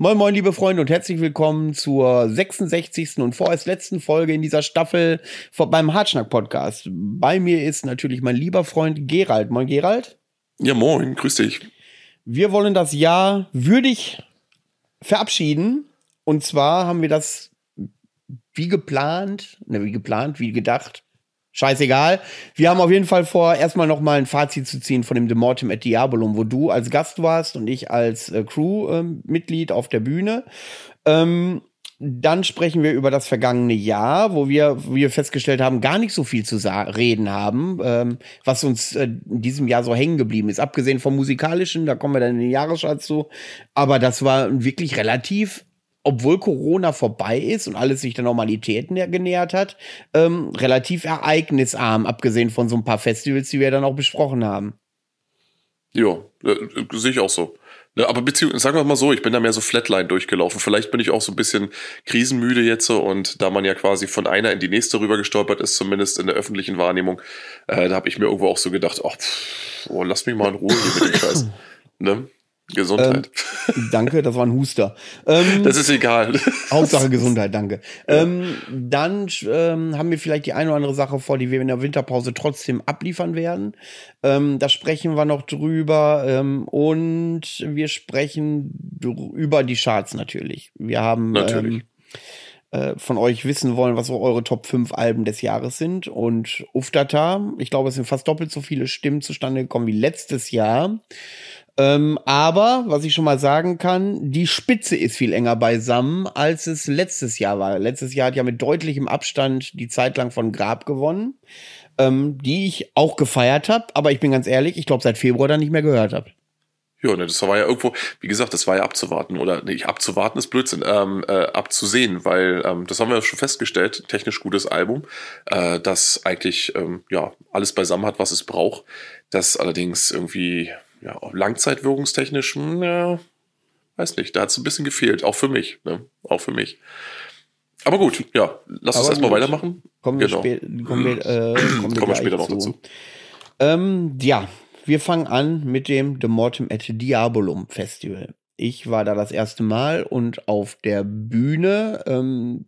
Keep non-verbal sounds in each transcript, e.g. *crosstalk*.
Moin, moin, liebe Freunde und herzlich willkommen zur 66. und vorerst letzten Folge in dieser Staffel beim Hartschnack-Podcast. Bei mir ist natürlich mein lieber Freund Gerald. Moin, Gerald. Ja, moin, grüß dich. Wir wollen das Jahr würdig verabschieden. Und zwar haben wir das wie geplant, ne, wie geplant, wie gedacht, scheißegal. Wir haben auf jeden Fall vor, erstmal noch mal ein Fazit zu ziehen von dem The Mortem at Diabolum, wo du als Gast warst und ich als äh, Crew-Mitglied ähm, auf der Bühne. Ähm, dann sprechen wir über das vergangene Jahr, wo wir, wie wir festgestellt haben, gar nicht so viel zu reden haben, ähm, was uns äh, in diesem Jahr so hängen geblieben ist. Abgesehen vom musikalischen, da kommen wir dann in den Jahresschatz zu. Aber das war wirklich relativ obwohl Corona vorbei ist und alles sich der Normalität genähert hat, ähm, relativ ereignisarm, abgesehen von so ein paar Festivals, die wir dann auch besprochen haben. Ja, äh, sehe ich auch so. Ne, aber beziehungsweise, sagen wir mal so, ich bin da mehr so Flatline durchgelaufen. Vielleicht bin ich auch so ein bisschen krisenmüde jetzt und da man ja quasi von einer in die nächste rüber gestolpert ist, zumindest in der öffentlichen Wahrnehmung, äh, da habe ich mir irgendwo auch so gedacht, ach, pff, oh, lass mich mal in Ruhe hier mit dem Scheiß. *clears throat* Ne? Gesundheit. Ähm, danke, das war ein Huster. Ähm, das ist egal. Hauptsache Gesundheit, danke. Ja. Ähm, dann ähm, haben wir vielleicht die eine oder andere Sache vor, die wir in der Winterpause trotzdem abliefern werden. Ähm, da sprechen wir noch drüber. Ähm, und wir sprechen über die Charts natürlich. Wir haben natürlich. Äh, von euch wissen wollen, was so eure Top 5 Alben des Jahres sind. Und Uftata, ich glaube, es sind fast doppelt so viele Stimmen zustande gekommen wie letztes Jahr. Ähm, aber, was ich schon mal sagen kann, die Spitze ist viel enger beisammen, als es letztes Jahr war. Letztes Jahr hat ja mit deutlichem Abstand die Zeit lang von Grab gewonnen, ähm, die ich auch gefeiert habe. Aber ich bin ganz ehrlich, ich glaube seit Februar dann nicht mehr gehört habe. Ja, ne, das war ja irgendwo, wie gesagt, das war ja abzuwarten oder nicht abzuwarten ist Blödsinn, ähm, äh, abzusehen, weil ähm, das haben wir schon festgestellt, technisch gutes Album, äh, das eigentlich ähm, ja alles beisammen hat, was es braucht, das allerdings irgendwie ja, langzeitwirkungstechnisch, hm, ja, weiß nicht, da hat es ein bisschen gefehlt, auch für mich, ne? auch für mich. Aber gut, ja, lass Aber uns erstmal weitermachen. Kommen wir, genau. kommen wir, äh, *clears throat* kommen wir, kommen wir später noch dazu. Ähm, ja, wir fangen an mit dem The Mortem at Diabolum Festival. Ich war da das erste Mal und auf der Bühne ähm,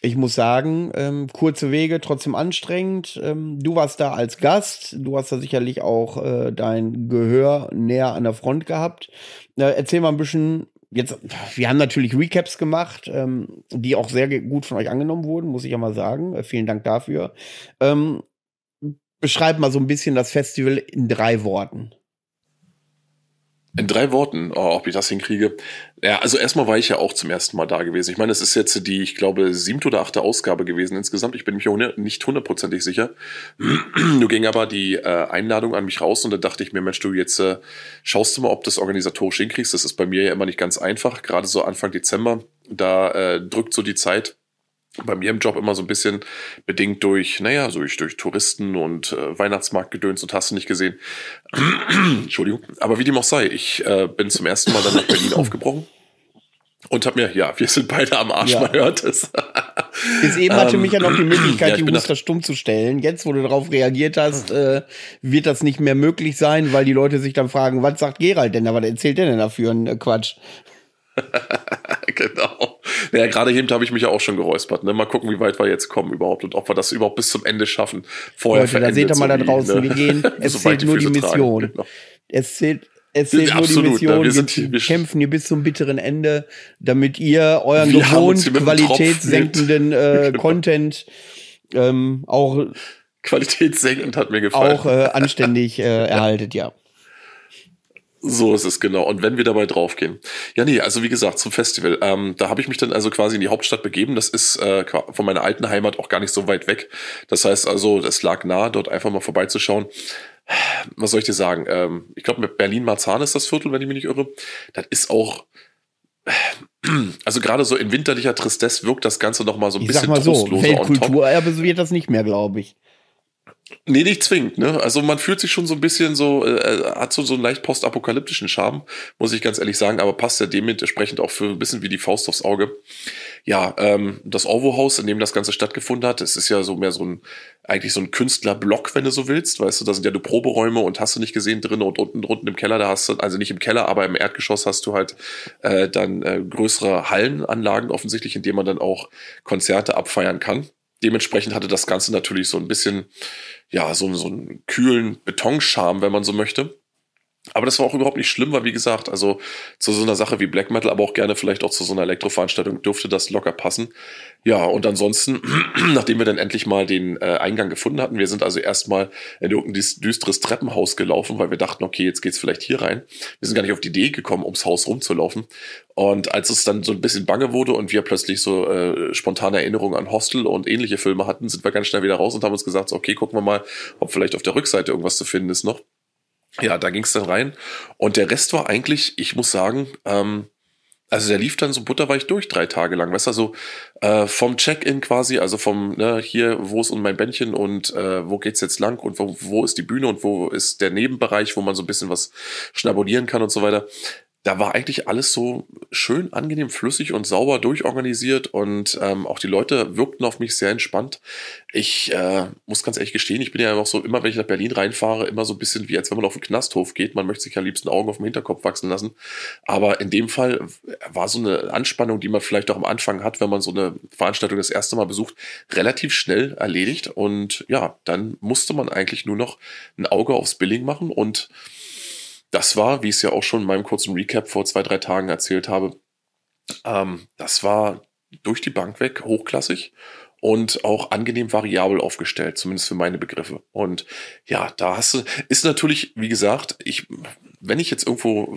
ich muss sagen, ähm, kurze Wege, trotzdem anstrengend. Ähm, du warst da als Gast, du hast da sicherlich auch äh, dein Gehör näher an der Front gehabt. Äh, erzähl mal ein bisschen. Jetzt, wir haben natürlich Recaps gemacht, ähm, die auch sehr gut von euch angenommen wurden, muss ich ja mal sagen. Äh, vielen Dank dafür. Ähm, beschreib mal so ein bisschen das Festival in drei Worten. In drei Worten, oh, ob ich das hinkriege. Ja, also erstmal war ich ja auch zum ersten Mal da gewesen. Ich meine, es ist jetzt die, ich glaube, siebte oder achte Ausgabe gewesen insgesamt. Ich bin mir nicht hundertprozentig sicher. *clears throat* Nur ging aber die äh, Einladung an mich raus und da dachte ich mir, Mensch, du jetzt äh, schaust du mal, ob du das organisatorisch hinkriegst. Das ist bei mir ja immer nicht ganz einfach. Gerade so Anfang Dezember, da äh, drückt so die Zeit bei mir im Job immer so ein bisschen bedingt durch, naja, so durch, durch Touristen und äh, Weihnachtsmarktgedöns und hast du nicht gesehen. *clears throat* Entschuldigung. Aber wie dem auch sei, ich äh, bin zum ersten Mal dann nach Berlin *clears throat* aufgebrochen und hab mir, ja, wir sind beide am Arsch, ja. man hört es. Bis eben hatte mich ja noch die Möglichkeit, *clears throat* ja, die Muster stumm zu stellen. Jetzt, wo du darauf reagiert hast, äh, wird das nicht mehr möglich sein, weil die Leute sich dann fragen, was sagt Gerald denn da, was erzählt der denn da für einen äh, Quatsch? *laughs* *laughs* genau. Naja, gerade eben habe ich mich ja auch schon geräuspert. Ne? Mal gucken, wie weit wir jetzt kommen überhaupt und ob wir das überhaupt bis zum Ende schaffen. Vorher Leute, da seht ihr mal da draußen, ne? wir gehen, *laughs* es so zählt nur die Mission. Genau. Es zählt, es zählt nur Absolut, die Mission. Ne? Wir, sind, wir kämpfen hier bis zum bitteren Ende, damit ihr euren *laughs* gewohnt qualitätssenkenden äh, genau. Content ähm, auch qualitätssenkend hat mir gefallen. Auch äh, anständig äh, erhaltet, ja. So ist es genau. Und wenn wir dabei draufgehen. Ja, nee, also wie gesagt, zum Festival. Ähm, da habe ich mich dann also quasi in die Hauptstadt begeben. Das ist äh, von meiner alten Heimat auch gar nicht so weit weg. Das heißt also, es lag nahe, dort einfach mal vorbeizuschauen. Was soll ich dir sagen? Ähm, ich glaube, Berlin-Marzahn ist das Viertel, wenn ich mich nicht irre. Das ist auch also gerade so in winterlicher Tristesse wirkt das Ganze noch mal so ein ich bisschen sag mal so, Weltkulturerbe wird das nicht mehr, glaube ich. Nee, nicht zwingend, ne? Also man fühlt sich schon so ein bisschen so, äh, hat so, so einen leicht postapokalyptischen Charme, muss ich ganz ehrlich sagen, aber passt ja dementsprechend auch für ein bisschen wie die Faust aufs Auge. Ja, ähm, das Orwo-Haus, in dem das Ganze stattgefunden hat, es ist ja so mehr so ein, eigentlich so ein Künstlerblock, wenn du so willst, weißt du, da sind ja du Proberäume und hast du nicht gesehen drin und unten, unten im Keller, da hast du, also nicht im Keller, aber im Erdgeschoss hast du halt äh, dann äh, größere Hallenanlagen offensichtlich, in denen man dann auch Konzerte abfeiern kann dementsprechend hatte das Ganze natürlich so ein bisschen, ja, so, so einen kühlen Betonscham, wenn man so möchte. Aber das war auch überhaupt nicht schlimm, weil wie gesagt, also zu so einer Sache wie Black Metal, aber auch gerne vielleicht auch zu so einer Elektroveranstaltung dürfte das locker passen. Ja, und ansonsten, *clears throat* nachdem wir dann endlich mal den äh, Eingang gefunden hatten, wir sind also erstmal in irgendein düsteres Treppenhaus gelaufen, weil wir dachten, okay, jetzt geht's vielleicht hier rein. Wir sind gar nicht auf die Idee gekommen, ums Haus rumzulaufen. Und als es dann so ein bisschen bange wurde und wir plötzlich so äh, spontane Erinnerungen an Hostel und ähnliche Filme hatten, sind wir ganz schnell wieder raus und haben uns gesagt, okay, gucken wir mal, ob vielleicht auf der Rückseite irgendwas zu finden ist noch. Ja, da ging es dann rein. Und der Rest war eigentlich, ich muss sagen, ähm, also der lief dann so butterweich durch, drei Tage lang. Weißt du, also äh, vom Check-in quasi, also vom, ne, hier, wo ist mein Bändchen und äh, wo geht's jetzt lang und wo, wo ist die Bühne und wo ist der Nebenbereich, wo man so ein bisschen was schnabulieren kann und so weiter da war eigentlich alles so schön, angenehm, flüssig und sauber durchorganisiert und ähm, auch die Leute wirkten auf mich sehr entspannt. Ich äh, muss ganz ehrlich gestehen, ich bin ja auch so, immer wenn ich nach Berlin reinfahre, immer so ein bisschen wie als wenn man auf den Knasthof geht. Man möchte sich ja am liebsten Augen auf dem Hinterkopf wachsen lassen. Aber in dem Fall war so eine Anspannung, die man vielleicht auch am Anfang hat, wenn man so eine Veranstaltung das erste Mal besucht, relativ schnell erledigt. Und ja, dann musste man eigentlich nur noch ein Auge aufs Billing machen und das war, wie ich es ja auch schon in meinem kurzen Recap vor zwei, drei Tagen erzählt habe, ähm, das war durch die Bank weg hochklassig und auch angenehm variabel aufgestellt, zumindest für meine Begriffe. Und ja, da hast du, ist natürlich, wie gesagt, ich, wenn ich jetzt irgendwo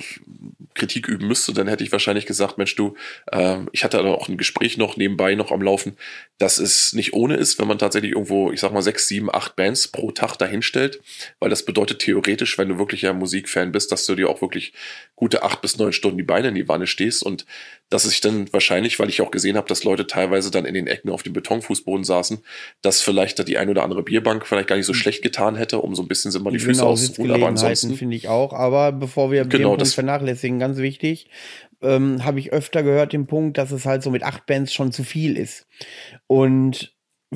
Kritik üben müsste, dann hätte ich wahrscheinlich gesagt, Mensch, du, äh, ich hatte auch ein Gespräch noch nebenbei noch am Laufen, dass es nicht ohne ist, wenn man tatsächlich irgendwo, ich sag mal, sechs, sieben, acht Bands pro Tag dahinstellt, weil das bedeutet theoretisch, wenn du wirklich ja Musikfan bist, dass du dir auch wirklich gute acht bis neun Stunden die Beine in die Wanne stehst und dass es sich dann wahrscheinlich, weil ich auch gesehen habe, dass Leute teilweise dann in den Ecken auf dem Betonfußboden saßen, dass vielleicht da die ein oder andere Bierbank vielleicht gar nicht so hm. schlecht getan hätte, um so ein bisschen sind mal die Füße genau, auszuruhen. Aber ansonsten finde ich auch. Aber bevor wir genau, das vernachlässigen, ganz wichtig, ähm, habe ich öfter gehört den Punkt, dass es halt so mit acht Bands schon zu viel ist. Und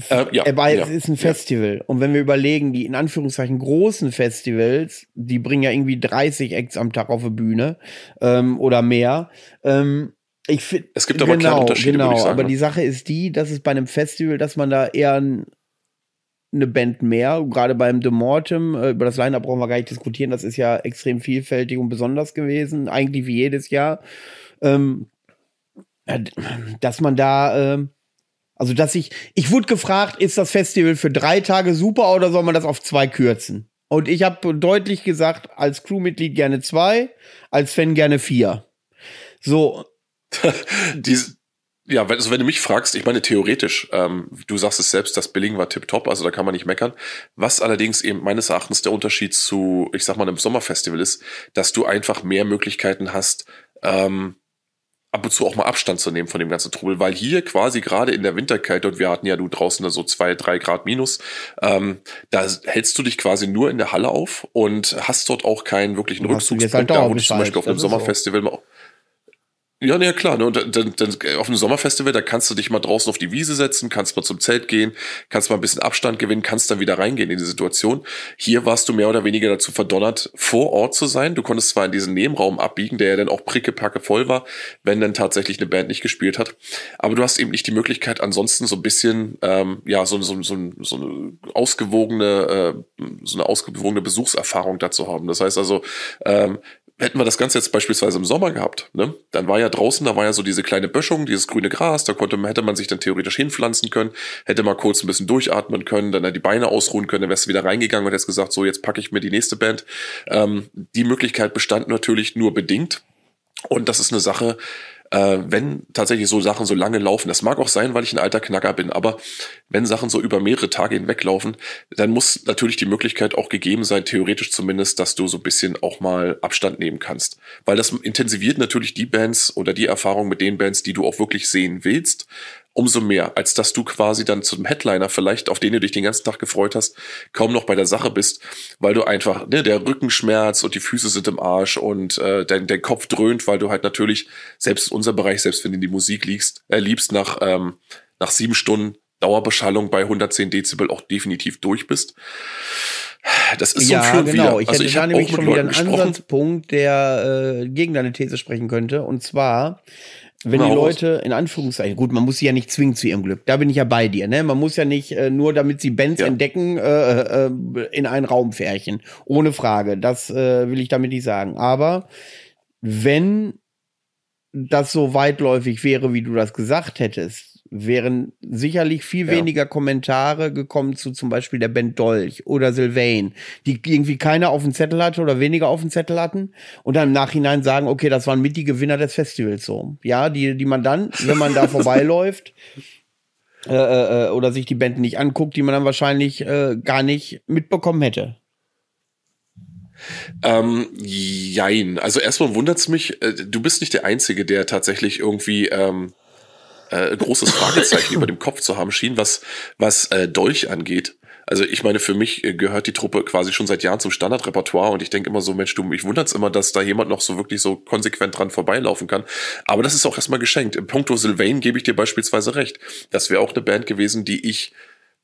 äh, ja, aber es ist ein Festival. Ja. Und wenn wir überlegen, die in Anführungszeichen großen Festivals, die bringen ja irgendwie 30 Acts am Tag auf die Bühne ähm, oder mehr. Ähm, ich find, es gibt aber genau, kleine Unterschiede. Genau, sagen, aber ne? die Sache ist die, dass es bei einem Festival, dass man da eher ein, eine Band mehr, gerade beim The Mortem, äh, über das Line-Up brauchen wir gar nicht diskutieren, das ist ja extrem vielfältig und besonders gewesen, eigentlich wie jedes Jahr. Ähm, dass man da, äh, also dass ich, ich wurde gefragt, ist das Festival für drei Tage super oder soll man das auf zwei kürzen? Und ich habe deutlich gesagt, als Crewmitglied gerne zwei, als Fan gerne vier. So, *laughs* Dies, ja, also wenn du mich fragst, ich meine theoretisch, ähm, du sagst es selbst, das Billing war tipptopp, also da kann man nicht meckern. Was allerdings eben meines Erachtens der Unterschied zu, ich sag mal, einem Sommerfestival ist, dass du einfach mehr Möglichkeiten hast, ähm, ab und zu auch mal Abstand zu nehmen von dem ganzen Trubel, weil hier quasi gerade in der Winterkälte und wir hatten ja du draußen da so zwei, drei Grad minus, ähm, da hältst du dich quasi nur in der Halle auf und hast dort auch keinen wirklichen Rückzugspunkt, halt da wo du zum Beispiel auf einem Sommerfestival so. Ja, ja, klar. Ne? Und dann, dann auf einem Sommerfestival, da kannst du dich mal draußen auf die Wiese setzen, kannst mal zum Zelt gehen, kannst mal ein bisschen Abstand gewinnen, kannst dann wieder reingehen in die Situation. Hier warst du mehr oder weniger dazu verdonnert, vor Ort zu sein. Du konntest zwar in diesen Nebenraum abbiegen, der ja dann auch prickepacke voll war, wenn dann tatsächlich eine Band nicht gespielt hat. Aber du hast eben nicht die Möglichkeit, ansonsten so ein bisschen, ähm, ja, so, so, so, so eine ausgewogene, äh, so eine ausgewogene Besuchserfahrung dazu haben. Das heißt also, ähm, hätten wir das Ganze jetzt beispielsweise im Sommer gehabt, ne, dann war ja draußen, da war ja so diese kleine Böschung, dieses grüne Gras, da konnte, hätte man sich dann theoretisch hinpflanzen können, hätte mal kurz ein bisschen durchatmen können, dann die Beine ausruhen können, dann wärst du wieder reingegangen und hättest gesagt, so jetzt packe ich mir die nächste Band. Ähm, die Möglichkeit bestand natürlich nur bedingt. Und das ist eine Sache, äh, wenn tatsächlich so Sachen so lange laufen, das mag auch sein, weil ich ein alter Knacker bin, aber wenn Sachen so über mehrere Tage hinweg laufen, dann muss natürlich die Möglichkeit auch gegeben sein, theoretisch zumindest, dass du so ein bisschen auch mal Abstand nehmen kannst. Weil das intensiviert natürlich die Bands oder die Erfahrung mit den Bands, die du auch wirklich sehen willst. Umso mehr, als dass du quasi dann zum Headliner vielleicht, auf den du dich den ganzen Tag gefreut hast, kaum noch bei der Sache bist, weil du einfach, ne, der Rückenschmerz und die Füße sind im Arsch und äh, dein, dein Kopf dröhnt, weil du halt natürlich, selbst in unserem Bereich, selbst wenn du in die Musik liegst, äh, liebst, nach, ähm, nach sieben Stunden Dauerbeschallung bei 110 Dezibel auch definitiv durch bist. Das ist ja, so ein genau. wieder. Ich also hätte ich da nämlich schon wieder einen gesprochen. Ansatzpunkt, der äh, gegen deine These sprechen könnte. Und zwar, wenn die raus. Leute, in Anführungszeichen, gut, man muss sie ja nicht zwingen zu ihrem Glück. Da bin ich ja bei dir, ne? Man muss ja nicht äh, nur, damit sie Bands Ja. entdecken, äh, äh, in einen Raum färchen. Ohne Frage. Das äh, will ich damit nicht sagen. Aber wenn das so weitläufig wäre, wie du das gesagt hättest, wären sicherlich viel Ja. weniger Kommentare gekommen zu zum Beispiel der Band Dolch oder Sylvain, die irgendwie keiner auf dem Zettel hatte oder weniger auf dem Zettel hatten und dann im Nachhinein sagen, okay, das waren mit die Gewinner des Festivals so. Ja, die, die man dann, wenn man da *laughs* vorbeiläuft, äh, äh, oder sich die Band nicht anguckt, die man dann wahrscheinlich äh, gar nicht mitbekommen hätte. Ähm, jein. Also erstmal wundert's mich, äh, du bist nicht der Einzige, der tatsächlich irgendwie ähm, äh, großes Fragezeichen über dem Kopf zu haben schien, was, was äh, Dolch angeht. Also ich meine, für mich äh, gehört die Truppe quasi schon seit Jahren zum Standardrepertoire und ich denke immer so, Mensch, du, mich wundert's immer, dass da jemand noch so wirklich so konsequent dran vorbeilaufen kann. Aber das ist auch erstmal geschenkt. Im Punkto Sylvain gebe ich dir beispielsweise recht. Das wäre auch eine Band gewesen, die ich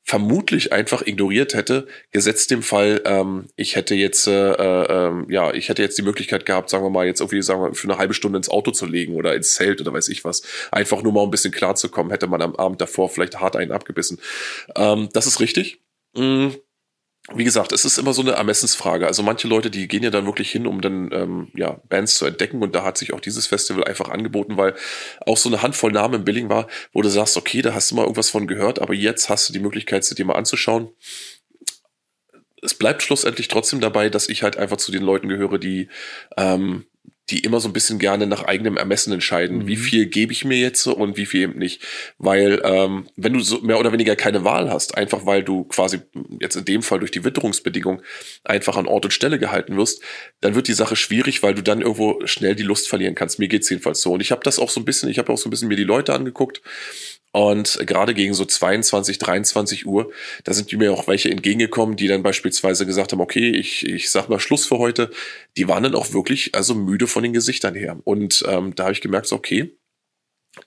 vermutlich einfach ignoriert hätte, gesetzt dem Fall, ähm, ich hätte jetzt, äh, äh, ähm, ja, ich hätte jetzt die Möglichkeit gehabt, sagen wir mal, jetzt irgendwie, sagen wir, für eine halbe Stunde ins Auto zu legen oder ins Zelt oder weiß ich was, einfach nur mal ein bisschen klarzukommen, hätte man am Abend davor vielleicht hart einen abgebissen. Ähm, das ist richtig. Mm. Wie gesagt, es ist immer so eine Ermessensfrage. Also manche Leute, die gehen ja dann wirklich hin, um dann ähm, ja, Bands zu entdecken. Und da hat sich auch dieses Festival einfach angeboten, weil auch so eine Handvoll Namen im Billing war, wo du sagst, okay, da hast du mal irgendwas von gehört, aber jetzt hast du die Möglichkeit, sie dir mal anzuschauen. Es bleibt schlussendlich trotzdem dabei, dass ich halt einfach zu den Leuten gehöre, die ähm, die immer so ein bisschen gerne nach eigenem Ermessen entscheiden, Mhm. wie viel gebe ich mir jetzt und wie viel eben nicht. Weil ähm, wenn du so mehr oder weniger keine Wahl hast, einfach weil du quasi jetzt in dem Fall durch die Witterungsbedingung einfach an Ort und Stelle gehalten wirst, dann wird die Sache schwierig, weil du dann irgendwo schnell die Lust verlieren kannst. Mir geht's jedenfalls so. Und ich habe das auch so ein bisschen, ich habe auch so ein bisschen mir die Leute angeguckt und gerade gegen so 22, 23 Uhr, da sind mir auch welche entgegengekommen, die dann beispielsweise gesagt haben, okay, ich, ich sag mal Schluss für heute. Die waren dann auch wirklich also müde von den Gesichtern her. Und ähm, da habe ich gemerkt, so, okay,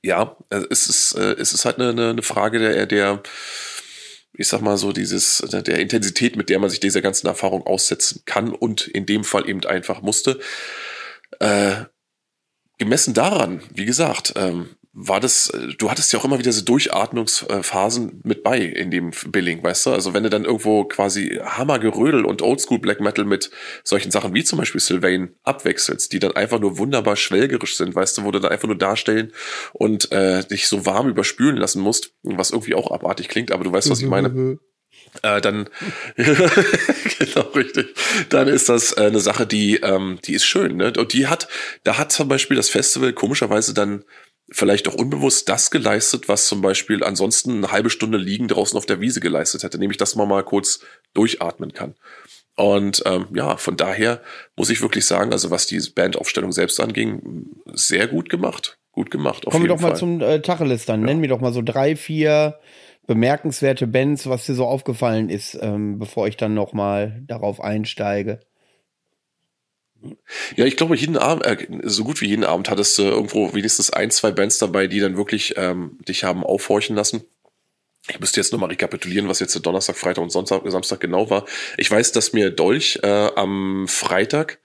ja, es ist, äh, es ist halt eine, eine eine Frage der, der, ich sag mal so, dieses, der Intensität, mit der man sich dieser ganzen Erfahrung aussetzen kann und in dem Fall eben einfach musste. Äh, gemessen daran, wie gesagt, ähm, war das, äh, du hattest ja auch immer wieder so Durchatmungsphasen mit bei in dem Billing, weißt du? Also wenn du dann irgendwo quasi Hammergerödel und Oldschool Black Metal mit solchen Sachen wie zum Beispiel Sylvain abwechselst, die dann einfach nur wunderbar schwelgerisch sind, weißt du, wo du dann einfach nur darstellen und äh, dich so warm überspülen lassen musst, was irgendwie auch abartig klingt, aber du weißt, was ich meine *laughs* äh, dann *laughs* genau richtig. Dann ist das äh, eine Sache, die ähm, die ist schön, ne? Und die hat, da hat zum Beispiel das Festival komischerweise dann vielleicht auch unbewusst das geleistet, was zum Beispiel ansonsten eine halbe Stunde liegen draußen auf der Wiese geleistet hätte, nämlich dass man mal kurz durchatmen kann. Und ähm, ja, von daher muss ich wirklich sagen, also was die Bandaufstellung selbst anging, sehr gut gemacht. Gut gemacht. Auf Kommen wir doch mal Fall. zum äh, Tacheles dann. Nenn mir doch mal so drei, vier bemerkenswerte Bands, was dir so aufgefallen ist, ähm, bevor ich dann noch mal darauf einsteige. Ja, ich glaube, jeden Abend, äh, so gut wie jeden Abend hattest du irgendwo wenigstens ein, zwei Bands dabei, die dann wirklich ähm, dich haben aufhorchen lassen. Ich müsste jetzt nochmal rekapitulieren, was jetzt Donnerstag, Freitag und Sonntag, Samstag genau war. Ich weiß, dass mir Dolch äh, am Freitag,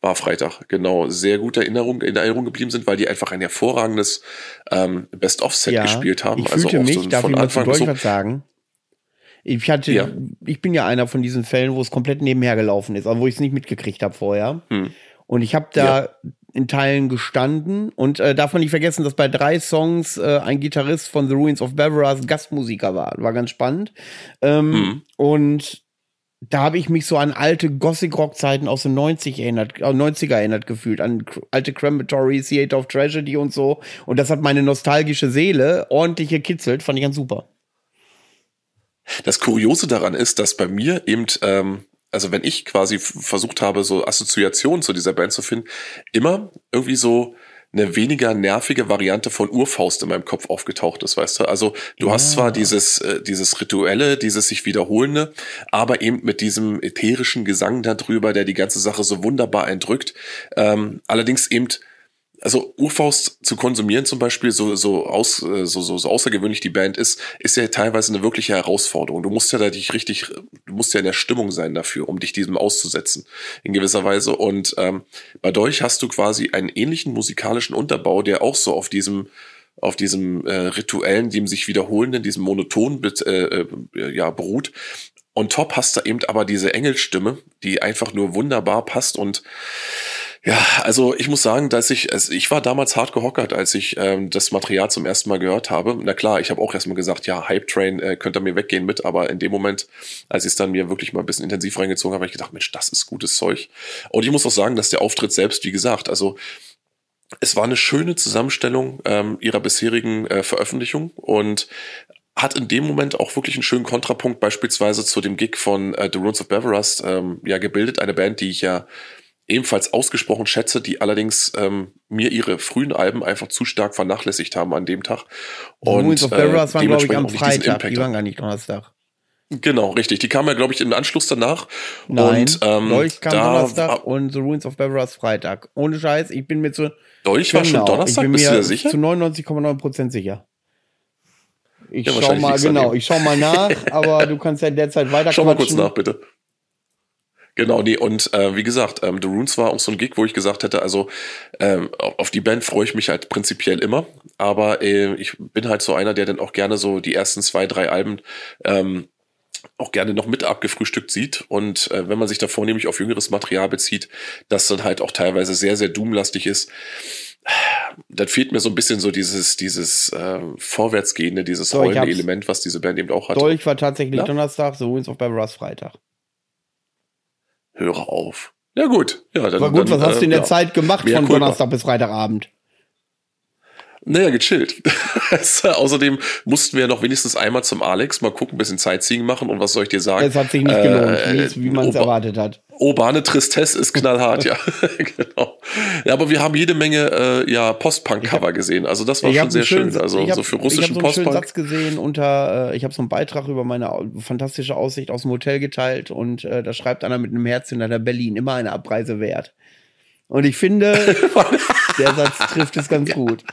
war Freitag, genau, sehr gute Erinnerung, in Erinnerung geblieben sind, weil die einfach ein hervorragendes ähm, Best-of-Set gespielt haben. Ich also fühlte mich, so darf von ich mal zu Anfang so, sagen? Ich hatte, Ja. ich bin ja einer von diesen Fällen, wo es komplett nebenher gelaufen ist, also wo ich es nicht mitgekriegt habe vorher. Hm. Und ich habe da in Teilen gestanden und äh, darf man nicht vergessen, dass bei drei Songs äh, ein Gitarrist von The Ruins of Beveras Gastmusiker war. War ganz spannend. Ähm, Hm. Und da habe ich mich so an alte Gothic-Rock-Zeiten aus den 90 erinnert, äh, 90er erinnert gefühlt, an alte Crematory, Theater of Tragedy und so. Und das hat meine nostalgische Seele ordentlich gekitzelt, fand ich ganz super. Das Kuriose daran ist, dass bei mir eben, ähm, also wenn ich quasi versucht habe, so Assoziationen zu dieser Band zu finden, immer irgendwie so eine weniger nervige Variante von Urfaust in meinem Kopf aufgetaucht ist, weißt du? Also du ja. hast zwar dieses, äh, dieses Rituelle, dieses sich wiederholende, aber eben mit diesem ätherischen Gesang darüber, der die ganze Sache so wunderbar eindrückt. Ähm, allerdings eben also Urfaust zu konsumieren zum Beispiel, so, so, aus, äh, so, so, so außergewöhnlich die Band ist, ist ja teilweise eine wirkliche Herausforderung. Du musst ja da dich richtig, du musst ja in der Stimmung sein dafür, um dich diesem auszusetzen, in gewisser Weise. Und ähm, bei Dolch hast du quasi einen ähnlichen musikalischen Unterbau, der auch so auf diesem auf diesem äh, rituellen, dem sich wiederholenden, diesem monoton äh, äh, ja, beruht. Und top hast du eben aber diese Engelstimme, die einfach nur wunderbar passt und ja, also ich muss sagen, dass ich, also ich war damals hart gehockert, als ich ähm, das Material zum ersten Mal gehört habe. Na klar, ich habe auch erstmal gesagt, ja, Hype Train äh, könnte mir weggehen mit, aber in dem Moment, als ich es dann mir wirklich mal ein bisschen intensiv reingezogen habe, habe ich gedacht, Mensch, das ist gutes Zeug. Und ich muss auch sagen, dass der Auftritt selbst, wie gesagt, also es war eine schöne Zusammenstellung ähm, ihrer bisherigen äh, Veröffentlichung und hat in dem Moment auch wirklich einen schönen Kontrapunkt beispielsweise zu dem Gig von äh, The Runes of Beverust ähm, ja gebildet, eine Band, die ich ja ebenfalls ausgesprochen schätze, die allerdings ähm, mir ihre frühen Alben einfach zu stark vernachlässigt haben an dem Tag. Und Ruins of äh, Beverus waren, glaube ich, am Freitag, die waren gar nicht Donnerstag. Genau, richtig. Die kamen ja, glaube ich, im Anschluss danach. Nein, und, ähm, Dolch kam da, Donnerstag und The Ruins of Beverus Freitag. Ohne Scheiß, ich bin mir zu... Dolch genau, war schon genau, Donnerstag, bist du dir sicher? zu 99,9% sicher. Ich ja, schau mal, genau, ich schau mal nach, *laughs* aber du kannst ja derzeit weiter Schau mal kurz nach, bitte. Genau, nee, und äh, wie gesagt, ähm, The Runes war auch so ein Gig, wo ich gesagt hätte, also ähm, auf die Band freue ich mich halt prinzipiell immer, aber äh, ich bin halt so einer, der dann auch gerne so die ersten zwei, drei Alben ähm, auch gerne noch mit abgefrühstückt sieht. Und äh, wenn man sich davor nämlich auf jüngeres Material bezieht, das dann halt auch teilweise sehr, sehr doomlastig ist, dann fehlt mir so ein bisschen so dieses, dieses äh, Vorwärtsgehende, dieses so, rollende Element, was diese Band eben auch hat. Dolch war tatsächlich ja? Donnerstag, The Ruins of Barbaras Freitag höre auf. Ja gut, ja, dann. War gut, dann, was hast du in der ja. Zeit gemacht Mehr von Donnerstag bis Freitagabend? Naja, gechillt. *laughs* Außerdem mussten wir noch wenigstens einmal zum Alex mal gucken, ein bisschen Sightseeing machen und was soll ich dir sagen? Es hat sich nicht gelohnt, äh, wie man es erwartet hat. Urbane Tristesse ist knallhart, ja. *laughs* genau. Ja, aber wir haben jede Menge äh, ja, Post-Punk-Cover gesehen. Also das war schon sehr schön. schön. Also hab, so für russischen Post-Punk. Ich habe so einen schönen Satz gesehen unter, äh, ich habe so einen Beitrag über meine fantastische Aussicht aus dem Hotel geteilt und äh, da schreibt einer mit einem Herz hinter Berlin immer eine Abreise wert. Und ich finde, *laughs* der Satz trifft es ganz gut.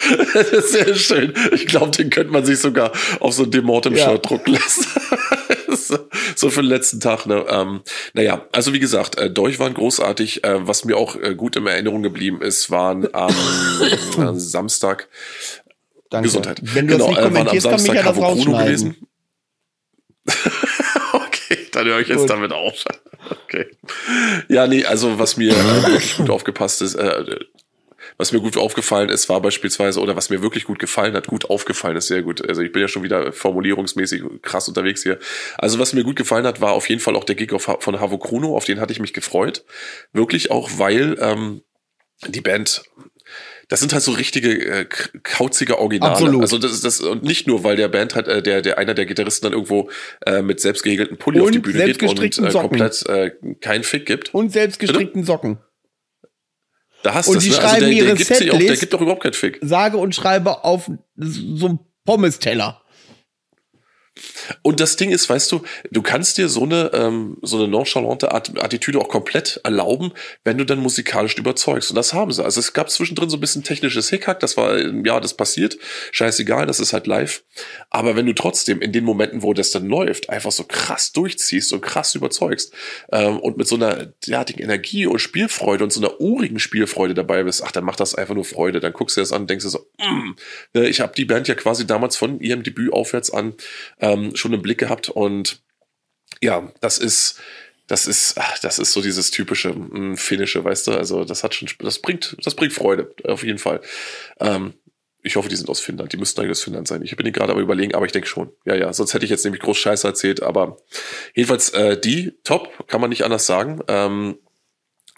*laughs* Sehr schön. Ich glaube, den könnte man sich sogar auf so ein Demortem-Shirt ja. drucken lassen. *laughs* so für den letzten Tag. Ne? Ähm, naja, also wie gesagt, äh, Dolch waren großartig. Äh, was mir auch äh, gut in Erinnerung geblieben ist, waren am *laughs* äh, Samstag Danke. Gesundheit. Wenn du genau, das nicht kommentierst, äh, waren am Samstag kann mich ja das gewesen. okay, dann höre ich jetzt gut. damit auf. Okay. Ja, nee, also was mir wirklich gut aufgepasst ist, äh, was mir gut aufgefallen ist, war beispielsweise, oder was mir wirklich gut gefallen hat, gut aufgefallen ist, sehr gut. Also ich bin ja schon wieder formulierungsmäßig krass unterwegs hier. Also was mir gut gefallen hat, war auf jeden Fall auch der Gig von Havo Kruno, auf den hatte ich mich gefreut. Wirklich auch, weil ähm, die Band das sind halt so richtige äh, kauzige Originale. Absolut. Also das ist das und nicht nur, weil der Band hat äh, der der einer der Gitarristen dann irgendwo äh, mit selbstgehegelten Pulli und auf die Bühne geht und äh, komplett äh, keinen Fick gibt. Und selbstgestrickten Socken. Da hast und das, die ne? Also schreiben also der, ihre der gibt, auch, der gibt doch überhaupt keinen Fick. Sage und schreibe auf so einem Pommes-Teller. Und das Ding ist, weißt du, du kannst dir so eine, ähm, so eine nonchalante Attitüde auch komplett erlauben, wenn du dann musikalisch überzeugst. Und das haben sie. Also es gab zwischendrin so ein bisschen technisches Hickhack, das war, ja, das passiert. Scheißegal, das ist halt live. Aber wenn du trotzdem in den Momenten, wo das dann läuft, einfach so krass durchziehst und krass überzeugst ähm, und mit so einer derartigen Energie und Spielfreude und so einer urigen Spielfreude dabei bist, ach, dann macht das einfach nur Freude. Dann guckst du dir das an und denkst dir so, mm, ne, ich habe die Band ja quasi damals von ihrem Debüt aufwärts an ähm, schon im Blick gehabt und ja, das ist, das ist, ach, das ist so dieses typische mh, hm, Finnische, weißt du? Also das hat schon, das bringt, das bringt Freude, auf jeden Fall. Ähm, ich hoffe, die sind aus Finnland. Die müssten eigentlich aus Finnland sein. Ich bin die gerade aber überlegen, aber ich denke schon. Ja, ja, sonst hätte ich jetzt nämlich groß Scheiße erzählt. Aber jedenfalls, äh, die, top, kann man nicht anders sagen. Ähm,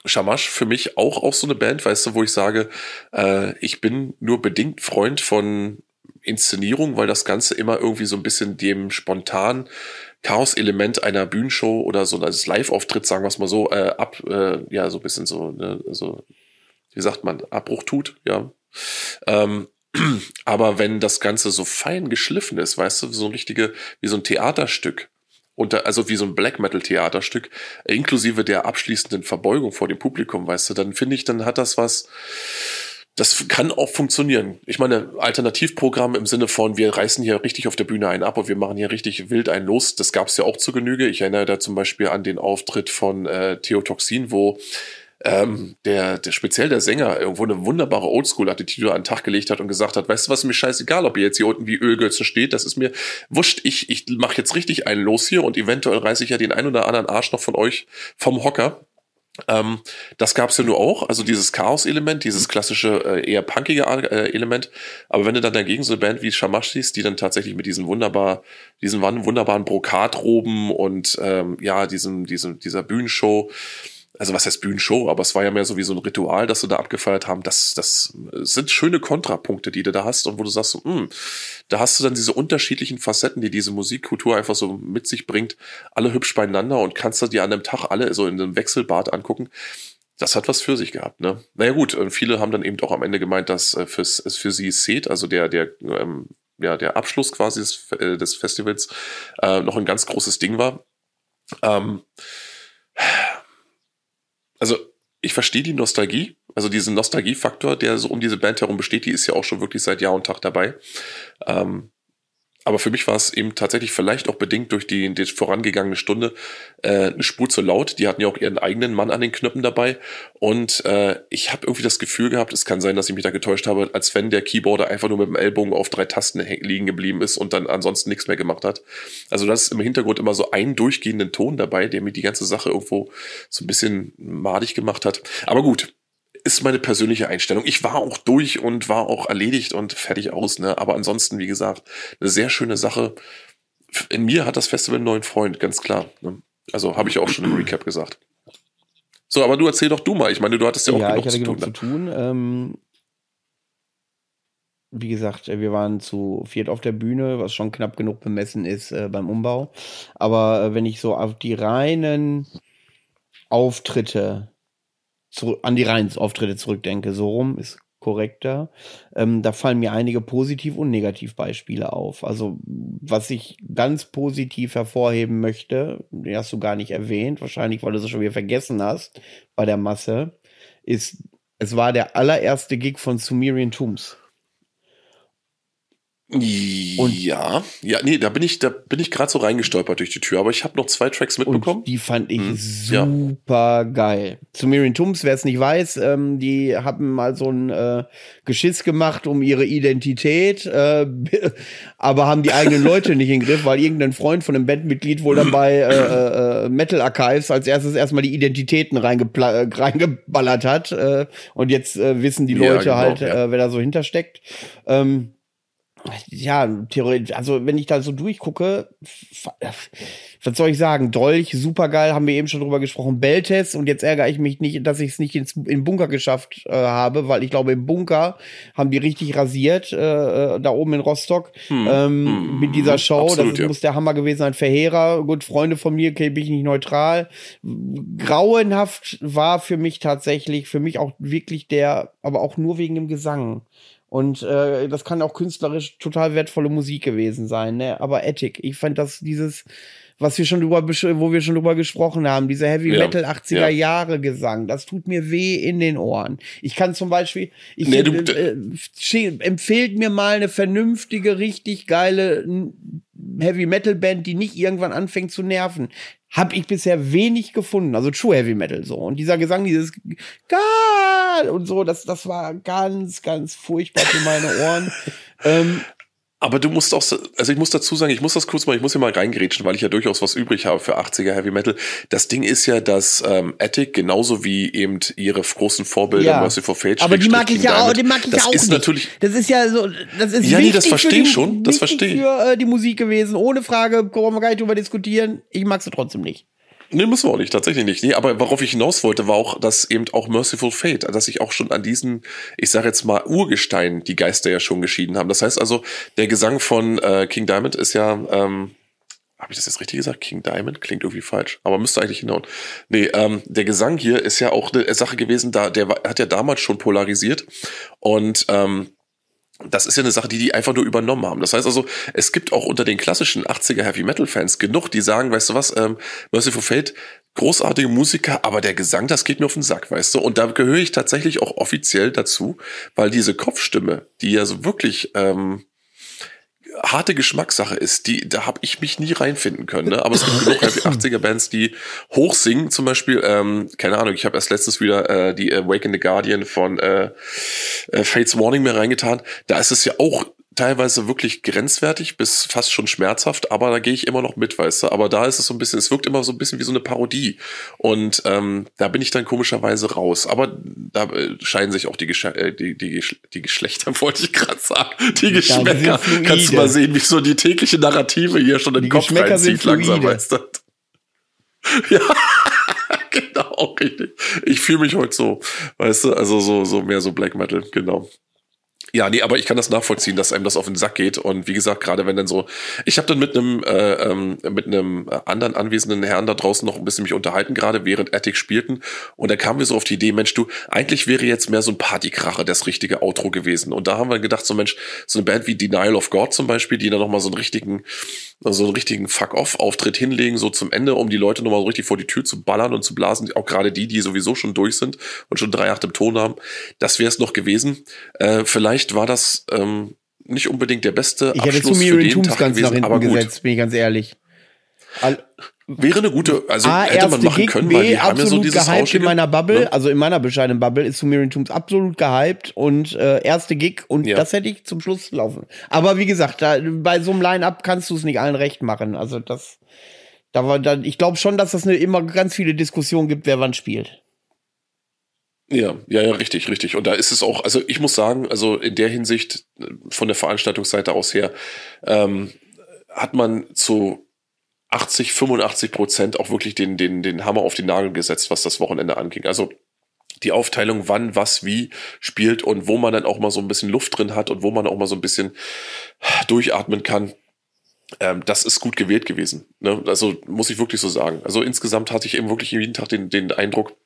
Shamash für mich auch, auch so eine Band, weißt du, wo ich sage, äh, ich bin nur bedingt Freund von Inszenierung, weil das Ganze immer irgendwie so ein bisschen dem spontan Chaos-Element einer Bühnenshow oder so eines Live-Auftritt, sagen wir es mal so, äh, ab, äh, ja, so ein bisschen so, ne, so wie sagt man, Abbruch tut, ja. Ähm, *clears throat* aber wenn das Ganze so fein geschliffen ist, weißt du, so ein richtige, wie so ein Theaterstück, unter, also wie so ein Black Metal Theaterstück, inklusive der abschließenden Verbeugung vor dem Publikum, weißt du, dann finde ich, dann hat das was, das kann auch funktionieren. Ich meine, Alternativprogramm im Sinne von, wir reißen hier richtig auf der Bühne einen ab und wir machen hier richtig wild einen los, das gab es ja auch zu Genüge. Ich erinnere da zum Beispiel an den Auftritt von äh, Theotoxin, wo ähm, der, der speziell der Sänger irgendwo eine wunderbare Oldschool-Attitüde an den Tag gelegt hat und gesagt hat, weißt du was, mir scheißegal, ob ihr jetzt hier unten wie Ölgötzen steht, das ist mir wurscht, ich, ich mache jetzt richtig einen los hier und eventuell reiße ich ja den ein oder anderen Arsch noch von euch vom Hocker. Ähm, das gab's ja nur auch, also dieses Chaos-Element, dieses klassische, äh, eher punkige äh, Element. Aber wenn du dann dagegen so eine Band wie Shamash siehst, die dann tatsächlich mit diesen wunderbar, diesen wunderbaren Brokatroben und ähm, ja, diesem, diesem, dieser Bühnenshow also was heißt Bühnenshow, aber es war ja mehr so wie so ein Ritual, das sie da abgefeiert haben. Das, das sind schöne Kontrapunkte, die du da hast und wo du sagst, mh, hm, da hast du dann diese unterschiedlichen Facetten, die diese Musikkultur einfach so mit sich bringt, alle hübsch beieinander und kannst du dir an einem Tag alle so in einem Wechselbad angucken. Das hat was für sich gehabt, ne? Naja gut, und viele haben dann eben auch am Ende gemeint, dass äh, für sie Set, also der, der, ähm, ja, der Abschluss quasi des, äh, des Festivals, äh, noch ein ganz großes Ding war. Ähm, also ich verstehe die Nostalgie, also diesen Nostalgiefaktor, der so um diese Band herum besteht, die ist ja auch schon wirklich seit Jahr und Tag dabei. Ähm, aber für mich war es eben tatsächlich vielleicht auch bedingt durch die, die vorangegangene Stunde äh, eine Spur zu laut. Die hatten ja auch ihren eigenen Mann an den Knöpfen dabei. Und äh, ich habe irgendwie das Gefühl gehabt, es kann sein, dass ich mich da getäuscht habe, als wenn der Keyboarder einfach nur mit dem Ellbogen auf drei Tasten liegen geblieben ist und dann ansonsten nichts mehr gemacht hat. Also das ist im Hintergrund immer so ein durchgehenden Ton dabei, der mir die ganze Sache irgendwo so ein bisschen madig gemacht hat. Aber gut, ist meine persönliche Einstellung. Ich war auch durch und war auch erledigt und fertig aus, ne? Aber ansonsten, wie gesagt, eine sehr schöne Sache. In mir hat das Festival einen neuen Freund, ganz klar. Ne? Also habe ich auch schon im Recap gesagt. So, aber du erzähl doch du mal. Ich meine, du hattest ja auch ja, genug, ich hatte zu, genug tun, zu tun. Ähm, wie gesagt, wir waren zu viert auf der Bühne, was schon knapp genug bemessen ist äh, beim Umbau. Aber äh, wenn ich so auf die reinen Auftritte zu, an die Reins-Auftritte zurückdenke, so rum ist korrekter. Ähm, da fallen mir einige Positiv- und Negativbeispiele auf. Also, was ich ganz positiv hervorheben möchte, den hast du gar nicht erwähnt, wahrscheinlich, weil du es schon wieder vergessen hast bei der Masse, ist, es war der allererste Gig von Sumerian Tombs. Und ja, ja, nee, da bin ich, da bin ich gerade so reingestolpert durch die Tür, aber ich habe noch zwei Tracks mitbekommen. Und die fand ich hm, super ja. geil. Zu Miriam Tums, wer es nicht weiß, ähm, die haben mal so ein äh, Geschiss gemacht um ihre Identität, äh, *laughs* aber haben die eigenen Leute nicht in den Griff, weil irgendein Freund von einem Bandmitglied wohl dabei äh, äh, Metal Archives als erstes erstmal die Identitäten äh, reingeballert hat. Äh, und jetzt äh, wissen die Leute ja, genau, halt, ja. äh, wer da so hintersteckt. Ähm, ja, theoretisch, also wenn ich da so durchgucke, was soll ich sagen? Dolch, supergeil, haben wir eben schon drüber gesprochen. Beltes und jetzt ärgere ich mich nicht, dass ich es nicht ins, in Bunker geschafft äh, habe, weil ich glaube, im Bunker haben die richtig rasiert, äh, da oben in Rostock, hm. Ähm, hm. mit dieser Show. Absolut, das ja. muss der Hammer gewesen sein. Verheerer, gut, Freunde von mir, okay, bin ich nicht neutral. Grauenhaft war für mich tatsächlich, für mich auch wirklich der, aber auch nur wegen dem Gesang. Und äh, das kann auch künstlerisch total wertvolle Musik gewesen sein, ne? Aber Ethik, ich fand das dieses, was wir schon drüber, wo wir schon drüber gesprochen haben, dieser Heavy ja, Metal 80er ja. Jahre Gesang, das tut mir weh in den Ohren. Ich kann zum Beispiel, ich nee, du, äh, empfehlt mir mal eine vernünftige, richtig geile Heavy Metal Band, die nicht irgendwann anfängt zu nerven habe ich bisher wenig gefunden. Also True Heavy Metal so. Und dieser Gesang, dieses God und so, das, das war ganz, ganz furchtbar für meine Ohren. *laughs* ähm, aber du musst auch, also ich muss dazu sagen, ich muss das kurz mal, ich muss hier mal reingerätschen, weil ich ja durchaus was übrig habe für 80er Heavy Metal. Das Ding ist ja, dass ähm, Attic genauso wie eben ihre großen Vorbilder ja. Merciful Fate Aber die mag ich ja auch, die mag ich das auch ist nicht. natürlich. Das ist ja so, das ist ja, nee, das verstehe ich schon, das verstehe ich. für äh, die Musik gewesen, ohne Frage, brauchen wir gar nicht drüber diskutieren. Ich mag sie trotzdem nicht. Nee, müssen wir auch nicht, tatsächlich nicht. Nee, aber worauf ich hinaus wollte, war auch, dass eben auch Merciful Fate, dass ich auch schon an diesen, ich sage jetzt mal, Urgestein die Geister ja schon geschieden haben. Das heißt also, der Gesang von äh, King Diamond ist ja, ähm, habe ich das jetzt richtig gesagt? King Diamond klingt irgendwie falsch, aber müsste eigentlich hinhauen. Nee, ähm, der Gesang hier ist ja auch eine Sache gewesen, da der hat ja damals schon polarisiert und ähm, das ist ja eine Sache, die die einfach nur übernommen haben. Das heißt also, es gibt auch unter den klassischen 80er Heavy Metal Fans genug, die sagen, weißt du was, ähm, Merciful Fate, großartige Musiker, aber der Gesang, das geht mir auf den Sack, weißt du? Und da gehöre ich tatsächlich auch offiziell dazu, weil diese Kopfstimme, die ja so wirklich ähm, harte Geschmackssache ist, die, da habe ich mich nie reinfinden können. Ne? Aber es gibt genug 80er-Bands, *laughs* die hoch singen. Zum Beispiel, ähm, keine Ahnung, ich habe erst letztens wieder äh, die Awaken the Guardian von äh, äh, Fates Warning mir reingetan. Da ist es ja auch teilweise wirklich grenzwertig bis fast schon schmerzhaft, aber da gehe ich immer noch mit, weißt du. Aber da ist es so ein bisschen, es wirkt immer so ein bisschen wie so eine Parodie. Und ähm, da bin ich dann komischerweise raus. Aber da äh, scheiden sich auch die, Gesch äh, die, die, die Geschlechter, *laughs* wollte ich gerade sagen. Die Geschmäcker. Kannst du mal sehen, wie so die tägliche Narrative hier schon in den Kopf reinzieht langsam, weißt du. *laughs* Ja. *laughs* genau, richtig. Ich fühle mich heute so, weißt du, also so, so mehr so Black Metal, genau. Ja, nee, aber ich kann das nachvollziehen, dass einem das auf den Sack geht. Und wie gesagt, gerade wenn dann so, ich habe dann mit einem äh, ähm, mit einem anderen anwesenden Herrn da draußen noch ein bisschen mich unterhalten, gerade während Attic spielten. Und da kamen wir so auf die Idee, Mensch, du, eigentlich wäre jetzt mehr so ein Partykracher das richtige Outro gewesen. Und da haben wir gedacht, so Mensch, so eine Band wie Denial of God zum Beispiel, die dann noch mal so einen richtigen, so einen richtigen Fuck-off-Auftritt hinlegen, so zum Ende, um die Leute noch mal so richtig vor die Tür zu ballern und zu blasen. Auch gerade die, die sowieso schon durch sind und schon drei Acht im Ton haben. Das wäre es noch gewesen. Äh, vielleicht vielleicht war das ähm, nicht unbedingt der beste ich Abschluss hätte zu für den Tooms Tag ganz gewesen, nach hinten gesetzt, bin ich ganz ehrlich. All Wäre eine gute, also A, hätte man machen können, B, weil die haben ja so dieses gehypt in meiner Bubble, ne? also in meiner bescheidenen Bubble ist Sumerian Tombs absolut gehypt und äh, erste Gig und ja. das hätte ich zum Schluss laufen. Aber wie gesagt, da, bei so einem Line-Up kannst du es nicht allen recht machen. Also das, da war dann, ich glaube schon, dass das eine, immer ganz viele Diskussionen gibt, wer wann spielt. Ja, ja, ja, richtig, richtig. Und da ist es auch, also ich muss sagen, also in der Hinsicht äh, von der Veranstaltungsseite aus her, ähm, hat man zu 80, 85 Prozent auch wirklich den, den, den Hammer auf den Nagel gesetzt, was das Wochenende anging. Also die Aufteilung, wann, was, wie spielt und wo man dann auch mal so ein bisschen Luft drin hat und wo man auch mal so ein bisschen durchatmen kann. Ähm, das ist gut gewählt gewesen. Ne? Also muss ich wirklich so sagen. Also insgesamt hatte ich eben wirklich jeden Tag den, den Eindruck,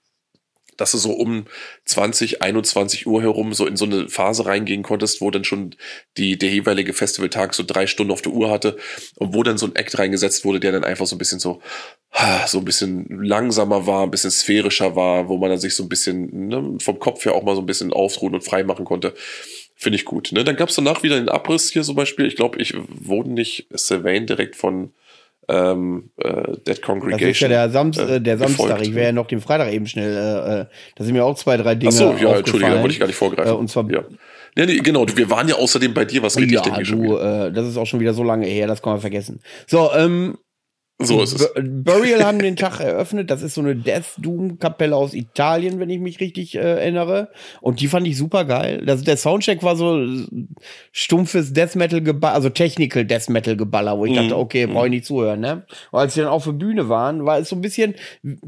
dass du so um 20, 21 Uhr herum so in so eine Phase reingehen konntest, wo dann schon die, der jeweilige Festivaltag so drei Stunden auf der Uhr hatte und wo dann so ein Act reingesetzt wurde, der dann einfach so ein bisschen so, so ein bisschen langsamer war, ein bisschen sphärischer war, wo man dann sich so ein bisschen ne, vom Kopf her auch mal so ein bisschen ausruhen und frei machen konnte. Finde ich gut. Ne? Dann gab es danach wieder den Abriss hier zum Beispiel. Ich glaube, ich wurde nicht Sylvain direkt von ähm, äh, Dead Congregation. Das ist ja der, Sam äh, der Samstag. Ich wäre ja noch den Freitag eben schnell. Äh, äh da sind mir auch zwei, drei Dinge. Ach so, ja, Entschuldigung, da wollte ich gar nicht vorgreifen. Äh, und zwar. Ja. Ja, nee, genau, wir waren ja außerdem bei dir, was richtig ja, du, äh, das ist auch schon wieder so lange her, das kann man vergessen. So, ähm, so ist es. Burial haben den Tag eröffnet. Das ist so eine Death Doom Kapelle aus Italien, wenn ich mich richtig äh, erinnere. Und die fand ich super geil. Das, der Soundcheck war so stumpfes Death Metal Geballer, also Technical Death Metal Geballer, wo ich mm. dachte, okay, brauche ich nicht zuhören, ne? Und als sie dann auf der Bühne waren, war es so ein bisschen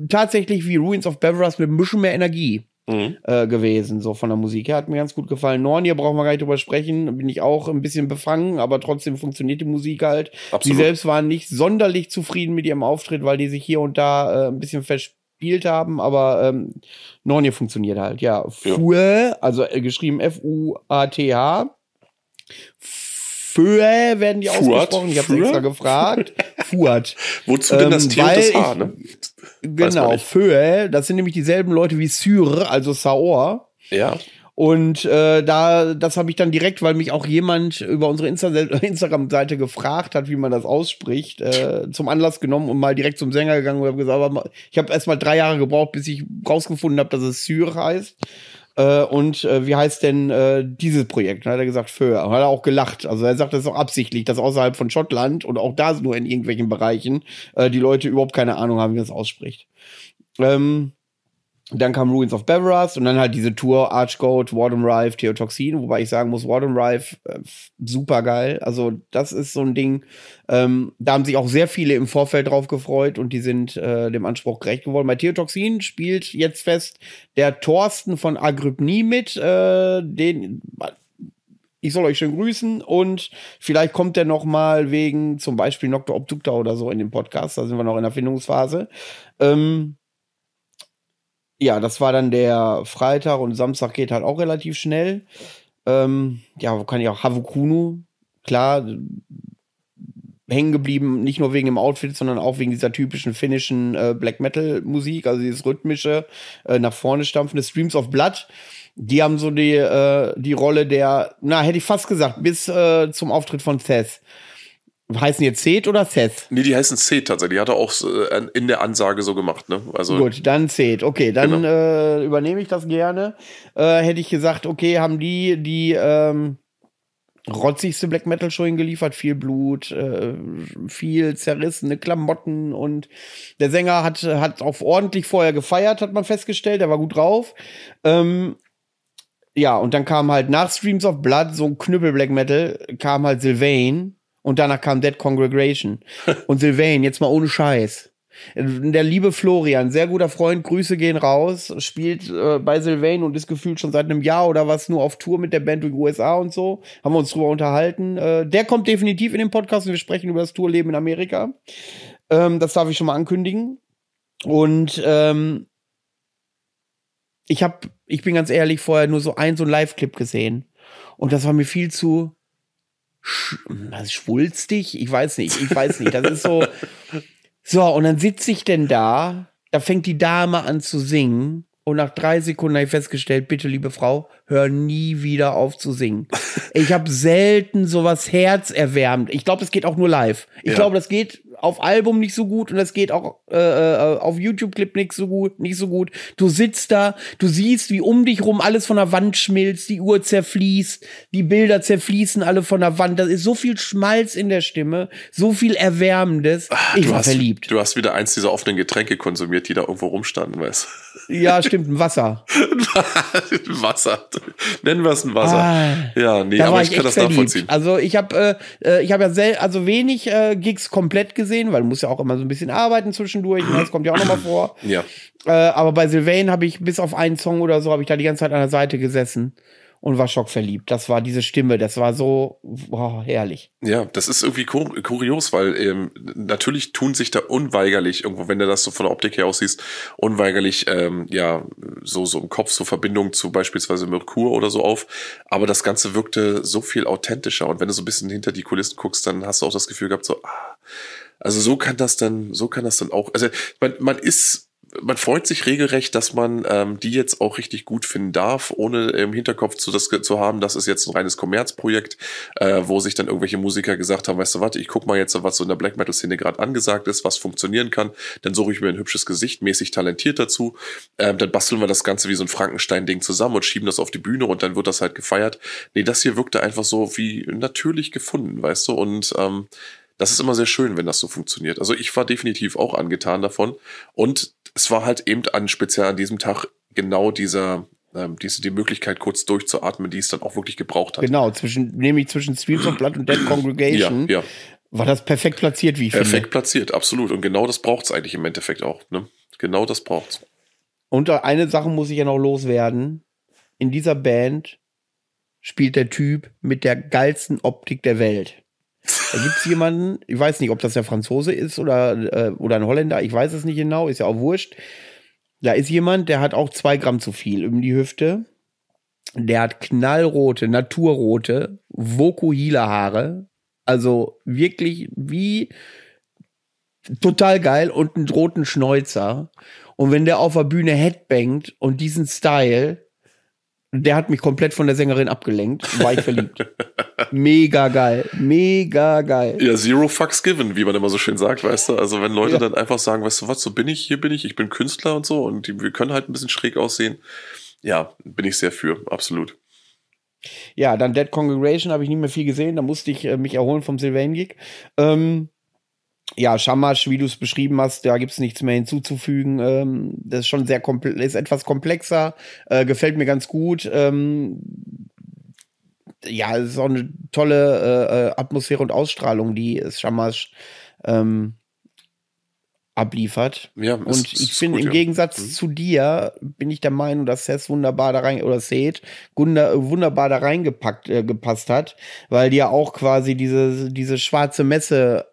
tatsächlich wie Ruins of Beverus mit ein bisschen mehr Energie mhm. äh, gewesen, so von der Musik her. Hat mir ganz gut gefallen. Nornia brauchen wir gar nicht drüber sprechen. Bin ich auch ein bisschen befangen, aber trotzdem funktioniert die Musik halt. Absolut. Die selbst waren nicht sonderlich zufrieden mit ihrem Auftritt, weil die sich hier und da äh, ein bisschen verspielt haben, aber ähm, Nornia funktioniert halt. Ja, Fue, also äh, geschrieben F-U-A-T-H. Föhe werden die Fuat? ausgesprochen. Ich habe extra gefragt. *laughs* Fuat. Wozu denn das ähm, T und das H, ne? Genau, Föhe, das sind nämlich dieselben Leute wie Syr, also Saor. Ja. Und äh, da, das habe ich dann direkt, weil mich auch jemand über unsere Insta *laughs* Instagram-Seite gefragt hat, wie man das ausspricht, äh, zum Anlass genommen und mal direkt zum Sänger gegangen und habe gesagt, aber ich habe erst mal drei Jahre gebraucht, bis ich rausgefunden habe, dass es Syr heißt. Äh, und äh, wie heißt denn äh, dieses Projekt? Dann hat er gesagt, Föhr. Und hat er auch gelacht. Also er sagt das ist auch absichtlich, dass außerhalb von Schottland und auch da nur in irgendwelchen Bereichen äh, die Leute überhaupt keine Ahnung haben, wie man das ausspricht. Ähm, dann kam Ruins of Beveras und dann halt diese Tour Archgoat, Warden Rife, Theotoxin, wobei ich sagen muss, Warden Rife, äh, super geil. Also, das ist so ein Ding. Ähm, da haben sich auch sehr viele im Vorfeld drauf gefreut und die sind äh, dem Anspruch gerecht geworden. Bei Theotoxin spielt jetzt fest der Thorsten von Agrypnie mit, äh, den ich soll euch schön grüßen und vielleicht kommt der noch mal wegen zum Beispiel Dr. Obdukta oder so in den Podcast. Da sind wir noch in der Findungsphase. Ähm, ja, das war dann der Freitag und Samstag geht halt auch relativ schnell. Ähm, ja, wo kann ich auch Havukunu, klar, hängen geblieben, nicht nur wegen dem Outfit, sondern auch wegen dieser typischen finnischen äh, Black Metal Musik, also dieses rhythmische, äh, nach vorne stampfende Streams of Blood. Die haben so die, äh, die Rolle der, na, hätte ich fast gesagt, bis äh, zum Auftritt von Seth. Heißen jetzt Seth oder Seth? Nee, die heißen Seth tatsächlich. Die hat er auch äh, in der Ansage so gemacht, ne? Also Gut, dann Seth. Okay, dann genau. äh, übernehme ich das gerne. Äh, hätte ich gesagt, okay, haben die die ähm, rotzigste Black Metal Show geliefert, viel Blut, äh, viel zerrissene Klamotten und der Sänger hat hat auch ordentlich vorher gefeiert, hat man festgestellt, der war gut drauf. Ähm, ja, und dann kam halt nach Streams of Blood so ein Knüppel Black Metal, kam halt Sylvain und danach kam Dead Congregation. *laughs* und Sylvain, jetzt mal ohne Scheiß. Der liebe Florian, sehr guter Freund, Grüße gehen raus, spielt äh, bei Sylvain und ist gefühlt schon seit einem Jahr oder was nur auf Tour mit der Band durch die USA und so. Haben wir uns drüber unterhalten. Äh, der kommt definitiv in den Podcast und wir sprechen über das Tourleben in Amerika. Ähm, das darf ich schon mal ankündigen. Und ähm, ich habe, ich bin ganz ehrlich, vorher nur so ein so ein Live-Clip gesehen und das war mir viel zu sch was, schwulstig. Ich weiß nicht, ich weiß nicht. Das ist so. *laughs* So und dann sitze ich denn da, da fängt die Dame an zu singen und nach drei Sekunden habe ich festgestellt, bitte liebe Frau, hör nie wieder auf zu singen. *laughs* Ich habe selten sowas herzerwärmt. Ich glaube, das geht auch nur live. Ich ja. glaube, das geht auf Album nicht so gut und das geht auch äh, äh, auf YouTube-Clip nicht so gut, nicht so gut. Du sitzt da, du siehst, wie um dich rum alles von der Wand schmilzt, die Uhr zerfließt, die Bilder zerfließen alle von der Wand. Da ist so viel Schmalz in der Stimme, so viel Erwärmendes. Ach, ich war hast, verliebt. Du hast wieder eins dieser offenen Getränke konsumiert, die da irgendwo rumstanden, weißt Ja, stimmt, ein Wasser. *laughs* Wasser. Nennen wir es ein Wasser. Ah, ja, nee, aber ich, ich kann das verliebt. nachvollziehen. Also ich habe äh, äh, ich habe ja sel also wenig äh, Gigs komplett gesehen weil du musst ja auch immer so ein bisschen arbeiten zwischendurch. Das kommt ja auch nochmal vor. *clears throat* Ja. Äh, aber bei Sylvain habe ich bis auf einen Song oder so, habe ich da die ganze Zeit an der Seite gesessen und war schockverliebt. Das war diese Stimme, das war so oh, herrlich. Ja, das ist irgendwie kur kurios, weil ähm, natürlich tun sich da unweigerlich irgendwo, wenn du das so von der Optik her aussiehst, unweigerlich ähm, ja so so im Kopf so Verbindungen zu beispielsweise Merkur oder so auf. Aber das Ganze wirkte so viel authentischer und wenn du so ein bisschen hinter die Kulissen guckst, dann hast du auch das Gefühl gehabt so. Ah, also so kann das dann, so kann das dann auch. Also man, man ist man freut sich regelrecht, dass man ähm, die jetzt auch richtig gut finden darf, ohne im Hinterkopf zu, das, zu haben, das ist jetzt ein reines Kommerzprojekt, äh, wo sich dann irgendwelche Musiker gesagt haben, weißt du was, ich guck mal jetzt, was so in der Black Metal Szene gerade angesagt ist, was funktionieren kann, dann suche ich mir ein hübsches Gesicht, mäßig talentiert dazu, ähm, dann basteln wir das Ganze wie so ein Frankenstein-Ding zusammen und schieben das auf die Bühne und dann wird das halt gefeiert. Nee, das hier wirkte einfach so wie natürlich gefunden, weißt du, und ähm, das ist immer sehr schön, wenn das so funktioniert. Also ich war definitiv auch angetan davon. Und es war halt eben an speziell an diesem Tag genau dieser, ähm, diese, die Möglichkeit, kurz durchzuatmen, die es dann auch wirklich gebraucht hat. Genau, zwischen, nämlich zwischen Streams of Blood und Dead *clears throat* Congregation. Ja, ja. War das perfekt platziert, wie ich perfekt finde. Perfekt platziert, absolut. Und genau das braucht es eigentlich im Endeffekt auch. Ne? Genau das braucht's. Und eine Sache muss ich ja noch loswerden. In dieser Band spielt der Typ mit der geilsten Optik der Welt. Da gibt es jemanden, ich weiß nicht, ob das der Franzose ist oder, äh, oder ein Holländer, ich weiß es nicht genau, ist ja auch wurscht. Da ist jemand, der hat auch zwei Gramm zu viel um die Hüfte. Der hat knallrote, naturrote Vokuhila-Haare. Also wirklich wie total geil und einen roten Schnäuzer. Und wenn der auf der Bühne headbangt und diesen Style, der hat mich komplett von der Sängerin abgelenkt, war ich verliebt. Mega geil, mega geil. Ja, zero fucks given, wie man immer so schön sagt, weißt du? Also wenn Leute ja. dann einfach sagen, weißt du was, so bin ich, hier bin ich, ich bin Künstler und so und die, wir können halt ein bisschen schräg aussehen. Ja, bin ich sehr für, absolut. Ja, dann Dead Congregation habe ich nicht mehr viel gesehen, da musste ich äh, mich erholen vom Sylvain Gig. Ähm, ja, Shamash, wie du es beschrieben hast, da gibt's nichts mehr hinzuzufügen. Ähm, das ist schon sehr komplex, ist etwas komplexer, äh, gefällt mir ganz gut. Ähm, ja, es ist auch eine tolle äh, äh Atmosphäre und Ausstrahlung, die Shamash ähm, abliefert. Ja, und ist- ich ist bin gut, im ja. Gegensatz Mhm. zu dir, bin ich der Meinung, dass Seth wunderbar da rein, oder Seth wunder, wunderbar da reingepackt, äh, gepasst hat, weil die ja auch quasi diese, diese schwarze Messe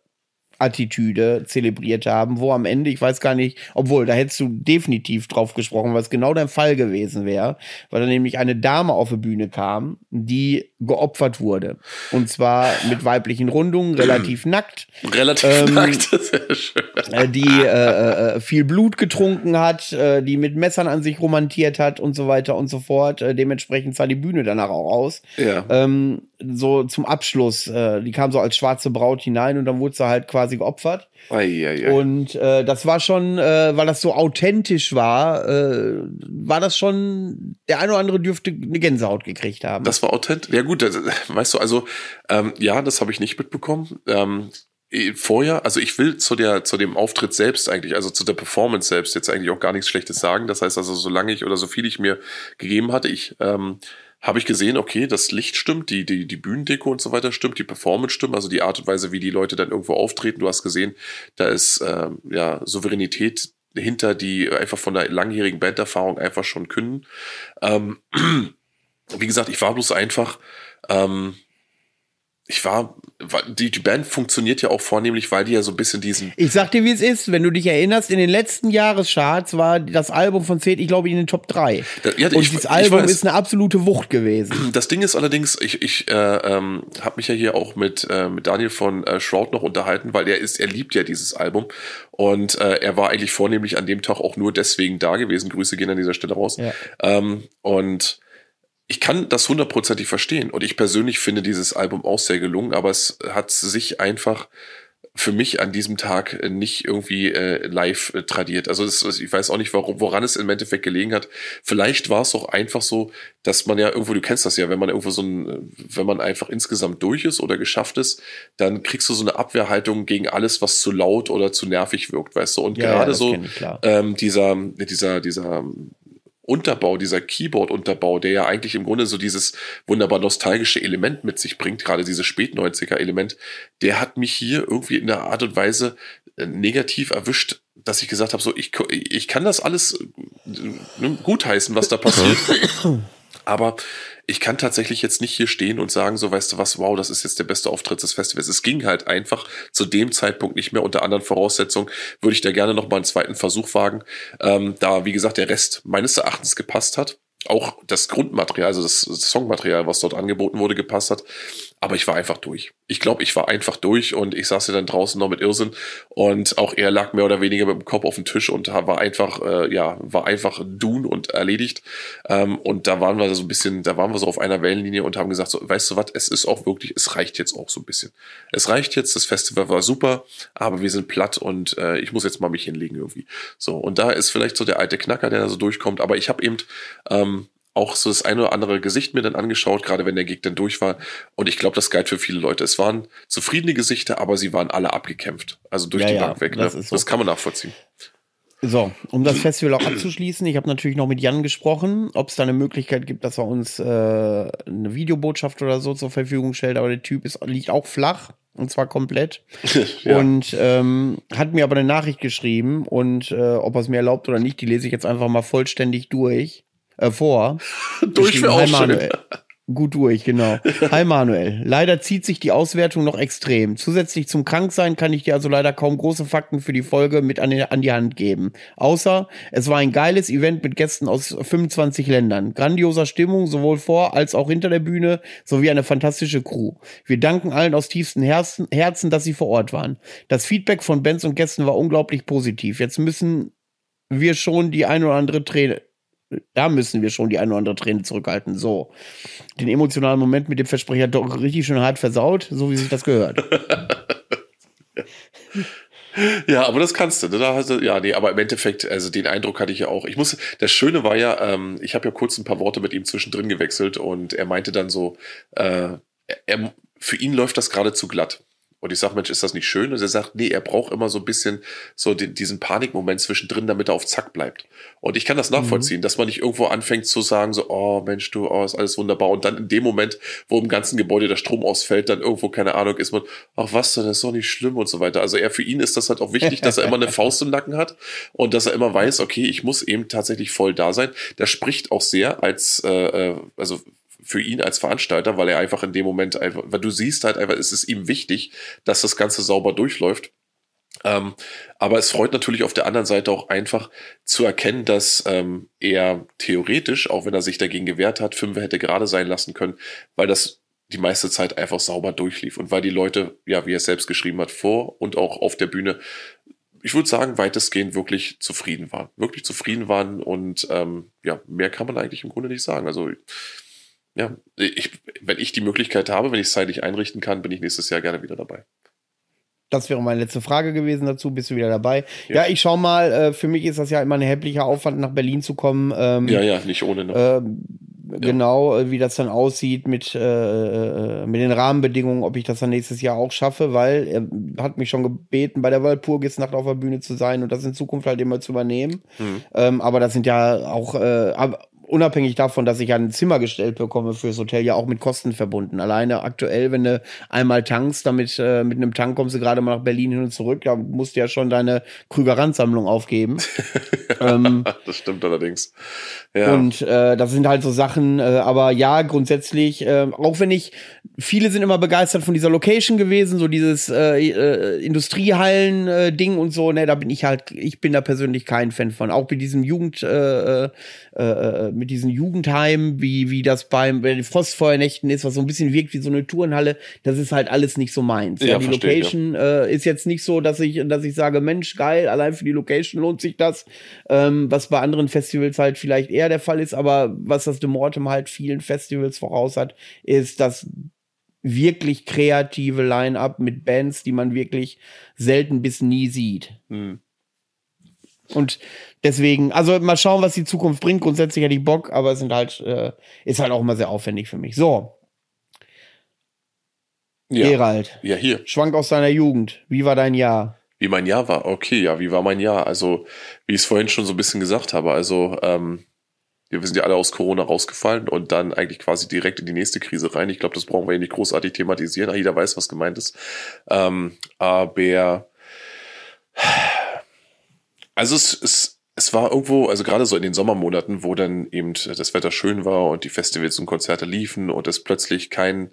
Attitüde zelebriert haben, wo am Ende, ich weiß gar nicht, obwohl, da hättest du definitiv drauf gesprochen, was genau dein Fall gewesen wäre, weil da nämlich eine Dame auf die Bühne kam, die geopfert wurde. Und zwar mit weiblichen Rundungen, relativ nackt, Relativ Ähm, nackt, sehr schön. äh, die äh, äh, viel Blut getrunken hat, äh, die mit Messern an sich romantiert hat und so weiter und so fort. Äh, dementsprechend sah die Bühne danach auch aus. Ja. Ähm, so zum Abschluss, äh, die kam so als schwarze Braut hinein und dann wurde sie halt quasi geopfert. Eieiei. Und äh, das war schon, äh, weil das so authentisch war, äh, war das schon, der eine oder andere dürfte eine Gänsehaut gekriegt haben. Das war authentisch. Ja gut, das, weißt du, also ähm, ja, das habe ich nicht mitbekommen. Ähm, vorher, also ich will zu der zu dem Auftritt selbst eigentlich, also zu der Performance selbst jetzt eigentlich auch gar nichts Schlechtes sagen. Das heißt also, solange ich oder so viel ich mir gegeben hatte, ich ähm, habe ich gesehen, okay, das Licht stimmt, die, die, die Bühnendeko und so weiter stimmt, die Performance stimmt, also die Art und Weise, wie die Leute dann irgendwo auftreten. Du hast gesehen, da ist ähm, ja Souveränität hinter, die einfach von der langjährigen Banderfahrung einfach schon können. Ähm, *clears throat* wie gesagt, ich war bloß einfach, ähm, ich war, die, die Band funktioniert ja auch vornehmlich, weil die ja so ein bisschen diesen, Ich sag dir, wie es ist, wenn du dich erinnerst, in den letzten Jahrescharts war das Album von Zed, ich glaube, in den Top 3. Da- ja, und ich- dieses ich Album weiß. ist eine absolute Wucht gewesen. *clears throat* Das Ding ist allerdings, ich, ich äh, ähm, habe mich ja hier auch mit, äh, mit Daniel von äh, Shroud noch unterhalten, weil er ist, er liebt ja dieses Album und äh, er war eigentlich vornehmlich an dem Tag auch nur deswegen da gewesen. Grüße gehen an dieser Stelle raus. Ja. Ähm, und ich kann das hundertprozentig verstehen und ich persönlich finde dieses Album auch sehr gelungen, aber es hat sich einfach für mich an diesem Tag nicht irgendwie äh, live äh, tradiert. Also das, ich weiß auch nicht, warum, woran es im Endeffekt gelegen hat. Vielleicht war es auch einfach so, dass man ja irgendwo, du kennst das ja, wenn man irgendwo so ein, wenn man einfach insgesamt durch ist oder geschafft ist, dann kriegst du so eine Abwehrhaltung gegen alles, was zu laut oder zu nervig wirkt, weißt du. Und Ja, ja, gerade das so ähm, dieser, dieser, dieser Unterbau, dieser Keyboard-Unterbau, der ja eigentlich im Grunde so dieses wunderbar nostalgische Element mit sich bringt, gerade dieses Spät-90er-Element, der hat mich hier irgendwie in der Art und Weise äh, negativ erwischt, dass ich gesagt habe, so, ich, ich kann das alles äh, gutheißen, was da passiert. *laughs* Aber ich kann tatsächlich jetzt nicht hier stehen und sagen, so weißt du was, wow, das ist jetzt der beste Auftritt des Festivals. Es ging halt einfach zu dem Zeitpunkt nicht mehr. Unter anderen Voraussetzungen würde ich da gerne noch mal einen zweiten Versuch wagen, ähm, da, wie gesagt, der Rest meines Erachtens gepasst hat. Auch das Grundmaterial, also das Songmaterial, was dort angeboten wurde, gepasst hat. Aber ich war einfach durch. Ich glaube, ich war einfach durch und ich saß ja dann draußen noch mit Irrsinn und auch er lag mehr oder weniger mit dem Kopf auf dem Tisch und war einfach, äh, ja, war einfach dun und erledigt. Ähm, und da waren wir so ein bisschen, da waren wir so auf einer Wellenlinie und haben gesagt, so, weißt du was, es ist auch wirklich, es reicht jetzt auch so ein bisschen. Es reicht jetzt, das Festival war super, aber wir sind platt und äh, ich muss jetzt mal mich hinlegen irgendwie. So, und da ist vielleicht so der alte Knacker, der da so durchkommt, aber ich habe eben ähm, auch so das eine oder andere Gesicht mir dann angeschaut, gerade wenn der Gig dann durch war. Und ich glaube, das galt für viele Leute. Es waren zufriedene Gesichter, aber sie waren alle abgekämpft. Also durch Ja, die ja, Bank weg. Ne? das Das, so. kann man nachvollziehen. So, um das Festival auch abzuschließen, ich habe natürlich noch mit Jan gesprochen, ob es da eine Möglichkeit gibt, dass er uns äh, eine Videobotschaft oder so zur Verfügung stellt, aber der Typ ist, liegt auch flach. Und zwar komplett. *laughs* Ja. Und ähm, hat mir aber eine Nachricht geschrieben und äh, ob er es mir erlaubt oder nicht, die lese ich jetzt einfach mal vollständig durch äh, vor. *laughs* Durch für. Manuel. Gut durch, genau. *laughs* Hi Manuel. Leider zieht sich die Auswertung noch extrem. Zusätzlich zum Kranksein kann ich dir also leider kaum große Fakten für die Folge mit an die, an die Hand geben. Außer, es war ein geiles Event mit Gästen aus 25 Ländern. Grandioser Stimmung, sowohl vor als auch hinter der Bühne, sowie eine fantastische Crew. Wir danken allen aus tiefstem Herzen, Herzen, dass sie vor Ort waren. Das Feedback von Bands und Gästen war unglaublich positiv. Jetzt müssen wir schon die ein oder andere Träne, da müssen wir schon die eine oder andere Träne zurückhalten. So. Den emotionalen Moment mit dem Versprecher doch richtig schön hart versaut, so wie sich das gehört. *laughs* Ja, aber das kannst du. ne? Da hast du, ja, nee, aber im Endeffekt, also den Eindruck hatte ich ja auch. Ich muss, das Schöne war ja, ähm, ich habe ja kurz ein paar Worte mit ihm zwischendrin gewechselt und er meinte dann so, äh, er, für ihn läuft das gerade zu glatt. Und ich sage, Mensch, ist das nicht schön? Und er sagt, nee, er braucht immer so ein bisschen so den, diesen Panikmoment zwischendrin, damit er auf Zack bleibt. Und ich kann das nachvollziehen, mhm. dass man nicht irgendwo anfängt zu sagen, so, oh Mensch, du, oh, ist alles wunderbar. Und dann in dem Moment, wo im ganzen Gebäude der Strom ausfällt, dann irgendwo, keine Ahnung, ist man, ach was denn, das ist doch nicht schlimm und so weiter. Also er, für ihn ist das halt auch wichtig, dass er immer eine *laughs* Faust im Nacken hat und dass er immer weiß, okay, ich muss eben tatsächlich voll da sein. Das spricht auch sehr als, äh, äh also für ihn als Veranstalter, weil er einfach in dem Moment einfach, weil du siehst halt einfach, es ist ihm wichtig, dass das Ganze sauber durchläuft. Ähm, aber es freut natürlich auf der anderen Seite auch einfach zu erkennen, dass ähm, er theoretisch, auch wenn er sich dagegen gewehrt hat, Fünfe hätte gerade sein lassen können, weil das die meiste Zeit einfach sauber durchlief und weil die Leute, ja, wie er selbst geschrieben hat, vor und auch auf der Bühne, ich würde sagen, weitestgehend wirklich zufrieden waren. Wirklich zufrieden waren und ähm, ja, mehr kann man eigentlich im Grunde nicht sagen. Also ja, ich, wenn ich die Möglichkeit habe, wenn ich es zeitlich einrichten kann, bin ich nächstes Jahr gerne wieder dabei. Das wäre meine letzte Frage gewesen dazu. Bist du wieder dabei? Ja, ja ich schau mal. Äh, für mich ist das ja immer ein erheblicher Aufwand, nach Berlin zu kommen. Ähm, ja, ja, nicht ohne. Ne? Äh, genau, äh, wie das dann aussieht mit, äh, äh, mit den Rahmenbedingungen, ob ich das dann nächstes Jahr auch schaffe, weil er hat mich schon gebeten, bei der Walpurgisnacht auf der Bühne zu sein und das in Zukunft halt immer zu übernehmen. Mhm. Ähm, aber das sind ja auch, äh, unabhängig davon, dass ich ein Zimmer gestellt bekomme fürs Hotel, ja auch mit Kosten verbunden. Alleine aktuell, wenn du einmal tankst, damit äh, mit einem Tank kommst du gerade mal nach Berlin hin und zurück, da musst du ja schon deine Krügerrandsammlung aufgeben. *laughs* ähm, das stimmt allerdings. Ja. Und äh, das sind halt so Sachen, äh, aber ja, grundsätzlich, äh, auch wenn ich, viele sind immer begeistert von dieser Location gewesen, so dieses äh, äh, Industriehallen-Ding und so, ne, da bin ich halt, ich bin da persönlich kein Fan von. Auch mit diesem Jugend, äh, äh, äh mit diesen Jugendheimen, wie, wie das beim bei den Frostfeuernächten ist, was so ein bisschen wirkt wie so eine Turnhalle, das ist halt alles nicht so meins. Ja, ja die Location ja. äh, ist jetzt nicht so, dass ich, dass ich sage, Mensch, geil, allein für die Location lohnt sich das. Ähm, was bei anderen Festivals halt vielleicht eher der Fall ist, aber was das De Mortem halt vielen Festivals voraus hat, ist das wirklich kreative Line-up mit Bands, die man wirklich selten bis nie sieht. Mhm. Und deswegen, also mal schauen, was die Zukunft bringt. Grundsätzlich hätte ich Bock, aber es sind halt, äh, ist halt auch immer sehr aufwendig für mich. So. Ja. Gerald. Ja, hier. Schwank aus deiner Jugend. Wie war dein Jahr? Wie mein Jahr war? Okay, ja, wie war mein Jahr? Also, wie ich es vorhin schon so ein bisschen gesagt habe, also, ähm, wir sind ja alle aus Corona rausgefallen und dann eigentlich quasi direkt in die nächste Krise rein. Ich glaube, das brauchen wir ja nicht großartig thematisieren. Jeder weiß, was gemeint ist. Ähm, aber also es, es, es war irgendwo, also gerade so in den Sommermonaten, wo dann eben das Wetter schön war und die Festivals und Konzerte liefen und es plötzlich kein,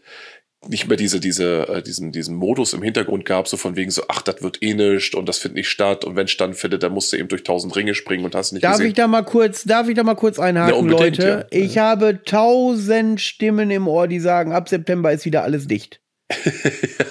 nicht mehr diese, diese, äh, diesen, diesen Modus im Hintergrund gab, so von wegen so, ach, das wird eh nicht und das findet nicht statt und wenn es findet, dann musst du eben durch tausend Ringe springen und hast nicht Darf gesehen. ich da mal kurz, darf ich da mal kurz einhaken, ja, Leute? Ja. Ich habe tausend Stimmen im Ohr, die sagen, ab September ist wieder alles dicht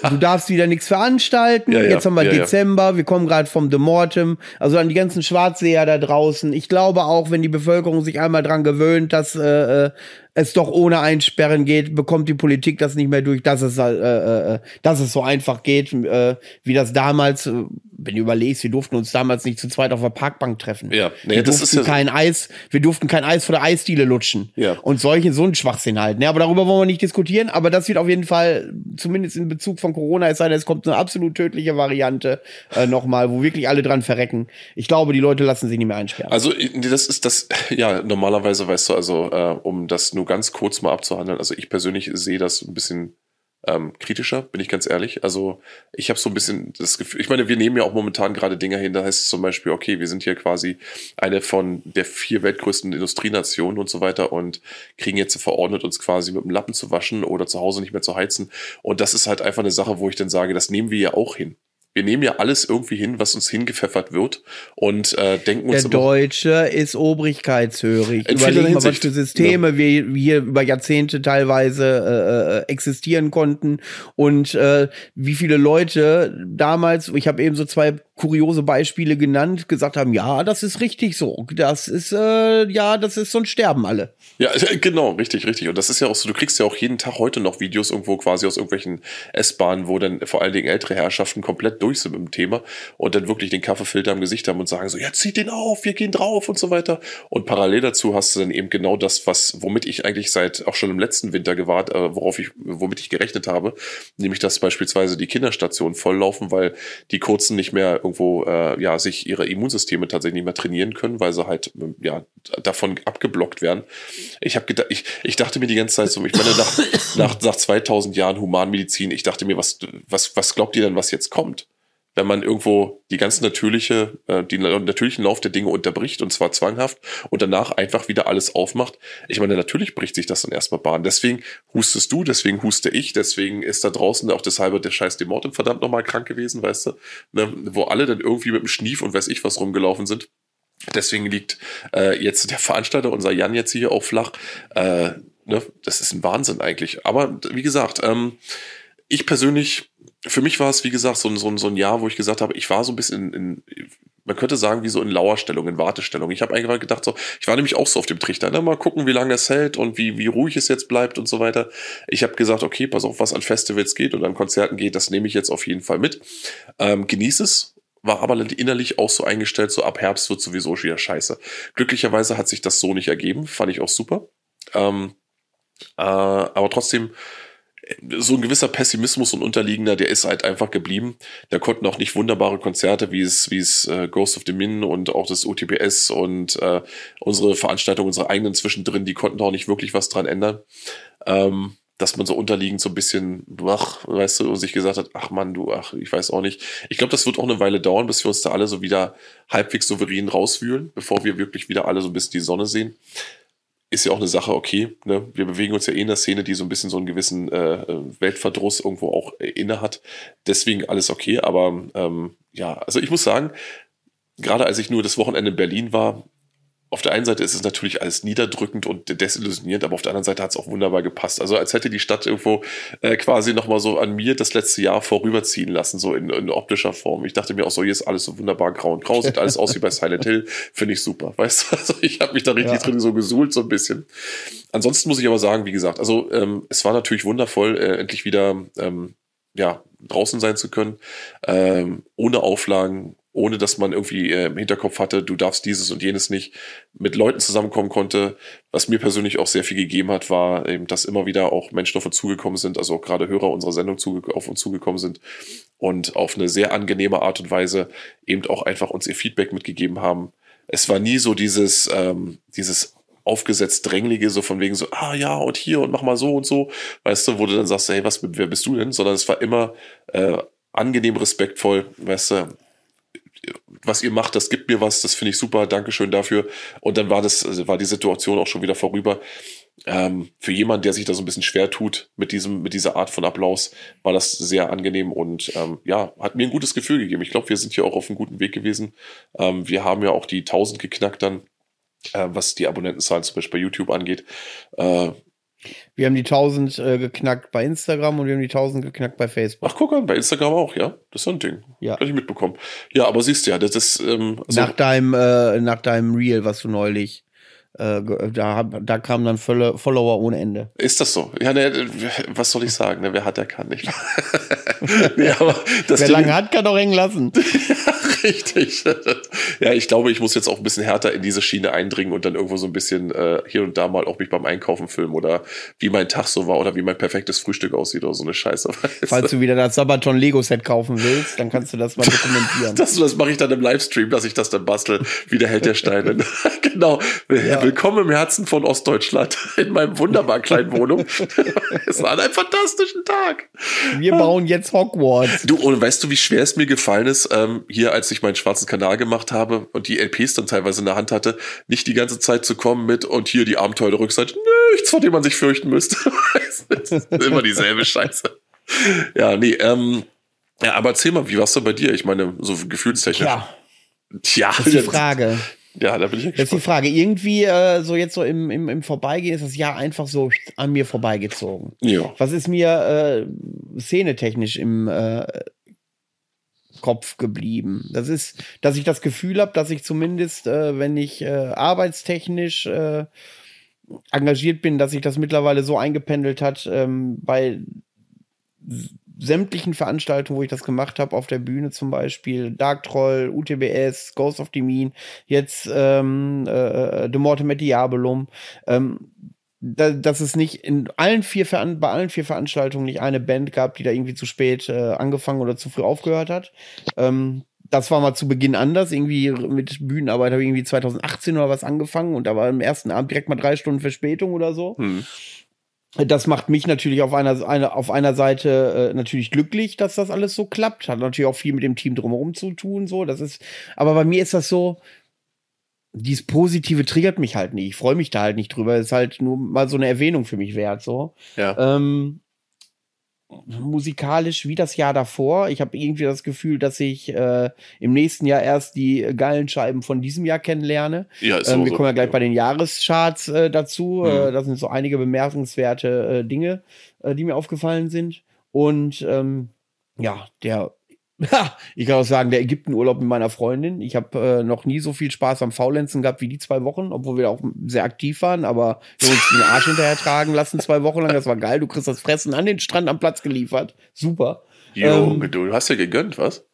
ja. *laughs* Du darfst wieder nichts veranstalten. Ja, ja. Jetzt haben wir Dezember, wir kommen gerade vom The Mortem. Also an die ganzen Schwarzseher da draußen. Ich glaube auch, wenn die Bevölkerung sich einmal dran gewöhnt, dass äh, äh es doch ohne Einsperren geht, bekommt die Politik das nicht mehr durch, dass es, äh, äh, äh dass es so einfach geht, äh, wie das damals, äh, wenn du überlegst, wir durften uns damals nicht zu zweit auf der Parkbank treffen. Ja, nee, wir das ist ja kein Eis, wir durften kein Eis vor der Eisdiele lutschen. Ja. Und solche, so ein Schwachsinn halt. Ne? Aber darüber wollen wir nicht diskutieren, aber das wird auf jeden Fall, zumindest in Bezug von Corona, es sei denn, es kommt eine absolut tödliche Variante äh, nochmal, wo wirklich alle dran verrecken. Ich glaube, die Leute lassen sich nicht mehr einsperren. Also, das ist das, *laughs* ja, normalerweise weißt du, also, äh, um das nur ganz kurz mal abzuhandeln. Also ich persönlich sehe das ein bisschen ähm, kritischer, bin ich ganz ehrlich. Also ich habe so ein bisschen das Gefühl, ich meine, wir nehmen ja auch momentan gerade Dinge hin, da heißt es zum Beispiel, okay, wir sind hier quasi eine von der vier weltgrößten Industrienationen und so weiter und kriegen jetzt verordnet, uns quasi mit dem Lappen zu waschen oder zu Hause nicht mehr zu heizen. Und das ist halt einfach eine Sache, wo ich dann sage, das nehmen wir ja auch hin wir nehmen ja alles irgendwie hin, was uns hingepfeffert wird und äh, denken uns. Der Deutsche ist obrigkeitshörig. Überlegen mal, was für Systeme ja. wir hier über Jahrzehnte teilweise äh, äh, existieren konnten und äh, wie viele Leute damals, ich habe eben so zwei kuriose Beispiele genannt, gesagt haben, ja, das ist richtig so. Das ist, äh, ja, das ist, sonst sterben alle. Ja, *laughs* genau, richtig, richtig. Und das ist ja auch so, du kriegst ja auch jeden Tag heute noch Videos irgendwo quasi aus irgendwelchen S-Bahnen, wo dann vor allen Dingen ältere Herrschaften komplett durch sind mit dem Thema und dann wirklich den Kaffeefilter im Gesicht haben und sagen so, ja, zieht den auf, wir gehen drauf und so weiter. Und parallel dazu hast du dann eben genau das, was, womit ich eigentlich seit auch schon im letzten Winter gewahrt, äh, worauf ich, womit ich gerechnet habe, nämlich dass beispielsweise die Kinderstationen volllaufen, weil die kurzen nicht mehr irgendwo äh, ja sich ihre Immunsysteme tatsächlich nicht mehr trainieren können, weil sie halt ja davon abgeblockt werden. Ich gedacht, ich, ich dachte mir die ganze Zeit so, ich meine nach, nach, nach 2000 Jahren Humanmedizin, ich dachte mir, was was was glaubt ihr denn, was jetzt kommt? Wenn man irgendwo die ganz natürliche, äh, die natürlichen Lauf der Dinge unterbricht und zwar zwanghaft und danach einfach wieder alles aufmacht. Ich meine, natürlich bricht sich das dann erstmal Bahn. Deswegen hustest du, deswegen huste ich, deswegen ist da draußen auch deshalb der scheiß Demortem verdammt nochmal krank gewesen, weißt du, ne? wo alle dann irgendwie mit dem Schnief und weiß ich was rumgelaufen sind. Deswegen liegt äh, jetzt der Veranstalter, unser Jan jetzt hier auch flach. Äh, ne? Das ist ein Wahnsinn eigentlich. Aber wie gesagt, ähm, ich persönlich für mich war es, wie gesagt, so ein, so, ein, so ein Jahr, wo ich gesagt habe, ich war so ein bisschen in, in man könnte sagen, wie so in Lauerstellung, in Wartestellung. Ich habe eigentlich gedacht, so, ich war nämlich auch so auf dem Trichter, ne? mal gucken, wie lange es hält und wie, wie ruhig es jetzt bleibt und so weiter. Ich habe gesagt, okay, pass auf, was an Festivals geht und an Konzerten geht, das nehme ich jetzt auf jeden Fall mit. Ähm, genieß es, war aber innerlich auch so eingestellt, so ab Herbst wird sowieso wieder scheiße. Glücklicherweise hat sich das so nicht ergeben, fand ich auch super. Ähm, äh, aber trotzdem so ein gewisser Pessimismus und Unterliegender, der ist halt einfach geblieben. Da konnten auch nicht wunderbare Konzerte wie es, wie es äh, Ghost of the Min und auch das UTPS und äh, unsere Veranstaltung, unsere eigenen zwischendrin, die konnten auch nicht wirklich was dran ändern. Ähm, dass man so unterliegend so ein bisschen, ach, weißt du, sich gesagt hat, ach Mann, du, ach, ich weiß auch nicht. Ich glaube, das wird auch eine Weile dauern, bis wir uns da alle so wieder halbwegs souverän rauswühlen, bevor wir wirklich wieder alle so ein bisschen die Sonne sehen ist ja auch eine Sache, okay, ne? wir bewegen uns ja eh in der Szene, die so ein bisschen so einen gewissen äh, Weltverdruss irgendwo auch inne hat. Deswegen alles okay, aber ähm, ja, also ich muss sagen, gerade als ich nur das Wochenende in Berlin war, auf der einen Seite ist es natürlich alles niederdrückend und desillusionierend, aber auf der anderen Seite hat es auch wunderbar gepasst. Also als hätte die Stadt irgendwo äh, quasi nochmal so an mir das letzte Jahr vorüberziehen lassen, so in, in optischer Form. Ich dachte mir auch so, hier ist alles so wunderbar grau und grau, sieht alles aus wie bei Silent Hill, finde ich super. Weißt du, *laughs* also ich habe mich da richtig ja. drin so gesuhlt, so ein bisschen. Ansonsten muss ich aber sagen, wie gesagt, also ähm, es war natürlich wundervoll, äh, endlich wieder ähm, ja, draußen sein zu können, ähm, ohne Auflagen, ohne dass man irgendwie äh, im Hinterkopf hatte, du darfst dieses und jenes nicht, mit Leuten zusammenkommen konnte. Was mir persönlich auch sehr viel gegeben hat, war eben, dass immer wieder auch Menschen auf uns zugekommen sind, also auch gerade Hörer unserer Sendung auf uns zugekommen sind und auf eine sehr angenehme Art und Weise eben auch einfach uns ihr Feedback mitgegeben haben. Es war nie so dieses, ähm, dieses aufgesetzt dränglige, so von wegen so, ah ja, und hier und mach mal so und so, weißt du, wo du dann sagst, hey, was, wer bist du denn? Sondern es war immer äh, angenehm respektvoll, weißt du, was ihr macht, das gibt mir was, das finde ich super, Dankeschön dafür. Und dann war das, also war die Situation auch schon wieder vorüber. Ähm, für jemanden, der sich da so ein bisschen schwer tut mit diesem, mit dieser Art von Applaus, war das sehr angenehm und ähm, ja, hat mir ein gutes Gefühl gegeben. Ich glaube, wir sind hier auch auf einem guten Weg gewesen. Ähm, wir haben ja auch die 1000 geknackt dann, äh, was die Abonnentenzahlen zum Beispiel bei YouTube angeht. Äh, wir haben die 1000 äh, geknackt bei Instagram und wir haben die 1000 geknackt bei Facebook. Ach, guck an, bei Instagram auch, ja? Das ist so ein Ding. Ja. Kann ich mitbekommen. Ja, aber siehst du ja, das ist. Ähm, also nach, deinem, äh, nach deinem Reel, was du neulich. Äh, da, da kamen dann Follower ohne Ende. Ist das so? Ja, ne, was soll ich sagen? Ne, wer hat, der kann nicht. *laughs* nee, wer lange hat, kann doch hängen lassen. *laughs* Richtig. Ja, ich glaube, ich muss jetzt auch ein bisschen härter in diese Schiene eindringen und dann irgendwo so ein bisschen äh, hier und da mal auch mich beim Einkaufen filmen oder wie mein Tag so war oder wie mein perfektes Frühstück aussieht oder so eine Scheiße. *laughs* Falls du wieder das Sabaton Lego Set kaufen willst, dann kannst du das mal dokumentieren. das, das mache ich dann im Livestream, dass ich das dann bastel, wie der Held der Steine. genau. Ja. Willkommen im Herzen von Ostdeutschland *laughs* in meinem wunderbar kleinen Wohnung. *laughs* es war ein fantastischen Tag. Wir bauen jetzt Hogwarts. Du, und weißt du, wie schwer es mir gefallen ist, ähm, hier als ich meinen schwarzen Kanal gemacht habe und die LPs dann teilweise in der Hand hatte, nicht die ganze Zeit zu kommen mit und hier die Abenteuer der Rückseite, nichts, vor dem man sich fürchten müsste. *laughs* das ist immer dieselbe Scheiße. Ja, nee, ähm, ja, aber erzähl mal, wie war's denn bei dir? Ich meine, so gefühlstechnisch. Ja. Tja, das ist die Frage. Ja, da bin ich ja Das ist die Frage. Irgendwie, äh, so jetzt so im, im, im Vorbeigehen ist das Jahr einfach so an mir vorbeigezogen. Ja. Was ist mir äh, szenetechnisch im äh, Kopf geblieben. Das ist, dass ich das Gefühl habe, dass ich zumindest, äh, wenn ich äh, arbeitstechnisch äh, engagiert bin, dass sich das mittlerweile so eingependelt hat ähm, bei sämtlichen Veranstaltungen, wo ich das gemacht habe, auf der Bühne zum Beispiel, Dark Troll, UTBS, Ghost of the Mean, jetzt ähm, äh, The Mortem et Diabolum, ähm, da, dass es nicht in allen vier bei allen vier Veranstaltungen nicht eine Band gab, die da irgendwie zu spät äh, angefangen oder zu früh aufgehört hat. Ähm, das war mal zu Beginn anders. Irgendwie mit Bühnenarbeit habe ich irgendwie 2018 oder was angefangen und da war im ersten Abend direkt mal drei Stunden Verspätung oder so. Hm das macht mich natürlich auf einer, eine, auf einer Seite äh, natürlich glücklich, dass das alles so klappt. Hat natürlich auch viel mit dem Team drumherum zu tun, so. Das ist, aber bei mir ist das so, dieses Positive triggert mich halt nicht. Ich freue mich da halt nicht drüber. ist halt nur mal so eine Erwähnung für mich wert, so. Ja. Ähm, musikalisch wie das Jahr davor. Ich habe irgendwie das Gefühl, dass ich äh, im nächsten Jahr erst die geilen Scheiben von diesem Jahr kennenlerne. Ja, ist ähm, wir so, kommen ja gleich ja. bei den Jahrescharts äh, dazu. Mhm. Äh, da sind so einige bemerkenswerte äh, Dinge, äh, die mir aufgefallen sind. Und ähm, ja, der *laughs* ich kann auch sagen, der Ägyptenurlaub mit meiner Freundin. Ich habe äh, noch nie so viel Spaß am Faulenzen gehabt wie die zwei Wochen, obwohl wir auch sehr aktiv waren, aber wir haben uns den Arsch hinterher tragen lassen zwei Wochen lang. Das war geil. Du kriegst das Fressen an den Strand am Platz geliefert. Super. Junge, ähm, du hast ja gegönnt, was?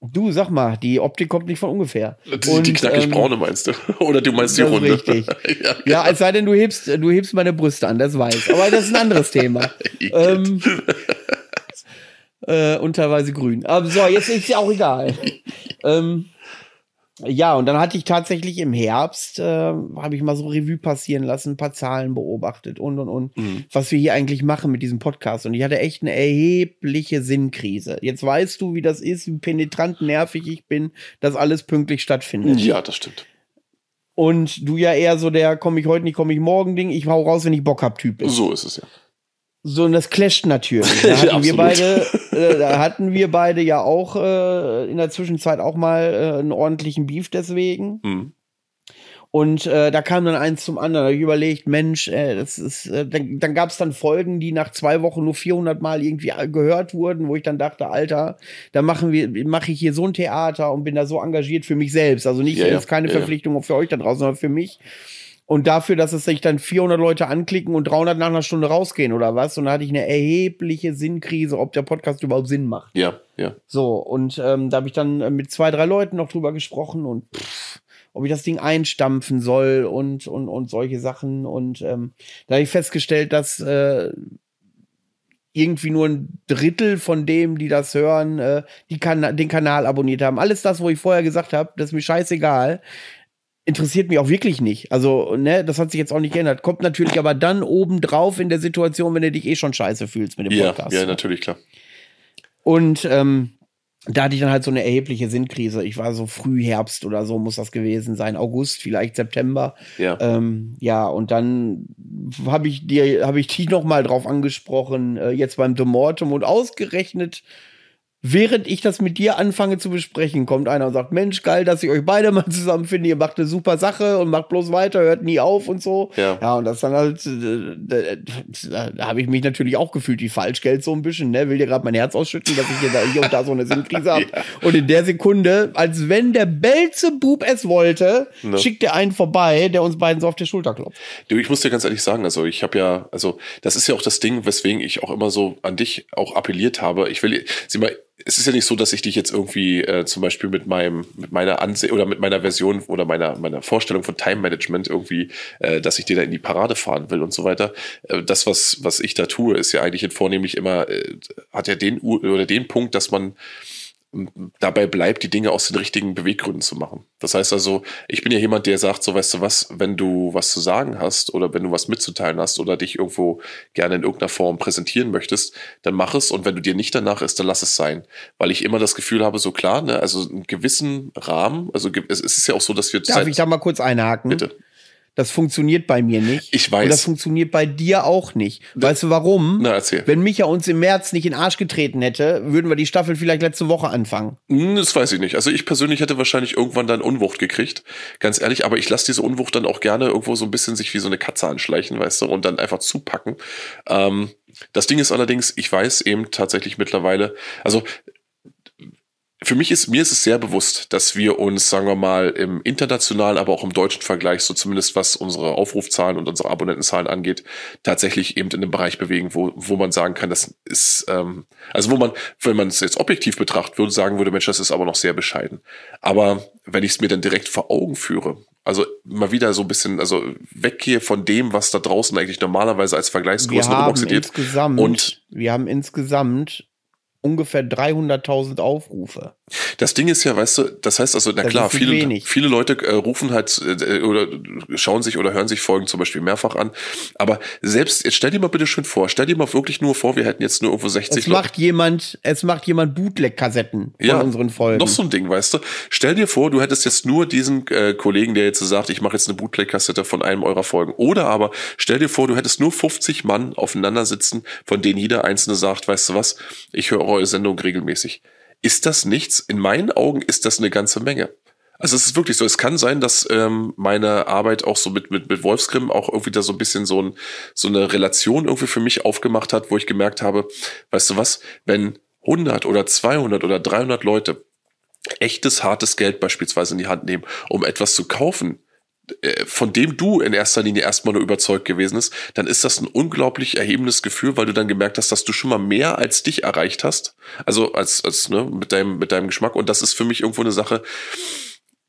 Du, sag mal, die Optik kommt nicht von ungefähr. Die, Und, die knackig ähm, braune meinst du? *laughs* Oder du meinst die runde? Richtig. *laughs* ja, ja, als sei denn, du hebst, du hebst meine Brüste an, das weiß. Aber das ist ein anderes Thema. ähm, äh, und teilweise grün. Aber so, jetzt ist ja auch egal. *laughs* ähm, ja, und dann hatte ich tatsächlich im Herbst, äh, habe ich mal so Revue passieren lassen, ein paar Zahlen beobachtet und und und, mhm. was wir hier eigentlich machen mit diesem Podcast. Und ich hatte echt eine erhebliche Sinnkrise. Jetzt weißt du, wie das ist, wie penetrant nervig ich bin, dass alles pünktlich stattfindet. Ja, das stimmt. Und du ja eher so der komme ich heute nicht, komme ich morgen Ding, ich hau raus, wenn ich Bock hab Typ bist. So ist es ja. So, und das clasht natürlich. *laughs* Da hatten wir beide, äh, da hatten wir beide ja auch äh, in der Zwischenzeit auch mal äh, einen ordentlichen Beef deswegen. Mhm. Und äh, da kam dann eins zum anderen. Da habe ich überlegt, Mensch, äh, das ist, äh, dann, dann gab es dann Folgen, die nach zwei Wochen nur 400 Mal irgendwie gehört wurden, wo ich dann dachte, Alter, da machen wir, mache ich hier so ein Theater und bin da so engagiert für mich selbst. Also nicht ja, jetzt keine ja, Verpflichtung ja. für euch da draußen, sondern für mich. Und dafür, dass es sich dann 400 Leute anklicken und 300 nach einer Stunde rausgehen oder was. Und da hatte ich eine erhebliche Sinnkrise, ob der Podcast überhaupt Sinn macht. Ja, ja. So, und ähm, da habe ich dann mit zwei, drei Leuten noch drüber gesprochen und pff, ob ich das Ding einstampfen soll und, und, und solche Sachen. Und ähm, da habe ich festgestellt, dass äh, irgendwie nur ein Drittel von dem, die das hören, äh, die kan den Kanal abonniert haben. Alles das, wo ich vorher gesagt habe, das ist mir scheißegal interessiert mich auch wirklich nicht. Also, ne, das hat sich jetzt auch nicht geändert. Kommt natürlich aber dann oben drauf in der Situation, wenn du dich eh schon scheiße fühlst mit dem ja, Podcast. Ja, natürlich, klar. Und ähm, da hatte ich dann halt so eine erhebliche Sinnkrise. Ich war so Frühherbst oder so, muss das gewesen sein. August, vielleicht September. Ja. Ähm, ja, und dann habe ich dir, habe ich dich noch mal drauf angesprochen, äh, jetzt beim Demortum und ausgerechnet Während ich das mit dir anfange zu besprechen, kommt einer und sagt, Mensch, geil, dass ich euch beide mal zusammenfinde. Ihr macht eine super Sache und macht bloß weiter, hört nie auf und so. Ja, ja und das dann halt, äh, da, da habe ich mich natürlich auch gefühlt wie Falschgeld so ein bisschen, ne? Will dir gerade mein Herz ausschütten, dass ich hier, da, hier und da so eine Sinnkrise habe. *laughs* ja. Und in der Sekunde, als wenn der Belzebub es wollte, ne. schickt er einen vorbei, der uns beiden so auf die Schulter klopft. Du, ich muss dir ganz ehrlich sagen, also ich habe ja, also das ist ja auch das Ding, weswegen ich auch immer so an dich auch appelliert habe. Ich will, sieh mal, es ist ja nicht so, dass ich dich jetzt irgendwie äh, zum Beispiel mit meinem, mit meiner Anseh oder mit meiner Version oder meiner, meiner Vorstellung von Time Management irgendwie, äh, dass ich dir da in die Parade fahren will und so weiter. Äh, das, was, was ich da tue, ist ja eigentlich vornehmlich immer, äh, hat ja den oder den Punkt, dass man dabei bleibt, die Dinge aus den richtigen Beweggründen zu machen. Das heißt also, ich bin ja jemand, der sagt, so weißt du was, wenn du was zu sagen hast oder wenn du was mitzuteilen hast oder dich irgendwo gerne in irgendeiner Form präsentieren möchtest, dann mach es und wenn du dir nicht danach ist, dann lass es sein. Weil ich immer das Gefühl habe, so klar, ne, also einen gewissen Rahmen, also es ist ja auch so, dass wir... Darf ich da mal kurz einhaken? Bitte. Das funktioniert bei mir nicht. Ich weiß. Und das funktioniert bei dir auch nicht. Weißt du warum? Na, erzähl. Wenn Micha uns im März nicht in den Arsch getreten hätte, würden wir die Staffel vielleicht letzte Woche anfangen. Hm, das weiß ich nicht. Also ich persönlich hätte wahrscheinlich irgendwann dann Unwucht gekriegt. Ganz ehrlich, aber ich lasse diese Unwucht dann auch gerne irgendwo so ein bisschen sich wie so eine Katze anschleichen, weißt du, und dann einfach zupacken. Ähm, das Ding ist allerdings, ich weiß eben tatsächlich mittlerweile, also für mich ist, mir ist es sehr bewusst, dass wir uns, sagen wir mal, im internationalen, aber auch im deutschen Vergleich, so zumindest was unsere Aufrufzahlen und unsere Abonnentenzahlen angeht, tatsächlich eben in einem Bereich bewegen, wo, wo man sagen kann, das ist, ähm, also wo man, wenn man es jetzt objektiv betrachtet würde, sagen würde, Mensch, das ist aber noch sehr bescheiden. Aber wenn ich es mir dann direkt vor Augen führe, also mal wieder so ein bisschen, also weggehe von dem, was da draußen eigentlich normalerweise als Vergleichsgröße insgesamt, und wir haben insgesamt ungefähr 300.000 Aufrufe. Das Ding ist ja, weißt du, das heißt also, na das klar, viele, viele Leute äh, rufen halt äh, oder schauen sich oder hören sich Folgen zum Beispiel mehrfach an. Aber selbst, jetzt stell dir mal bitte schön vor, stell dir mal wirklich nur vor, wir hätten jetzt nur irgendwo 60 Es macht jemand, es macht jemand Bootleg-Kassetten von ja, unseren Folgen. Noch so ein Ding, weißt du. Stell dir vor, du hättest jetzt nur diesen äh, Kollegen, der jetzt sagt, ich mache jetzt eine Bootleg-Kassette von einem eurer Folgen. Oder aber stell dir vor, du hättest nur 50 Mann aufeinander sitzen, von denen jeder einzelne sagt, weißt du was, ich höre eure Sendung regelmäßig ist das nichts. In meinen Augen ist das eine ganze Menge. Also es ist wirklich so. Es kann sein, dass ähm, meine Arbeit auch so mit, mit, mit Wolfsgrim auch irgendwie da so ein bisschen so, ein, so eine Relation irgendwie für mich aufgemacht hat, wo ich gemerkt habe, weißt du was, wenn 100 oder 200 oder 300 Leute echtes, hartes Geld beispielsweise in die Hand nehmen, um etwas zu kaufen, von dem du in erster Linie erstmal nur überzeugt gewesen bist, dann ist das ein unglaublich erhebendes Gefühl, weil du dann gemerkt hast, dass du schon mal mehr als dich erreicht hast. Also als, als ne, mit deinem, mit deinem Geschmack. Und das ist für mich irgendwo eine Sache,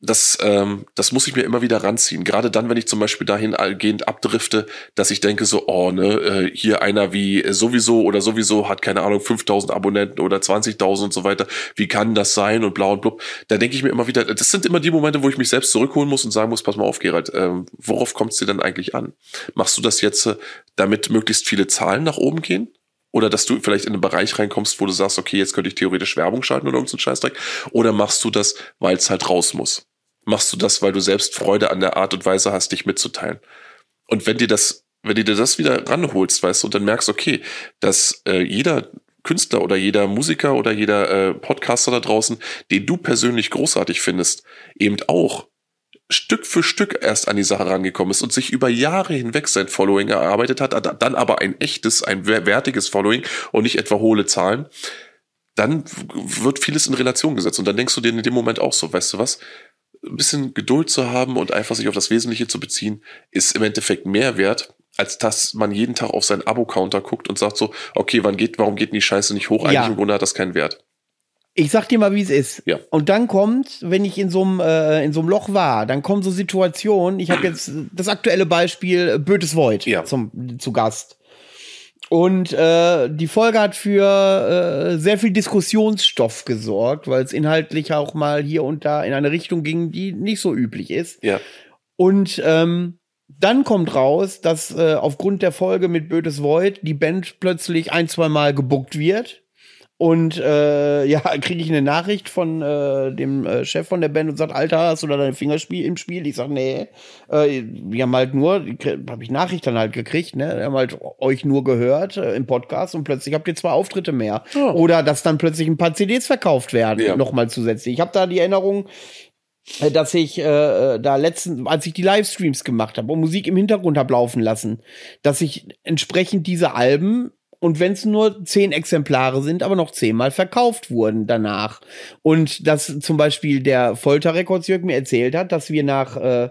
das, ähm, das muss ich mir immer wieder ranziehen. Gerade dann, wenn ich zum Beispiel dahingehend abdrifte, dass ich denke so, oh, ne, äh, hier einer wie sowieso oder sowieso hat, keine Ahnung, 5000 Abonnenten oder 20.000 und so weiter. Wie kann das sein und blau und blub. Da denke ich mir immer wieder, das sind immer die Momente, wo ich mich selbst zurückholen muss und sagen muss, pass mal auf, Gerald, ähm, worauf kommt es dir denn eigentlich an? Machst du das jetzt, äh, damit möglichst viele Zahlen nach oben gehen? Oder dass du vielleicht in einen Bereich reinkommst, wo du sagst, okay, jetzt könnte ich theoretisch Werbung schalten oder irgendeinen Scheißdreck. Oder machst du das, weil es halt raus muss? Machst du das, weil du selbst Freude an der Art und Weise hast, dich mitzuteilen. Und wenn dir das, wenn dir das wieder ranholst, weißt du, und dann merkst, okay, dass äh, jeder Künstler oder jeder Musiker oder jeder äh, Podcaster da draußen, den du persönlich großartig findest, eben auch Stück für Stück erst an die Sache rangekommen ist und sich über Jahre hinweg sein Following erarbeitet hat, dann aber ein echtes, ein wertiges Following und nicht etwa hohle Zahlen, dann wird vieles in Relation gesetzt. Und dann denkst du dir in dem Moment auch so, weißt du was, ein bisschen Geduld zu haben und einfach sich auf das Wesentliche zu beziehen, ist im Endeffekt mehr wert, als dass man jeden Tag auf seinen Abo-Counter guckt und sagt so, okay, wann geht, warum geht denn die Scheiße nicht hoch? Eigentlich ja. im Grunde hat das keinen Wert. Ich sag dir mal, wie es ist. Ja. Und dann kommt, wenn ich in so einem äh, in so einem Loch war, dann kommen so Situationen. Ich habe *clears throat* jetzt das aktuelle Beispiel Bötes Void ja. zum, zu Gast. Und äh, die Folge hat für äh, sehr viel Diskussionsstoff gesorgt, weil es inhaltlich auch mal hier und da in eine Richtung ging, die nicht so üblich ist. Ja. Und ähm, dann kommt raus, dass äh, aufgrund der Folge mit Bötes Void die Band plötzlich ein, zwei Mal gebuckt wird und äh, *laughs* ja, kriege ich eine Nachricht von äh, dem äh, Chef von der Band und sagt, Alter, hast du da dein Fingerspiel im Spiel? Ich sag, nee, äh, wir haben halt nur, habe ich Nachricht dann halt gekriegt, ne? Wir haben halt euch nur gehört äh, im Podcast und plötzlich habt ihr zwei Auftritte mehr. Oh. Oder dass dann plötzlich ein paar CDs verkauft werden, ja. nochmal zusätzlich. Ich habe da die Erinnerung, äh, dass ich äh, da letzten, als ich die Livestreams gemacht habe und Musik im Hintergrund habe laufen lassen, dass ich entsprechend diese Alben und wenn es nur zehn Exemplare sind, aber noch zehnmal verkauft wurden danach. Und dass zum Beispiel der Folterrekords Jörg mir erzählt hat, dass wir nach äh,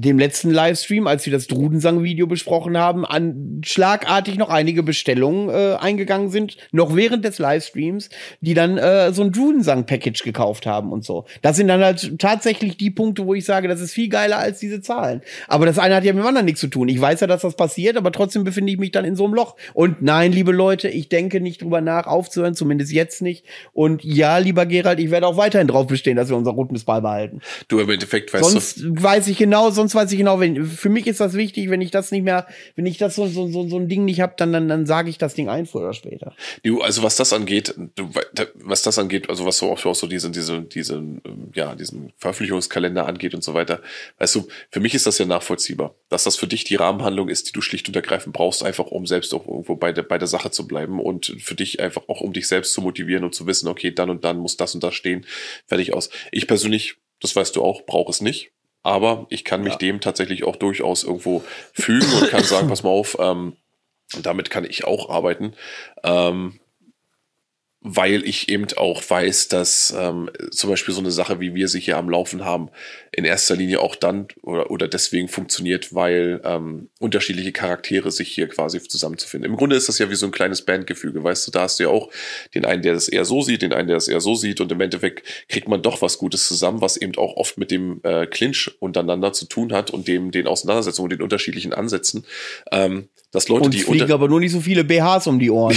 dem letzten Livestream, als wir das Drudensang-Video besprochen haben, an schlagartig noch einige Bestellungen äh, eingegangen sind, noch während des Livestreams, die dann äh, so ein Drudensang-Package gekauft haben und so. Das sind dann halt tatsächlich die Punkte, wo ich sage, das ist viel geiler als diese Zahlen. Aber das eine hat ja mit dem anderen nichts zu tun. Ich weiß ja, dass das passiert, aber trotzdem befinde ich mich dann in so einem Loch. Und nein, liebe Leute, ich denke nicht drüber nach, aufzuhören, zumindest jetzt nicht. Und ja, lieber Gerald, ich werde auch weiterhin drauf bestehen, dass wir unser Rhythmus beibehalten. Du im Endeffekt weißt sonst du. weiß ich genau, sonst weiß ich genau, wenn für mich ist das wichtig, wenn ich das nicht mehr, wenn ich das so so so, so ein Ding nicht habe, dann dann dann sage ich das Ding ein früher oder später. Du, also was das angeht, du, was das angeht, also was so auch, auch so diese diese diese ja diesen Veröffentlichungskalender angeht und so weiter, weißt du, für mich ist das ja nachvollziehbar, dass das für dich die Rahmenhandlung ist, die du schlicht und ergreifend brauchst, einfach um selbst auch irgendwo bei der bei der Sache zu bleiben und für dich einfach auch um dich selbst zu motivieren und zu wissen, okay, dann und dann muss das und das stehen, fertig aus. Ich persönlich das weißt du auch, brauche es nicht aber ich kann mich ja. dem tatsächlich auch durchaus irgendwo fügen und kann sagen, *coughs* pass mal auf, ähm, damit kann ich auch arbeiten. Ähm, weil ich eben auch weiß, dass ähm, zum Beispiel so eine Sache, wie wir sie hier am Laufen haben, in erster Linie auch dann oder, oder deswegen funktioniert, weil ähm, unterschiedliche Charaktere sich hier quasi zusammenzufinden. Im Grunde ist das ja wie so ein kleines Bandgefüge, weißt du, da hast du ja auch den einen, der das eher so sieht, den einen, der das eher so sieht und im Endeffekt kriegt man doch was Gutes zusammen, was eben auch oft mit dem äh, Clinch untereinander zu tun hat und dem den Auseinandersetzungen und den unterschiedlichen Ansätzen. Ähm, dass Leute, und die fliegen aber nur nicht so viele BHs um die Ohren.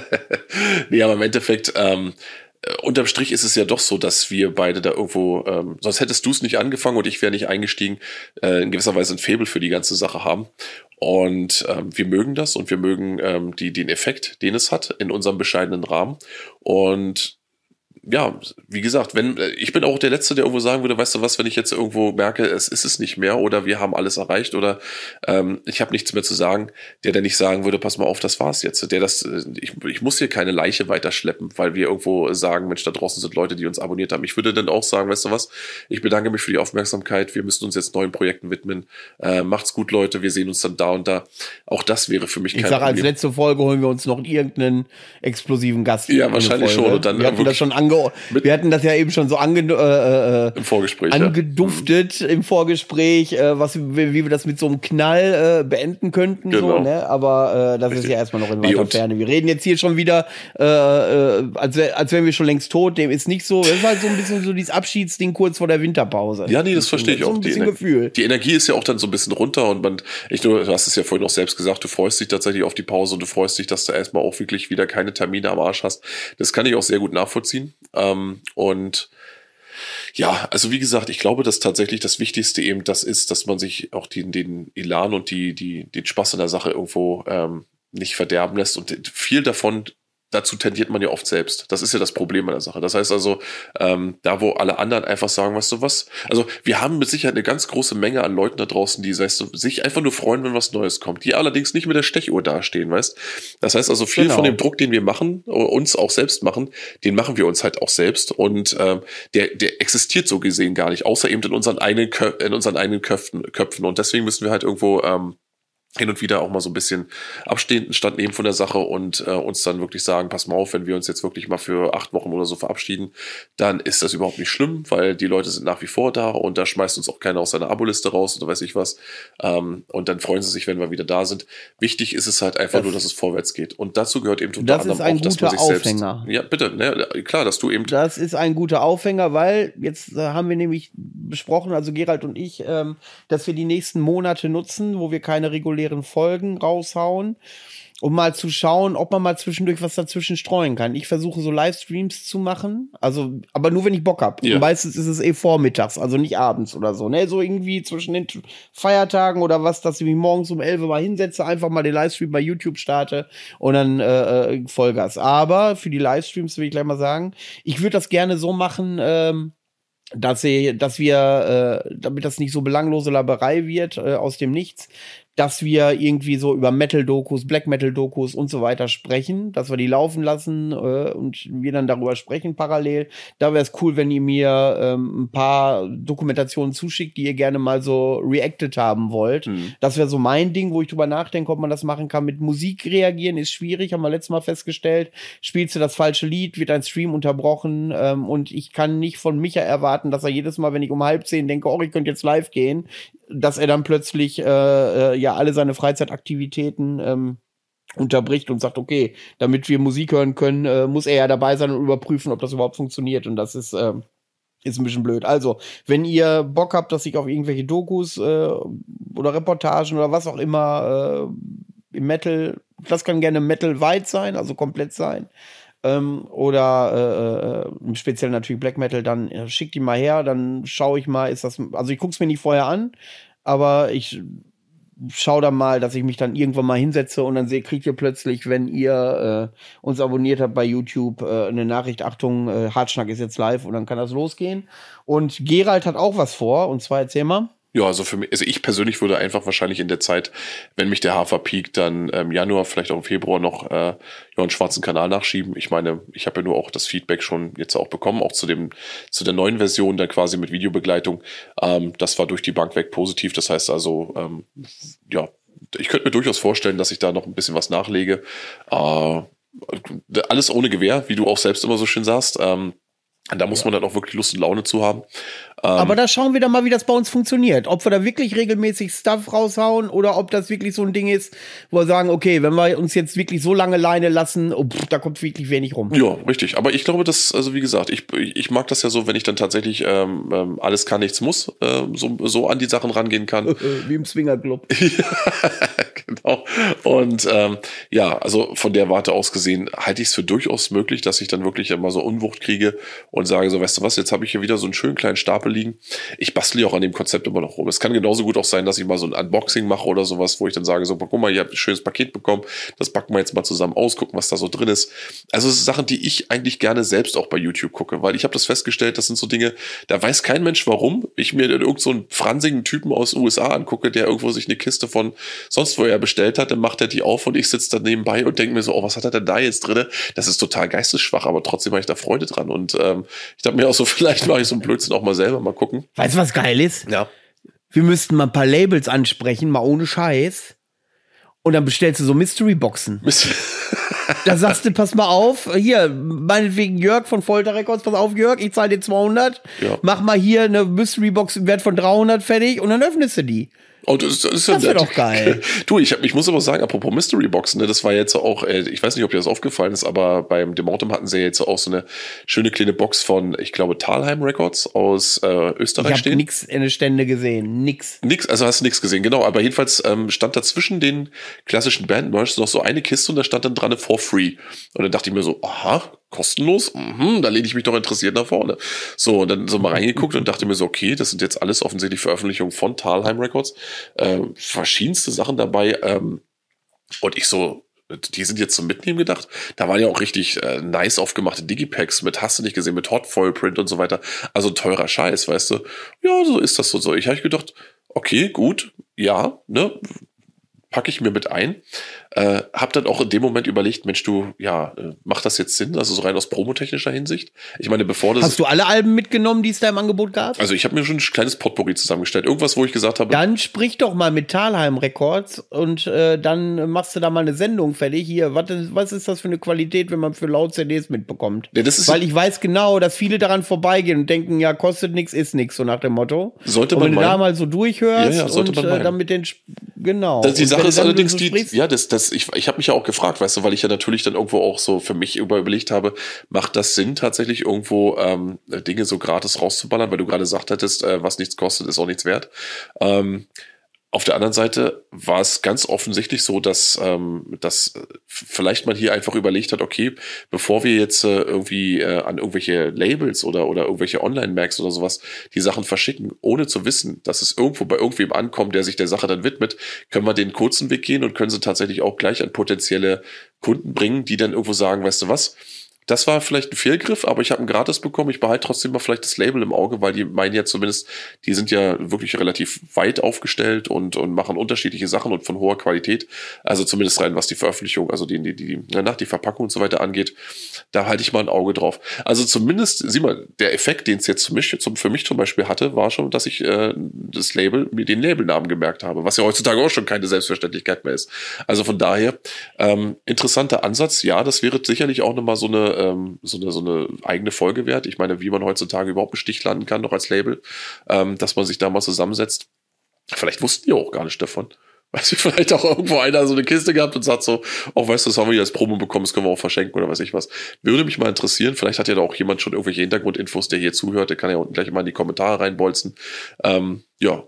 *laughs* nee, aber im Endeffekt, ähm, äh, unterm Strich ist es ja doch so, dass wir beide da irgendwo, ähm, sonst hättest du es nicht angefangen und ich wäre nicht eingestiegen, äh, in gewisser Weise ein Faible für die ganze Sache haben. Und ähm, wir mögen das und wir mögen ähm, die, den Effekt, den es hat in unserem bescheidenen Rahmen. Und ja, wie gesagt, wenn äh, ich bin auch der Letzte, der irgendwo sagen würde, weißt du was, wenn ich jetzt irgendwo merke, es ist es nicht mehr oder wir haben alles erreicht oder ähm, ich habe nichts mehr zu sagen, der der nicht sagen würde, pass mal auf, das war's jetzt. Der das, äh, ich, ich muss hier keine Leiche weiterschleppen, weil wir irgendwo sagen, Mensch, da draußen sind Leute, die uns abonniert haben. Ich würde dann auch sagen, weißt du was, ich bedanke mich für die Aufmerksamkeit, wir müssen uns jetzt neuen Projekten widmen. Äh, macht's gut, Leute, wir sehen uns dann da und da. Auch das wäre für mich kein Ich sage, als letzte Folge holen wir uns noch irgendeinen explosiven Gast. Ja, wahrscheinlich schon. Und dann wir hatten das schon ange wir hatten das ja eben schon so ange äh, äh, im Vorgespräch, angeduftet ja. im Vorgespräch, äh, was, wie, wie, wir das mit so einem Knall äh, beenden könnten. Genau. So, ne? Aber äh, das Richtig. ist ja erstmal noch in weiter nee, Ferne. Wir reden jetzt hier schon wieder, äh, äh, als, als wären wir schon längst tot. Dem ist nicht so. Das ist halt so ein bisschen so dieses Abschiedsding kurz vor der Winterpause. Ja, nee, das verstehe ich auch. So ein bisschen die, Gefühl. die Energie ist ja auch dann so ein bisschen runter und man, ich, du hast es ja vorhin auch selbst gesagt, du freust dich tatsächlich auf die Pause und du freust dich, dass du erstmal auch wirklich wieder keine Termine am Arsch hast. Das kann ich auch sehr gut nachvollziehen. Ähm, und ja, also wie gesagt, ich glaube, dass tatsächlich das Wichtigste eben das ist, dass man sich auch den, den Elan und die, die, den Spaß in der Sache irgendwo ähm, nicht verderben lässt. Und viel davon dazu tendiert man ja oft selbst. Das ist ja das Problem an der Sache. Das heißt also, ähm, da wo alle anderen einfach sagen, weißt du was, also wir haben mit Sicherheit eine ganz große Menge an Leuten da draußen, die weißt du, sich einfach nur freuen, wenn was Neues kommt, die allerdings nicht mit der Stechuhr dastehen, weißt. Das heißt also, viel genau. von dem Druck, den wir machen, uns auch selbst machen, den machen wir uns halt auch selbst und ähm, der, der existiert so gesehen gar nicht, außer eben in unseren eigenen, Kö in unseren eigenen Köpfen, Köpfen. Und deswegen müssen wir halt irgendwo ähm, hin und wieder auch mal so ein bisschen abstehenden Stand nehmen von der Sache und äh, uns dann wirklich sagen, pass mal auf, wenn wir uns jetzt wirklich mal für acht Wochen oder so verabschieden, dann ist das überhaupt nicht schlimm, weil die Leute sind nach wie vor da und da schmeißt uns auch keiner aus seiner Aboliste raus oder weiß ich was. Ähm, und dann freuen sie sich, wenn wir wieder da sind. Wichtig ist es halt einfach das, nur, dass es vorwärts geht. Und dazu gehört eben unter anderem auch, dass man sich Aufhänger. selbst. Ja, bitte, ne, klar, dass du eben. Das ist ein guter Aufhänger, weil jetzt äh, haben wir nämlich besprochen, also Gerald und ich, ähm, dass wir die nächsten Monate nutzen, wo wir keine regulären regulären Folgen raushauen, um mal zu schauen, ob man mal zwischendurch was dazwischen streuen kann. Ich versuche so Livestreams zu machen, also aber nur wenn ich Bock habe. Yeah. meistens ist es eh vormittags, also nicht abends oder so, ne, so irgendwie zwischen den Feiertagen oder was, dass ich mich morgens um 11 mal hinsetze, einfach mal den Livestream bei YouTube starte und dann äh, äh, Vollgas. Aber für die Livestreams will ich gleich mal sagen, ich würde das gerne so machen, ähm, dass, sie, dass wir, äh, damit das nicht so belanglose Laberei wird äh, aus dem Nichts, dass wir irgendwie so über Metal-Dokus, Black Metal-Dokus und so weiter sprechen, dass wir die laufen lassen äh, und wir dann darüber sprechen parallel. Da wäre es cool, wenn ihr mir ähm, ein paar Dokumentationen zuschickt, die ihr gerne mal so reacted haben wollt. Mhm. Das wäre so mein Ding, wo ich drüber nachdenke, ob man das machen kann. Mit Musik reagieren ist schwierig, haben wir letztes Mal festgestellt. Spielst du das falsche Lied, wird ein Stream unterbrochen ähm, und ich kann nicht von Micha erwarten, dass er jedes Mal, wenn ich um halb zehn denke, oh, ich könnte jetzt live gehen, dass er dann plötzlich äh, äh, ja alle seine Freizeitaktivitäten ähm, unterbricht und sagt, okay, damit wir Musik hören können, äh, muss er ja dabei sein und überprüfen, ob das überhaupt funktioniert. Und das ist, äh, ist ein bisschen blöd. Also, wenn ihr Bock habt, dass ich auf irgendwelche Dokus äh, oder Reportagen oder was auch immer äh, im Metal, das kann gerne Metal weit sein, also komplett sein ähm, oder äh, äh, speziell natürlich Black Metal, dann äh, schickt die mal her, dann schaue ich mal, ist das, also ich gucke es mir nicht vorher an, aber ich schau da mal, dass ich mich dann irgendwann mal hinsetze und dann sehe, kriegt ihr plötzlich, wenn ihr äh, uns abonniert habt bei YouTube, äh, eine Nachricht, Achtung, äh, Hartschnack ist jetzt live und dann kann das losgehen. Und Gerald hat auch was vor, und zwar erzähl mal. Ja, also für mich, also ich persönlich würde einfach wahrscheinlich in der Zeit, wenn mich der Hafer piekt, dann im ähm, Januar, vielleicht auch im Februar noch äh, ja, einen schwarzen Kanal nachschieben. Ich meine, ich habe ja nur auch das Feedback schon jetzt auch bekommen, auch zu dem, zu der neuen Version, dann quasi mit Videobegleitung. Ähm, das war durch die Bank weg positiv. Das heißt also, ähm, ja, ich könnte mir durchaus vorstellen, dass ich da noch ein bisschen was nachlege. Äh, alles ohne Gewehr, wie du auch selbst immer so schön sagst. Ähm, da muss man dann auch wirklich Lust und Laune zu haben. Ähm, Aber da schauen wir dann mal, wie das bei uns funktioniert. Ob wir da wirklich regelmäßig Stuff raushauen oder ob das wirklich so ein Ding ist, wo wir sagen, okay, wenn wir uns jetzt wirklich so lange Leine lassen, oh, pff, da kommt wirklich wenig rum. Ja, richtig. Aber ich glaube, dass, also wie gesagt, ich, ich mag das ja so, wenn ich dann tatsächlich ähm, ähm alles kann, nichts muss, äh, so, so an die Sachen rangehen kann. *laughs* wie im Swingerclub. *laughs* *laughs* genau. Und ähm, ja, also von der Warte aus gesehen halte ich es für durchaus möglich, dass ich dann wirklich immer so Unwucht kriege und sage so, weißt du was, jetzt habe ich hier wieder so einen schönen kleinen Stapel liegen. Ich bastle ja auch an dem Konzept immer noch rum. Es kann genauso gut auch sein, dass ich mal so ein Unboxing mache oder sowas, wo ich dann sage so, guck mal, ihr habt ein schönes Paket bekommen, das packen wir jetzt mal zusammen aus, gucken, was da so drin ist. Also es sind Sachen, die ich eigentlich gerne selbst auch bei YouTube gucke, weil ich habe das festgestellt, das sind so Dinge, da weiß kein Mensch warum. Ich mir irgend so fransigen Typen aus den USA angucke, der irgendwo sich eine Kiste von sonst woher bestellt hat, dann macht er die auf und ich sitze da nebenbei und denke mir so, oh, was hat er denn da jetzt drin? Das ist total geistesschwach, aber trotzdem habe ich da Freude dran und ähm, ich dachte mir auch so, *laughs* vielleicht mache ich so einen Blödsinn auch mal selber, mal gucken. Weißt du, was geil ist? Ja. Wir müssten mal ein paar Labels ansprechen, mal ohne Scheiß. Und dann bestellst du so Mystery-Boxen. *laughs* da sagst du, pass mal auf, hier, meinetwegen Jörg von Folter Records, pass auf, Jörg, ich zahle dir 200. Ja. Mach mal hier eine Mystery-Box im Wert von 300 fertig und dann öffnest du die. Oh, das, das ist das ja doch geil. *laughs* Du, ich, hab, ich muss aber sagen, apropos Mystery Boxen, ne, das war jetzt auch, äh, ich weiß nicht, ob dir das aufgefallen ist, aber beim Demontum hatten sie jetzt auch so eine schöne kleine Box von, ich glaube, Talheim Records aus äh, Österreich ich stehen. Ich habe nix in der Stände gesehen, nix. Nix, also hast du nichts gesehen, genau. Aber jedenfalls ähm, stand da zwischen den klassischen Band-Merch noch so eine Kiste und da stand dann dran for free. Und dann dachte ich mir so, aha, kostenlos? Mhm, da lehne ich mich doch interessiert nach vorne. So, und dann so mal reingeguckt und dachte mir so, okay, das sind jetzt alles offensichtlich Veröffentlichungen von Talheim Records. Ähm, verschiedenste Sachen dabei. Ähm, und ich so, die sind jetzt zum Mitnehmen gedacht. Da waren ja auch richtig äh, nice aufgemachte Digipacks mit, hast du nicht gesehen, mit Hot Foil Print und so weiter. Also teurer Scheiß, weißt du. Ja, so ist das so. so. Ich habe gedacht, okay, gut, ja, ne, packe ich mir mit ein. Äh, hab dann auch in dem Moment überlegt, Mensch, du, ja, äh, macht das jetzt Sinn? Also so rein aus promotechnischer Hinsicht? Ich meine, bevor das. Hast du alle Alben mitgenommen, die es da im Angebot gab? Also ich habe mir schon ein kleines Potpourri zusammengestellt. Irgendwas, wo ich gesagt habe. Dann sprich doch mal mit Talheim Records und äh, dann machst du da mal eine Sendung fertig. Hier, was, was ist das für eine Qualität, wenn man für laut CDs mitbekommt? Ja, das ist Weil ich weiß genau, dass viele daran vorbeigehen und denken, ja, kostet nichts, ist nichts, so nach dem Motto. Sollte man und wenn meinen. du da mal so durchhörst ja, ja, und äh, dann mit den genau. Das, die Sache ist allerdings die, ja, das, das, ich, ich habe mich ja auch auch gefragt, weißt du, weil ich ja natürlich dann irgendwo auch so für mich über überlegt habe, macht das Sinn, tatsächlich irgendwo ähm, Dinge so gratis rauszuballern, weil du gerade gesagt hattest, äh, was nichts kostet, ist auch nichts wert. Ähm, auf der anderen Seite war es ganz offensichtlich so, dass, ähm, dass vielleicht man hier einfach überlegt hat, okay, bevor wir jetzt äh, irgendwie äh, an irgendwelche Labels oder, oder irgendwelche Online-Macs oder sowas die Sachen verschicken, ohne zu wissen, dass es irgendwo bei irgendwem ankommt, der sich der Sache dann widmet, können wir den kurzen Weg gehen und können sie tatsächlich auch gleich an potenzielle Kunden bringen, die dann irgendwo sagen, weißt du was, das war vielleicht ein Fehlgriff, aber ich habe einen Gratis bekommen. Ich behalte trotzdem mal vielleicht das Label im Auge, weil die meinen ja zumindest, die sind ja wirklich relativ weit aufgestellt und, und machen unterschiedliche Sachen und von hoher Qualität. Also zumindest rein, was die Veröffentlichung, also die, die, die, nach die Verpackung und so weiter angeht. Da halte ich mal ein Auge drauf. Also zumindest, sieh mal, der Effekt, den es jetzt für mich, zum, für mich zum Beispiel hatte, war schon, dass ich äh, das Label, mir den Labelnamen gemerkt habe, was ja heutzutage auch schon keine Selbstverständlichkeit mehr ist. Also von daher, ähm, interessanter Ansatz. Ja, das wäre sicherlich auch nochmal so eine ähm, so, eine, so eine eigene Folge wert. Ich meine, wie man heutzutage überhaupt im Stich landen kann, noch als Label, ähm, dass man sich da mal zusammensetzt. Vielleicht wussten die auch gar nicht davon. Weiß ich, vielleicht auch irgendwo einer so eine Kiste gehabt und sagt so, auch oh, weißt du, das haben wir hier als Promo bekommen, das können wir auch verschenken oder weiß ich was. Würde mich mal interessieren. Vielleicht hat ja da auch jemand schon irgendwelche Hintergrundinfos, der hier zuhört. Der kann ja unten gleich mal in die Kommentare reinbolzen. Ähm, ja,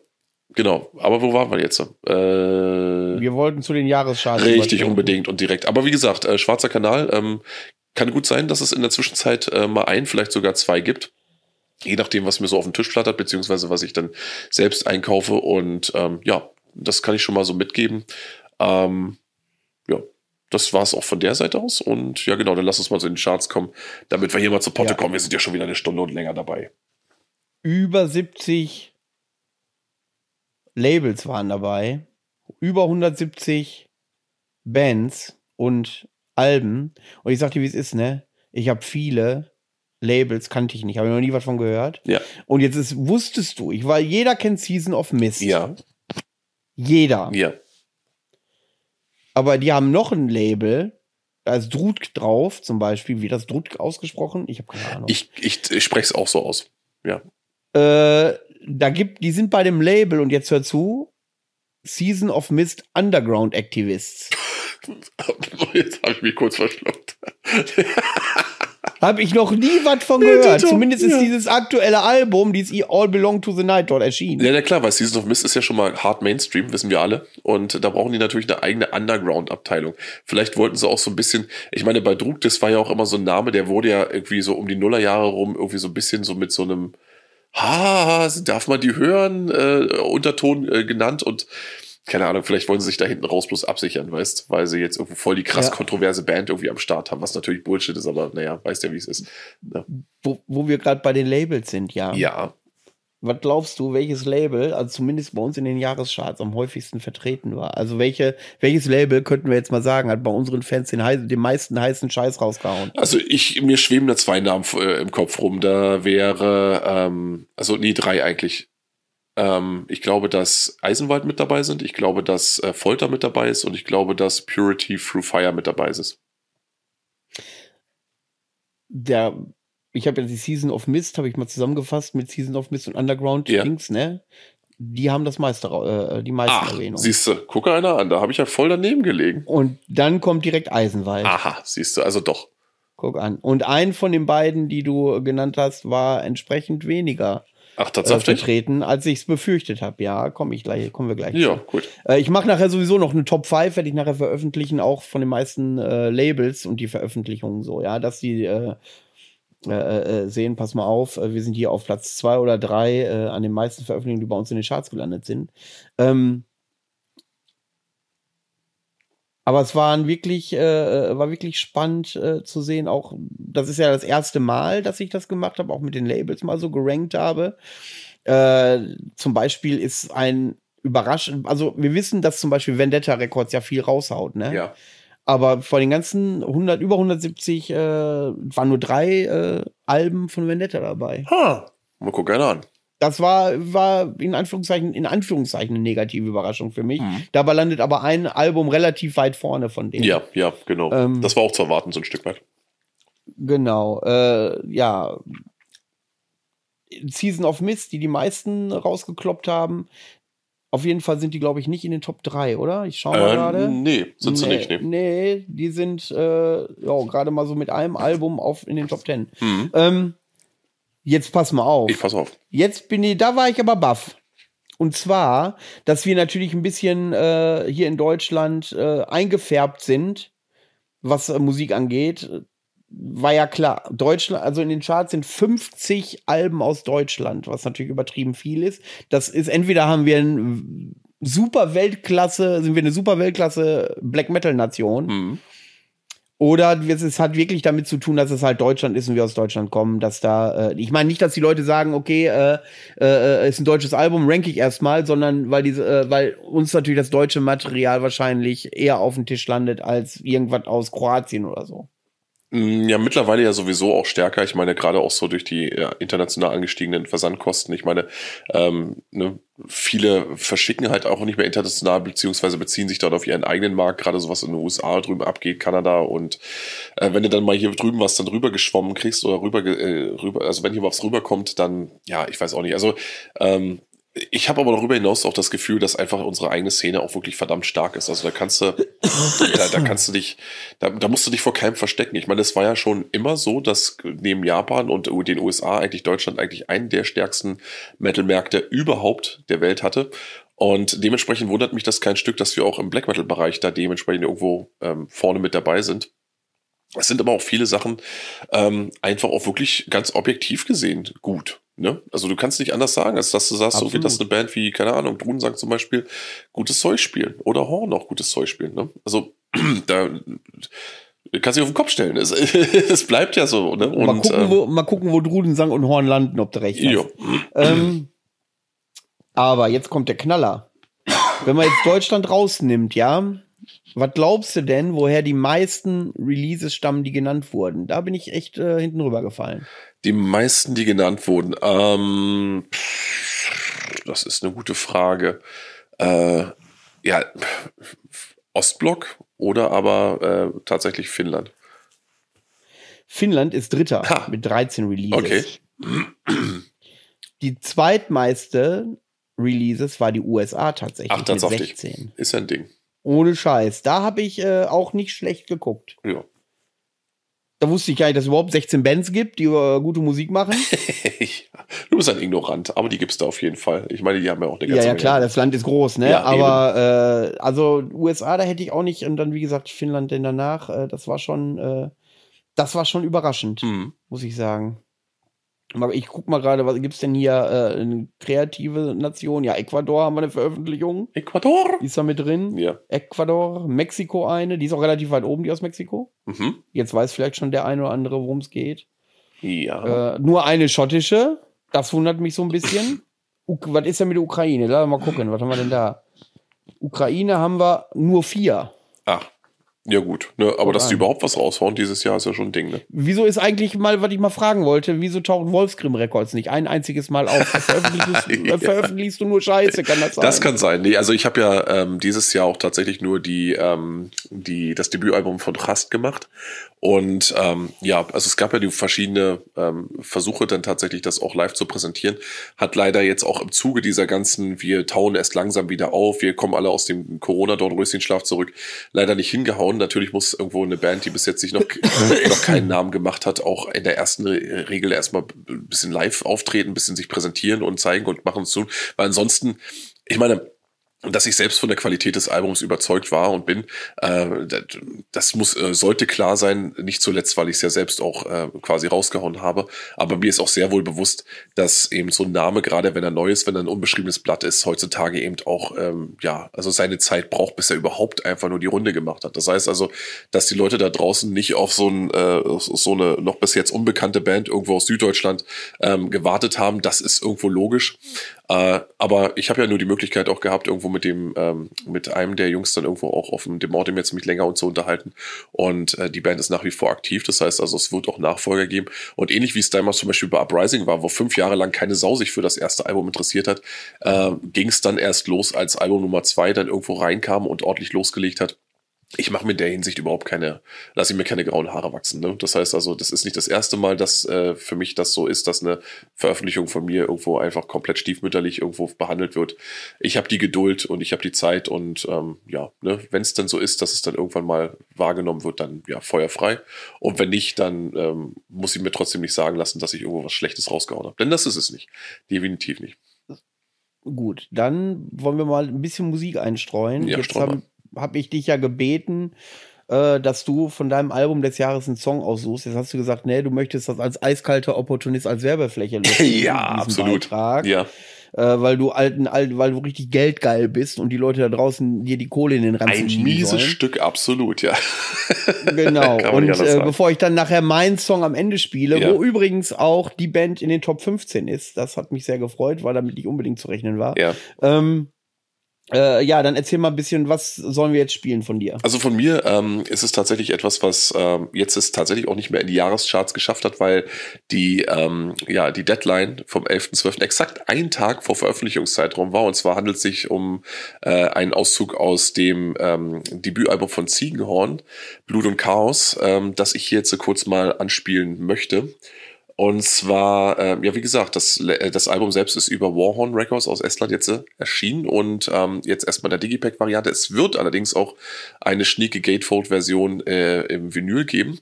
Genau, aber wo waren wir jetzt? Äh, wir wollten zu den Jahrescharts. Richtig, unbedingt und direkt. Aber wie gesagt, äh, Schwarzer Kanal, ähm, kann gut sein, dass es in der Zwischenzeit äh, mal ein, vielleicht sogar zwei gibt. Je nachdem, was mir so auf den Tisch flattert, beziehungsweise was ich dann selbst einkaufe. Und ähm, ja, das kann ich schon mal so mitgeben. Ähm, ja, das war es auch von der Seite aus. Und ja, genau, dann lass uns mal zu den Charts kommen, damit wir hier mal zur Potte ja. kommen. Wir sind ja schon wieder eine Stunde und länger dabei. Über 70 Labels waren dabei. Über 170 Bands und Alben. Und ich sag dir, wie es ist, ne? Ich habe viele Labels, kannte ich nicht, habe noch nie was von gehört. Ja. Und jetzt ist, wusstest du, ich war, jeder kennt Season of Mist. Ja. Jeder. Ja. Aber die haben noch ein Label, Da ist Drut drauf, zum Beispiel. Wie das Drut ausgesprochen? Ich habe keine Ahnung. Ich, ich, ich spreche es auch so aus. Ja. Äh, da gibt, die sind bei dem Label und jetzt hör zu. Season of Mist Underground Activists. *laughs* Jetzt habe ich mich kurz verschluckt. *laughs* Habe ich noch nie was von gehört. Zumindest ist dieses aktuelle Album, dieses All Belong to the Night dort erschienen. Ja, ja, klar, weil Season of Mist ist ja schon mal hart Mainstream, wissen wir alle. Und da brauchen die natürlich eine eigene Underground-Abteilung. Vielleicht wollten sie auch so ein bisschen, ich meine, bei Drug, das war ja auch immer so ein Name, der wurde ja irgendwie so um die Nullerjahre rum irgendwie so ein bisschen so mit so einem Ha, darf man die hören, äh, Unterton äh, genannt und keine Ahnung, vielleicht wollen sie sich da hinten raus bloß absichern, weißt, weil sie jetzt irgendwo voll die krass ja. kontroverse Band irgendwie am Start haben, was natürlich Bullshit ist, aber naja, weißt ja, wie es ist. Ja. Wo, wo wir gerade bei den Labels sind, ja. Ja. Was glaubst du, welches Label, also zumindest bei uns in den Jahrescharts, am häufigsten vertreten war? Also welche, welches Label könnten wir jetzt mal sagen, hat bei unseren Fans den, den meisten heißen Scheiß rausgehauen? Also ich, mir schweben da zwei Namen äh, im Kopf rum. Da wäre, ähm, also nee, drei eigentlich. Ähm, ich glaube, dass Eisenwald mit dabei sind. Ich glaube, dass äh, Folter mit dabei ist und ich glaube, dass Purity Through Fire mit dabei ist. Der, ich habe ja die Season of Mist, habe ich mal zusammengefasst mit Season of Mist und Underground ja. Dings, ne? Die haben das meiste, äh, die meisten Ach, Erwähnungen. Siehst du, gucke einer an, da habe ich ja voll daneben gelegen. Und dann kommt direkt Eisenwald. Aha, siehst du, also doch. Guck an. Und ein von den beiden, die du genannt hast, war entsprechend weniger Ach, tatsächlich? Äh, vertreten, als ich es befürchtet habe. Ja, komme ich gleich, kommen wir gleich. Ja, zu. gut. Äh, ich mache nachher sowieso noch eine Top 5, werde ich nachher veröffentlichen, auch von den meisten äh, Labels und die Veröffentlichungen so, ja, dass die äh, äh, äh, sehen, pass mal auf, wir sind hier auf Platz 2 oder 3 an den meisten Veröffentlichungen, die bei uns in den Charts gelandet sind. Ähm, aber es waren wirklich, äh, war wirklich spannend äh, zu sehen. Auch das ist ja das erste Mal, dass ich das gemacht habe, auch mit den Labels mal so gerankt habe. Äh, zum Beispiel ist ein überraschend, also wir wissen, dass zum Beispiel Vendetta Records ja viel raushaut, ne? Ja. Aber vor den ganzen 100, über 170 äh, waren nur drei äh, Alben von Vendetta dabei. Ha, mal gucken an das war, war in Anführungszeichen, in Anführungszeichen eine negative Überraschung für mich. Mhm. Dabei landet aber ein Album relativ weit vorne von denen. Ja, ja, genau. Ähm, das war auch zu erwarten, so ein Stück weit. Genau, äh, ja. Season of Mist, die die meisten rausgekloppt haben. Auf jeden Fall sind die, glaube ich, nicht in den Top 3, oder? Ich schaue mal äh, gerade. Nee, sind sie nee, nicht. Nee. nee, die sind äh, ja, gerade mal so mit einem Album auf in den Top 10. Mhm. Ähm, Jetzt pass mal auf. Ich pass auf. Jetzt bin ich, da war ich aber baff. Und zwar, dass wir natürlich ein bisschen äh, hier in Deutschland äh, eingefärbt sind, was äh, Musik angeht. War ja klar, Deutschland, also in den Charts sind 50 Alben aus Deutschland, was natürlich übertrieben viel ist. Das ist, entweder haben wir ein super Weltklasse, sind wir eine super Weltklasse Black Metal Nation. Mhm. Oder es hat wirklich damit zu tun, dass es halt Deutschland ist und wir aus Deutschland kommen, dass da, äh, ich meine nicht, dass die Leute sagen, okay, äh, äh, ist ein deutsches Album, rank ich erstmal, sondern weil diese, äh, weil uns natürlich das deutsche Material wahrscheinlich eher auf dem Tisch landet als irgendwas aus Kroatien oder so. Mm, ja, mittlerweile ja sowieso auch stärker. Ich meine, gerade auch so durch die ja, international angestiegenen Versandkosten. Ich meine, ähm, ne, viele verschicken halt auch nicht mehr international, beziehungsweise beziehen sich dort auf ihren eigenen Markt, gerade so was in den USA drüben abgeht, Kanada. Und äh, wenn du dann mal hier drüben was dann rüber geschwommen kriegst oder rüber, äh, rüber, also wenn hier was rüberkommt, dann, ja, ich weiß auch nicht. Also ähm, ich habe aber darüber hinaus auch das Gefühl, dass einfach unsere eigene Szene auch wirklich verdammt stark ist. Also da kannst du, *laughs* da, da kannst du dich, da, da musst du dich vor keinem verstecken. Ich meine, es war ja schon immer so, dass neben Japan und den USA eigentlich Deutschland eigentlich einen der stärksten Metal-Märkte überhaupt der Welt hatte. Und dementsprechend wundert mich das kein Stück, dass wir auch im Black Metal-Bereich da dementsprechend irgendwo ähm, vorne mit dabei sind. Es sind aber auch viele Sachen ähm, einfach auch wirklich ganz objektiv gesehen gut. Ne? Also du kannst nicht anders sagen, als dass du sagst, okay, dass eine Band wie, keine Ahnung, Drunensang zum Beispiel, gutes Zeug spielen. Oder Horn auch gutes Zeug spielen. Ne? Also *clears throat* da kannst du dich auf den Kopf stellen. Es, *laughs* es bleibt ja so. Ne? Und, mal, gucken, ähm, wo, mal gucken, wo Drudensang und Horn landen, ob du recht hast. Ähm, aber jetzt kommt der Knaller. Wenn man jetzt Deutschland rausnimmt, ja, was glaubst du denn, woher die meisten Releases stammen, die genannt wurden? Da bin ich echt äh, hinten rübergefallen. Die meisten, die genannt wurden. Ähm, das ist eine gute Frage. Äh, ja, Ostblock oder aber äh, tatsächlich Finnland. Finnland ist Dritter Ha. mit 13 Releases. Okay. Die zweitmeiste Releases war die USA tatsächlich Ach, mit tatsächlich. 16. Ist ein Ding. Ohne Scheiß. Da habe ich äh, auch nicht schlecht geguckt. Ja. Da wusste ich gar nicht, dass es überhaupt 16 Bands gibt, die äh, gute Musik machen. *laughs* du bist ein Ignorant, aber die gibt's da auf jeden Fall. Ich meine, die haben ja auch eine ja, ganze ja, klar, das Land ist groß, ne? Ja, Aber äh, also USA, da hätte ich auch nicht, und dann, wie gesagt, Finnland denn danach, äh, das war schon, äh, das war schon überraschend, Hm. muss ich sagen. Ich guck mal gerade, was gibt's denn hier? Äh, eine kreative Nation? Ja, Ecuador haben wir eine Veröffentlichung. Ecuador? Die ist da mit drin. Ja. Ecuador, Mexiko eine, die ist auch relativ weit oben, die aus Mexiko. Mhm. Jetzt weiß vielleicht schon der eine oder andere, worum es geht. Ja. Äh, nur eine schottische, das wundert mich so ein bisschen. *clears throat* Uk was ist denn mit der Ukraine? Lass mal gucken, was haben wir denn da? Ukraine haben wir nur vier. Ach. Ja, gut. Ne, aber Guck dass die an. überhaupt was raushauen dieses Jahr ist ja schon ein Ding, ne? Wieso ist eigentlich mal, was ich mal fragen wollte, wieso taucht Wolfsgrim Records nicht ein einziges Mal auf? *laughs* Veröffentlichst, du- was veröffentlichst du nur Scheiße, kann das sein? Das kann sein. Nee, also ich habe ja ähm, dieses Jahr auch tatsächlich nur die, ähm, die, das Debütalbum von Rast gemacht. Und ähm, ja, also es gab ja die verschiedene ähm, Versuche, dann tatsächlich das auch live zu präsentieren. Hat leider jetzt auch im Zuge dieser ganzen, wir tauen erst langsam wieder auf, wir kommen alle aus dem Corona-Dornröschenschlaf zurück, leider nicht hingehauen. Natürlich muss irgendwo eine Band, die bis jetzt sich noch, *laughs* noch keinen Namen gemacht hat, auch in der ersten Re Regel erstmal ein bisschen live auftreten, ein bisschen sich präsentieren und zeigen und machen zu. Weil ansonsten, ich meine, dass ich selbst von der Qualität des Albums überzeugt war und bin, äh, das- das muss äh, sollte klar sein, nicht zuletzt, weil ich es ja selbst auch äh, quasi rausgehauen habe. Aber mir ist auch sehr wohl bewusst, dass eben so ein Name, gerade wenn er neu ist, wenn er ein unbeschriebenes Blatt ist, heutzutage eben auch ähm, ja, also seine Zeit braucht, bis er überhaupt einfach nur die Runde gemacht hat. Das heißt also, dass die Leute da draußen nicht auf so, ein, äh, so eine noch bis jetzt unbekannte Band irgendwo aus Süddeutschland ähm, gewartet haben, das ist irgendwo logisch. Äh, aber ich habe ja nur die Möglichkeit auch gehabt, irgendwo mit dem, ähm, mit einem der Jungs dann irgendwo auch auf dem Demortem jetzt mich länger und zu unterhalten. Und äh, die Band ist nach wie vor aktiv. Das heißt also, es wird auch Nachfolger geben. Und ähnlich wie es damals zum Beispiel bei Uprising war, wo fünf Jahre lang keine Sau sich für das erste Album interessiert hat, äh, ging es dann erst los, als Album Nummer zwei dann irgendwo reinkam und ordentlich losgelegt hat. Ich mache mir in der Hinsicht überhaupt keine, lasse ich mir keine grauen Haare wachsen. Ne? Das heißt also, das ist nicht das erste Mal, dass äh, für mich das so ist, dass eine Veröffentlichung von mir irgendwo einfach komplett stiefmütterlich irgendwo behandelt wird. Ich habe die Geduld und ich habe die Zeit und ähm, ja, ne, wenn es dann so ist, dass es dann irgendwann mal wahrgenommen wird, dann ja, feuerfrei. Und wenn nicht, dann ähm, muss ich mir trotzdem nicht sagen lassen, dass ich irgendwo was Schlechtes rausgehauen habe. Denn das ist es nicht. Definitiv nicht. Gut, dann wollen wir mal ein bisschen Musik einstreuen. Ja, Jetzt mal. Habe hab ich dich ja gebeten, äh, dass du von deinem Album des Jahres einen Song aussuchst. Jetzt hast du gesagt, nee, du möchtest das als eiskalter Opportunist als Werbefläche *laughs* nutzen, Ja, absolut. Beitrag, Ja, äh, weil du alten, alt, weil du richtig geldgeil bist und die Leute da draußen dir die Kohle in den Ranzen ein mieses sollen. Stück, absolut, ja. *laughs* Genau. Und äh, bevor ich dann nachher meinen Song am Ende spiele, Ja. wo übrigens auch die Band in den Top 15 ist, das hat mich sehr gefreut, weil damit nicht unbedingt zu rechnen war. ja. Ähm, äh, ja, dann erzähl mal ein bisschen, was sollen wir jetzt spielen von dir? Also von mir ähm, ist es tatsächlich etwas, was ähm, jetzt es tatsächlich auch nicht mehr in die Jahrescharts geschafft hat, weil die, ähm, ja, die Deadline vom 11.12. exakt einen Tag vor Veröffentlichungszeitraum war. Und zwar handelt es sich um äh, einen Auszug aus dem ähm, Debütalbum von Ziegenhorn, Blut und Chaos, ähm, das ich hier jetzt so kurz mal anspielen möchte. Und zwar, ähm, ja, wie gesagt, das, äh, das Album selbst ist über Warhorn Records aus Estland jetzt äh, erschienen und ähm, jetzt erstmal der Digipack-Variante. Es wird allerdings auch eine schnieke Gatefold-Version äh, im Vinyl geben.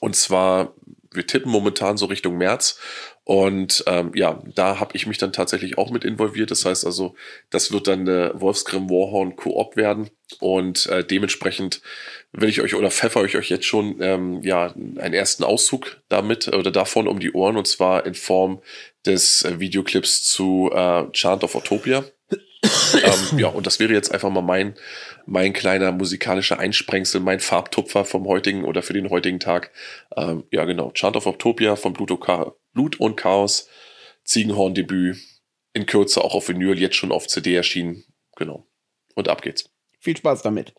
Und zwar, wir tippen momentan so Richtung März. Und ähm, ja, da habe ich mich dann tatsächlich auch mit involviert. Das heißt also, das wird dann eine Wolfsgrim Warhorn Koop werden. Und äh, dementsprechend will ich euch oder pfeffer ich euch jetzt schon ähm, ja einen ersten Auszug damit oder davon um die Ohren und zwar in Form des äh, Videoclips zu äh, Chant of Utopia. Ähm, ja, und das wäre jetzt einfach mal mein, mein kleiner musikalischer Einsprengsel, mein Farbtupfer vom heutigen oder für den heutigen Tag. Ähm, ja, genau. Chant of Utopia von Blut und Chaos, Ziegenhorn-Debüt, in Kürze auch auf Vinyl, jetzt schon auf CD erschienen. Genau. Und ab geht's. Viel Spaß damit.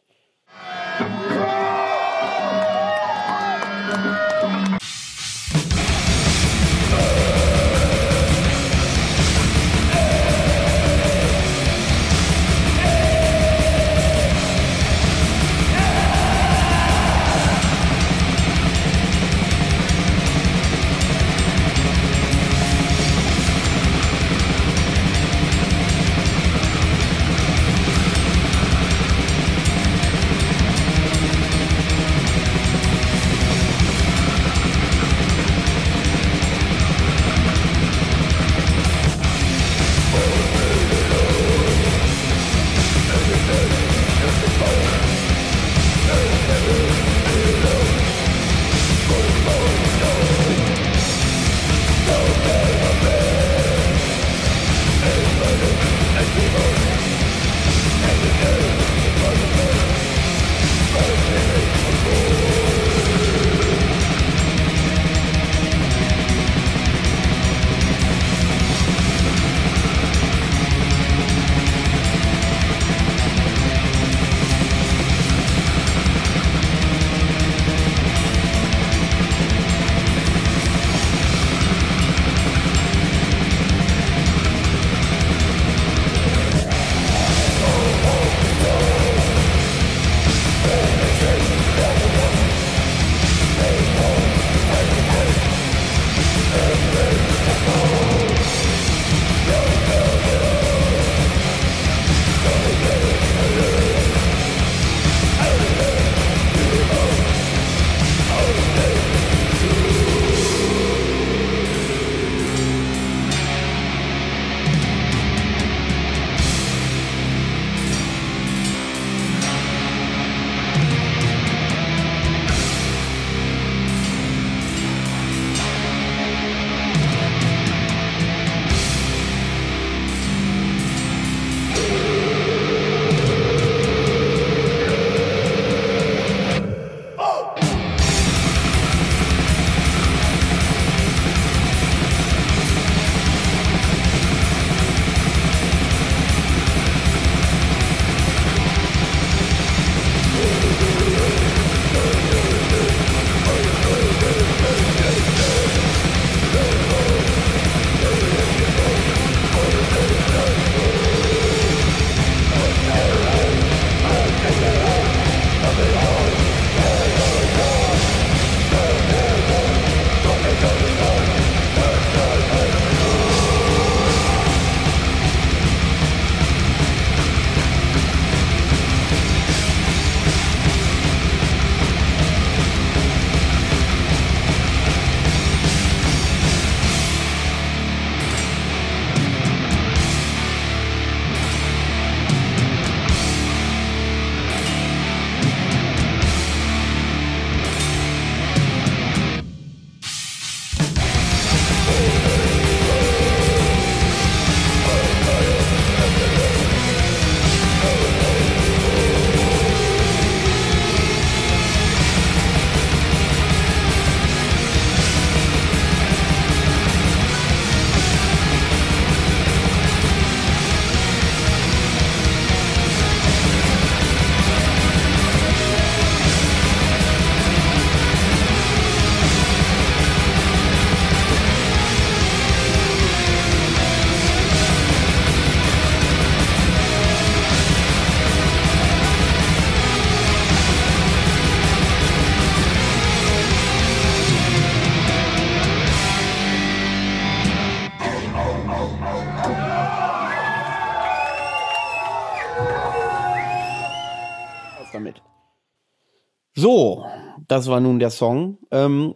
Das war nun der Song. Ähm,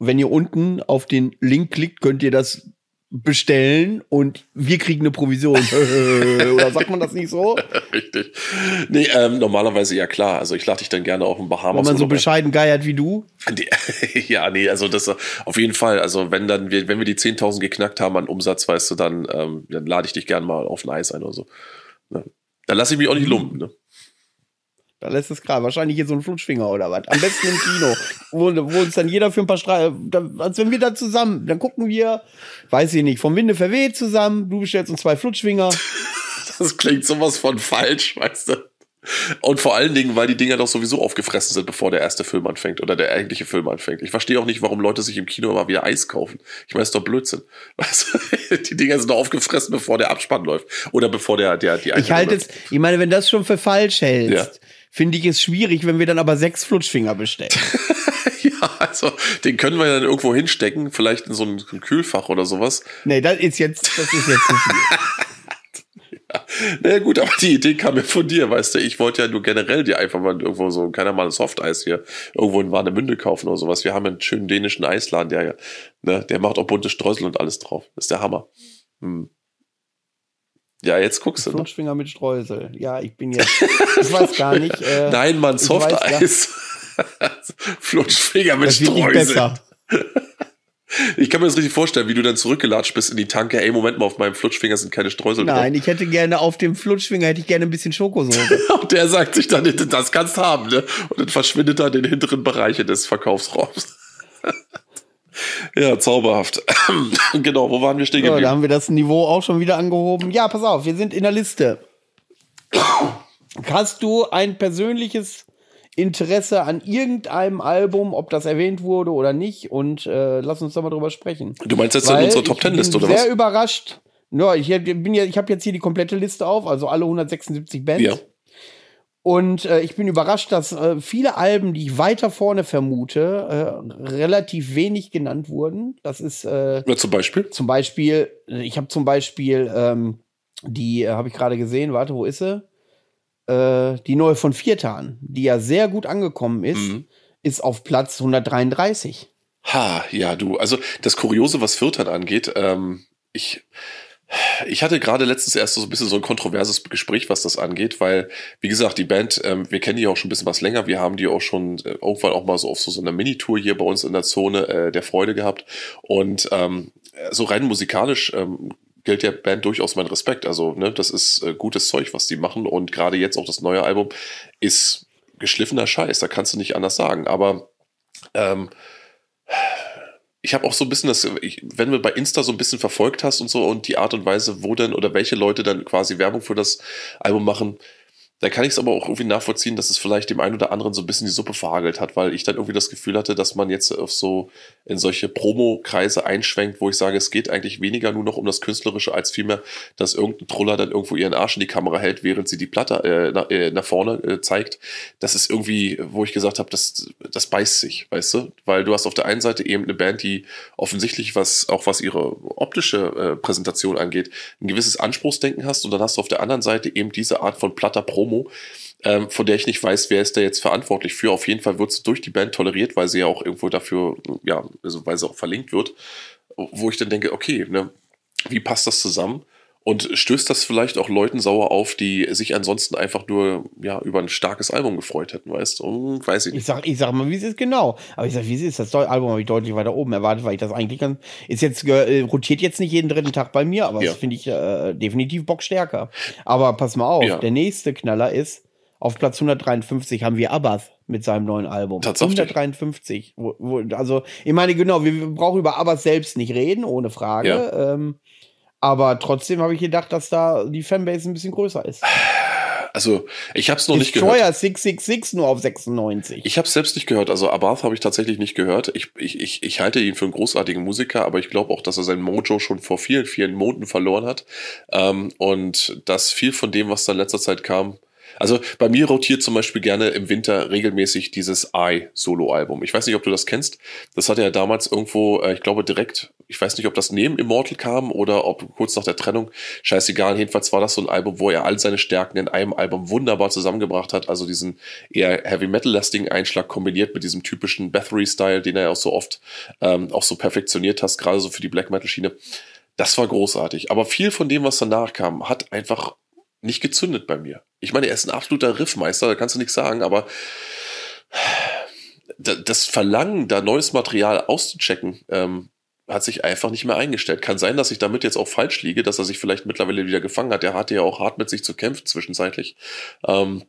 wenn ihr unten auf den Link klickt, könnt ihr das bestellen und wir kriegen eine Provision. *laughs* Oder sagt man das nicht so? Richtig. Nee, ähm, normalerweise ja klar. Also ich lade dich dann gerne auf ein Bahamas. Wenn man so bescheiden geiert wie du? *laughs* ja, nee, also das auf jeden Fall. Also wenn dann wir, wenn wir die 10.000 geknackt haben an Umsatz, weißt du, dann, ähm, dann lade ich dich gerne mal auf ein Eis ein oder so. Ne? Dann lasse ich mich auch nicht lumpen. Ne? Da lässt es gerade. Wahrscheinlich hier so ein Flutschfinger oder was. Am besten im Kino. wo, wo uns dann jeder für ein paar Streiche. Als wenn wir da zusammen, dann gucken wir, weiß ich nicht, vom Winde verweht zusammen. Du bestellst uns zwei Flutschfinger. Das klingt sowas von falsch, weißt du. Und vor allen Dingen, weil die Dinger doch sowieso aufgefressen sind, bevor der erste Film anfängt oder der eigentliche Film anfängt. Ich verstehe auch nicht, warum Leute sich im Kino immer wieder Eis kaufen. Ich meine, das ist doch Blödsinn. Weißt du? *laughs* Die Dinger sind doch aufgefressen, bevor der Abspann läuft. Oder bevor der, der, die Ich halte es, ich meine, wenn das schon für falsch hältst, ja finde ich es schwierig, wenn wir dann aber sechs Flutschfinger bestellen. *laughs* ja, also den können wir dann irgendwo hinstecken, vielleicht in so ein Kühlfach oder sowas. Nee, das ist jetzt, das ist jetzt zu viel. *laughs* ja. Naja, gut, aber die Idee kam mir von dir, weißt du. Ich wollte ja nur generell dir einfach mal irgendwo so, keiner mal ein Softeis hier irgendwo in Warnemünde kaufen oder sowas. Wir haben einen schönen dänischen Eisladen, der, ne, der macht auch bunte Streusel und alles drauf. Das ist der Hammer. Hm. Ja, jetzt guckst du. Ne? Flutschfinger mit Streusel. Ja, ich bin jetzt. *laughs* Ich weiß gar nicht. Äh, Nein, Mann, Softeis. *laughs* Flutschfinger mit Streusel. *laughs* Ich kann mir das richtig vorstellen, wie du dann zurückgelatscht bist in die Tanke. Ey, Moment mal, auf meinem Flutschfinger sind keine Streusel Nein, drauf. Nein, ich hätte gerne auf dem Flutschfinger hätte ich gerne ein bisschen Schokosoße. Und der sagt sich dann, das kannst du haben, ne? Und dann verschwindet er in den hinteren Bereichen des Verkaufsraums. Ja, zauberhaft. *clears throat* genau, wo waren wir stehen geblieben? So, da haben wir das Niveau auch schon wieder angehoben. Ja, pass auf, wir sind in der Liste. Hast du ein persönliches Interesse an irgendeinem Album, ob das erwähnt wurde oder nicht? Und äh, lass uns da mal drüber sprechen. Du meinst jetzt Weil in unserer Top Ten Liste oder was? Ich bin sehr überrascht. Ja, ich bin ja, ich habe jetzt hier die komplette Liste auf, also alle 176 Bands. Ja. Und äh, ich bin überrascht, dass äh, viele Alben, die ich weiter vorne vermute, äh, relativ wenig genannt wurden. Das ist äh, ja, zum Beispiel. Zum Beispiel, ich habe zum Beispiel ähm, die äh, habe ich gerade gesehen. Warte, wo ist sie? Äh, die neue von Viertan, die ja sehr gut angekommen ist, mhm. ist auf Platz 133. Ha, ja, du. Also das Kuriose, was Viertan angeht, ähm, ich ich hatte gerade letztens erst so ein bisschen so ein kontroverses Gespräch, was das angeht, weil, wie gesagt, die Band, ähm, wir kennen die auch schon ein bisschen was länger. Wir haben die auch schon äh, irgendwann auch mal so auf so, so einer Minitour hier bei uns in der Zone äh, der Freude gehabt. Und ähm, so rein musikalisch ähm, gilt der Band durchaus mein Respekt. Also, ne, das ist äh, gutes Zeug, was die machen. Und gerade jetzt auch das neue Album ist geschliffener Scheiß, da kannst du nicht anders sagen. Aber ähm, ich habe auch so ein bisschen das, ich, wenn du bei Insta so ein bisschen verfolgt hast und so und die Art und Weise, wo denn oder welche Leute dann quasi Werbung für das Album machen, da kann ich es aber auch irgendwie nachvollziehen, dass es vielleicht dem einen oder anderen so ein bisschen die Suppe verhagelt hat, weil ich dann irgendwie das Gefühl hatte, dass man jetzt auf so in solche Promo-Kreise einschwenkt, wo ich sage, es geht eigentlich weniger nur noch um das Künstlerische, als vielmehr, dass irgendein Troller dann irgendwo ihren Arsch in die Kamera hält, während sie die Platte äh, nach, äh, nach vorne äh, zeigt. Das ist irgendwie, wo ich gesagt habe, das, das beißt sich, weißt du? Weil du hast auf der einen Seite eben eine Band, die offensichtlich was, auch was ihre optische äh, Präsentation angeht, ein gewisses Anspruchsdenken hast und dann hast du auf der anderen Seite eben diese Art von platter Promo Promo, ähm, von der ich nicht weiß, wer ist da jetzt verantwortlich für. Auf jeden Fall wird es durch die Band toleriert, weil sie ja auch irgendwo dafür, ja, also weil sie auch verlinkt wird, wo ich dann denke, okay, ne, wie passt das zusammen? Und stößt das vielleicht auch Leuten sauer auf, die sich ansonsten einfach nur ja, über ein starkes Album gefreut hätten, weißt du? Hm, weiß ich nicht. Ich sag, ich sag mal, wie es ist genau. Aber ich sag, wie es ist, das Album habe ich deutlich weiter oben erwartet, weil ich das eigentlich kann. Ist jetzt, äh, rotiert jetzt nicht jeden dritten Tag bei mir, aber ja. das finde ich äh, definitiv bockstärker. Aber pass mal auf, ja. der nächste Knaller ist, auf Platz 153 haben wir Abbas mit seinem neuen Album. Tatsächlich. 153. Wo, wo, also, ich meine, genau, wir, wir brauchen über Abbas selbst nicht reden, ohne Frage. Ja. Ähm, aber trotzdem habe ich gedacht, dass da die Fanbase ein bisschen größer ist. Also, ich habe es noch nicht gehört. Destroyer 666 nur auf 96. Ich habe es selbst nicht gehört. Also, Abath habe ich tatsächlich nicht gehört. Ich, ich, ich, ich halte ihn für einen großartigen Musiker, aber ich glaube auch, dass er sein Mojo schon vor vielen, vielen Monaten verloren hat. Ähm, und dass viel von dem, was da in letzter Zeit kam, Also bei mir rotiert zum Beispiel gerne im Winter regelmäßig dieses I-Solo-Album. Ich weiß nicht, ob du das kennst. Das hatte er damals irgendwo, äh, ich glaube direkt, ich weiß nicht, ob das neben Immortal kam oder ob kurz nach der Trennung. Scheißegal. Jedenfalls war das so ein Album, wo er all seine Stärken in einem Album wunderbar zusammengebracht hat. Also diesen eher Heavy Metal-lastigen Einschlag kombiniert mit diesem typischen Bathory-Style, den er auch so oft ähm, auch so perfektioniert hast, gerade so für die Black Metal-Schiene. Das war großartig. Aber viel von dem, was danach kam, hat einfach nicht gezündet bei mir. Ich meine, er ist ein absoluter Riffmeister, da kannst du nichts sagen, aber das Verlangen, da neues Material auszuchecken, ähm, hat sich einfach nicht mehr eingestellt. Kann sein, dass ich damit jetzt auch falsch liege, dass er sich vielleicht mittlerweile wieder gefangen hat. Er hatte ja auch hart mit sich zu kämpfen zwischenzeitlich. Ähm,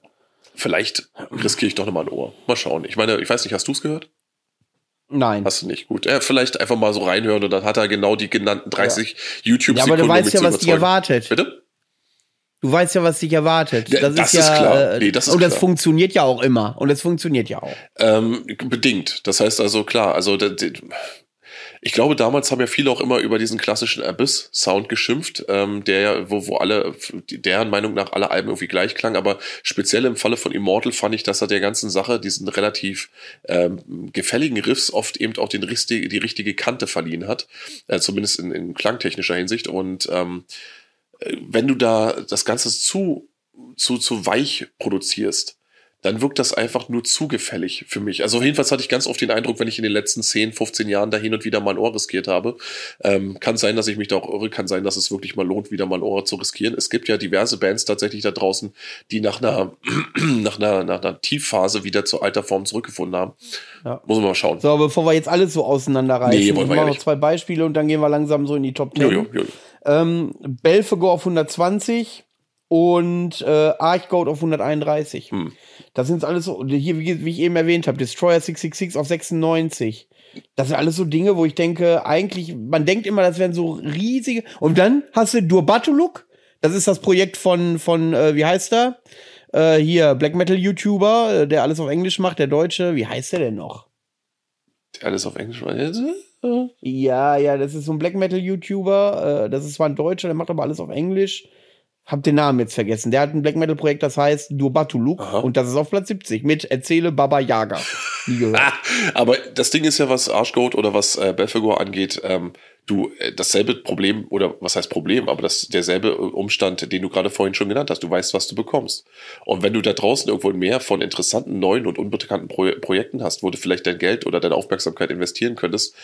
vielleicht riskiere ich doch nochmal ein Ohr. Mal schauen. Ich meine, ich weiß nicht, hast du es gehört? Nein. Hast du nicht. Gut. Ja, vielleicht einfach mal so reinhören und dann hat er genau die genannten 30 ja. YouTube-Sekunden. Ja, aber du weißt ja, was dich erwartet. Bitte? Du weißt ja, was dich erwartet. Das, das ist, ist, ja, klar. Nee, das ist und das klar. funktioniert ja auch immer. Und es funktioniert ja auch. Ähm, bedingt. Das heißt also, klar, also ich glaube, damals haben ja viele auch immer über diesen klassischen Abyss-Sound geschimpft, ähm, der ja, wo, wo alle, deren Meinung nach alle Alben irgendwie gleich klang, aber speziell im Falle von Immortal fand ich, dass er der ganzen Sache diesen relativ ähm, gefälligen Riffs oft eben auch den die richtige Kante verliehen hat, äh, zumindest in, in klangtechnischer Hinsicht und ähm, wenn du da das Ganze zu, zu, zu weich produzierst, dann wirkt das einfach nur zu gefällig für mich. Also jedenfalls hatte ich ganz oft den Eindruck, wenn ich in den letzten 10, 15 Jahren da hin und wieder mal ein Ohr riskiert habe. Ähm, kann sein, dass ich mich da auch irre, kann sein, dass es wirklich mal lohnt, wieder mal ein Ohr zu riskieren. Es gibt ja diverse Bands tatsächlich da draußen, die nach einer, *clears throat* nach einer, nach einer Tiefphase wieder zur alter Form zurückgefunden haben. Ja. Muss man mal schauen. So, bevor wir jetzt alles so auseinanderreißen, nee, wir machen noch zwei Beispiele und dann gehen wir langsam so in die Top 10. Jo, jo, jo. Ähm, Belfegor auf 120 und äh, Archgoat auf 131. Hm. Das sind alles so, hier, wie, wie ich eben erwähnt habe, Destroyer 666 auf 96. Das sind alles so Dinge, wo ich denke, eigentlich, man denkt immer, das wären so riesige. Und dann hast du Durbatuluk. Das ist das Projekt von, von äh, wie heißt er? Äh, hier, Black Metal YouTuber, äh, der alles auf Englisch macht, der Deutsche. Wie heißt der denn noch? Der alles auf Englisch macht? Ja, ja, das ist so ein Black Metal YouTuber. Äh, das ist zwar ein Deutscher, der macht aber alles auf Englisch. Hab den Namen jetzt vergessen. Der hat ein Black Metal Projekt, das heißt Durbatuluk und das ist auf Platz 70 mit Erzähle Baba Yaga. *laughs* Gehört. aber das Ding ist ja, was Arschgoat oder was äh, Belfegor angeht, ähm, du äh, dasselbe Problem oder was heißt Problem, aber das derselbe äh, Umstand, den du gerade vorhin schon genannt hast. Du weißt, was du bekommst. Und wenn du da draußen irgendwo mehr von interessanten, neuen und unbekannten Pro Projekten hast, wo du vielleicht dein Geld oder deine Aufmerksamkeit investieren könntest,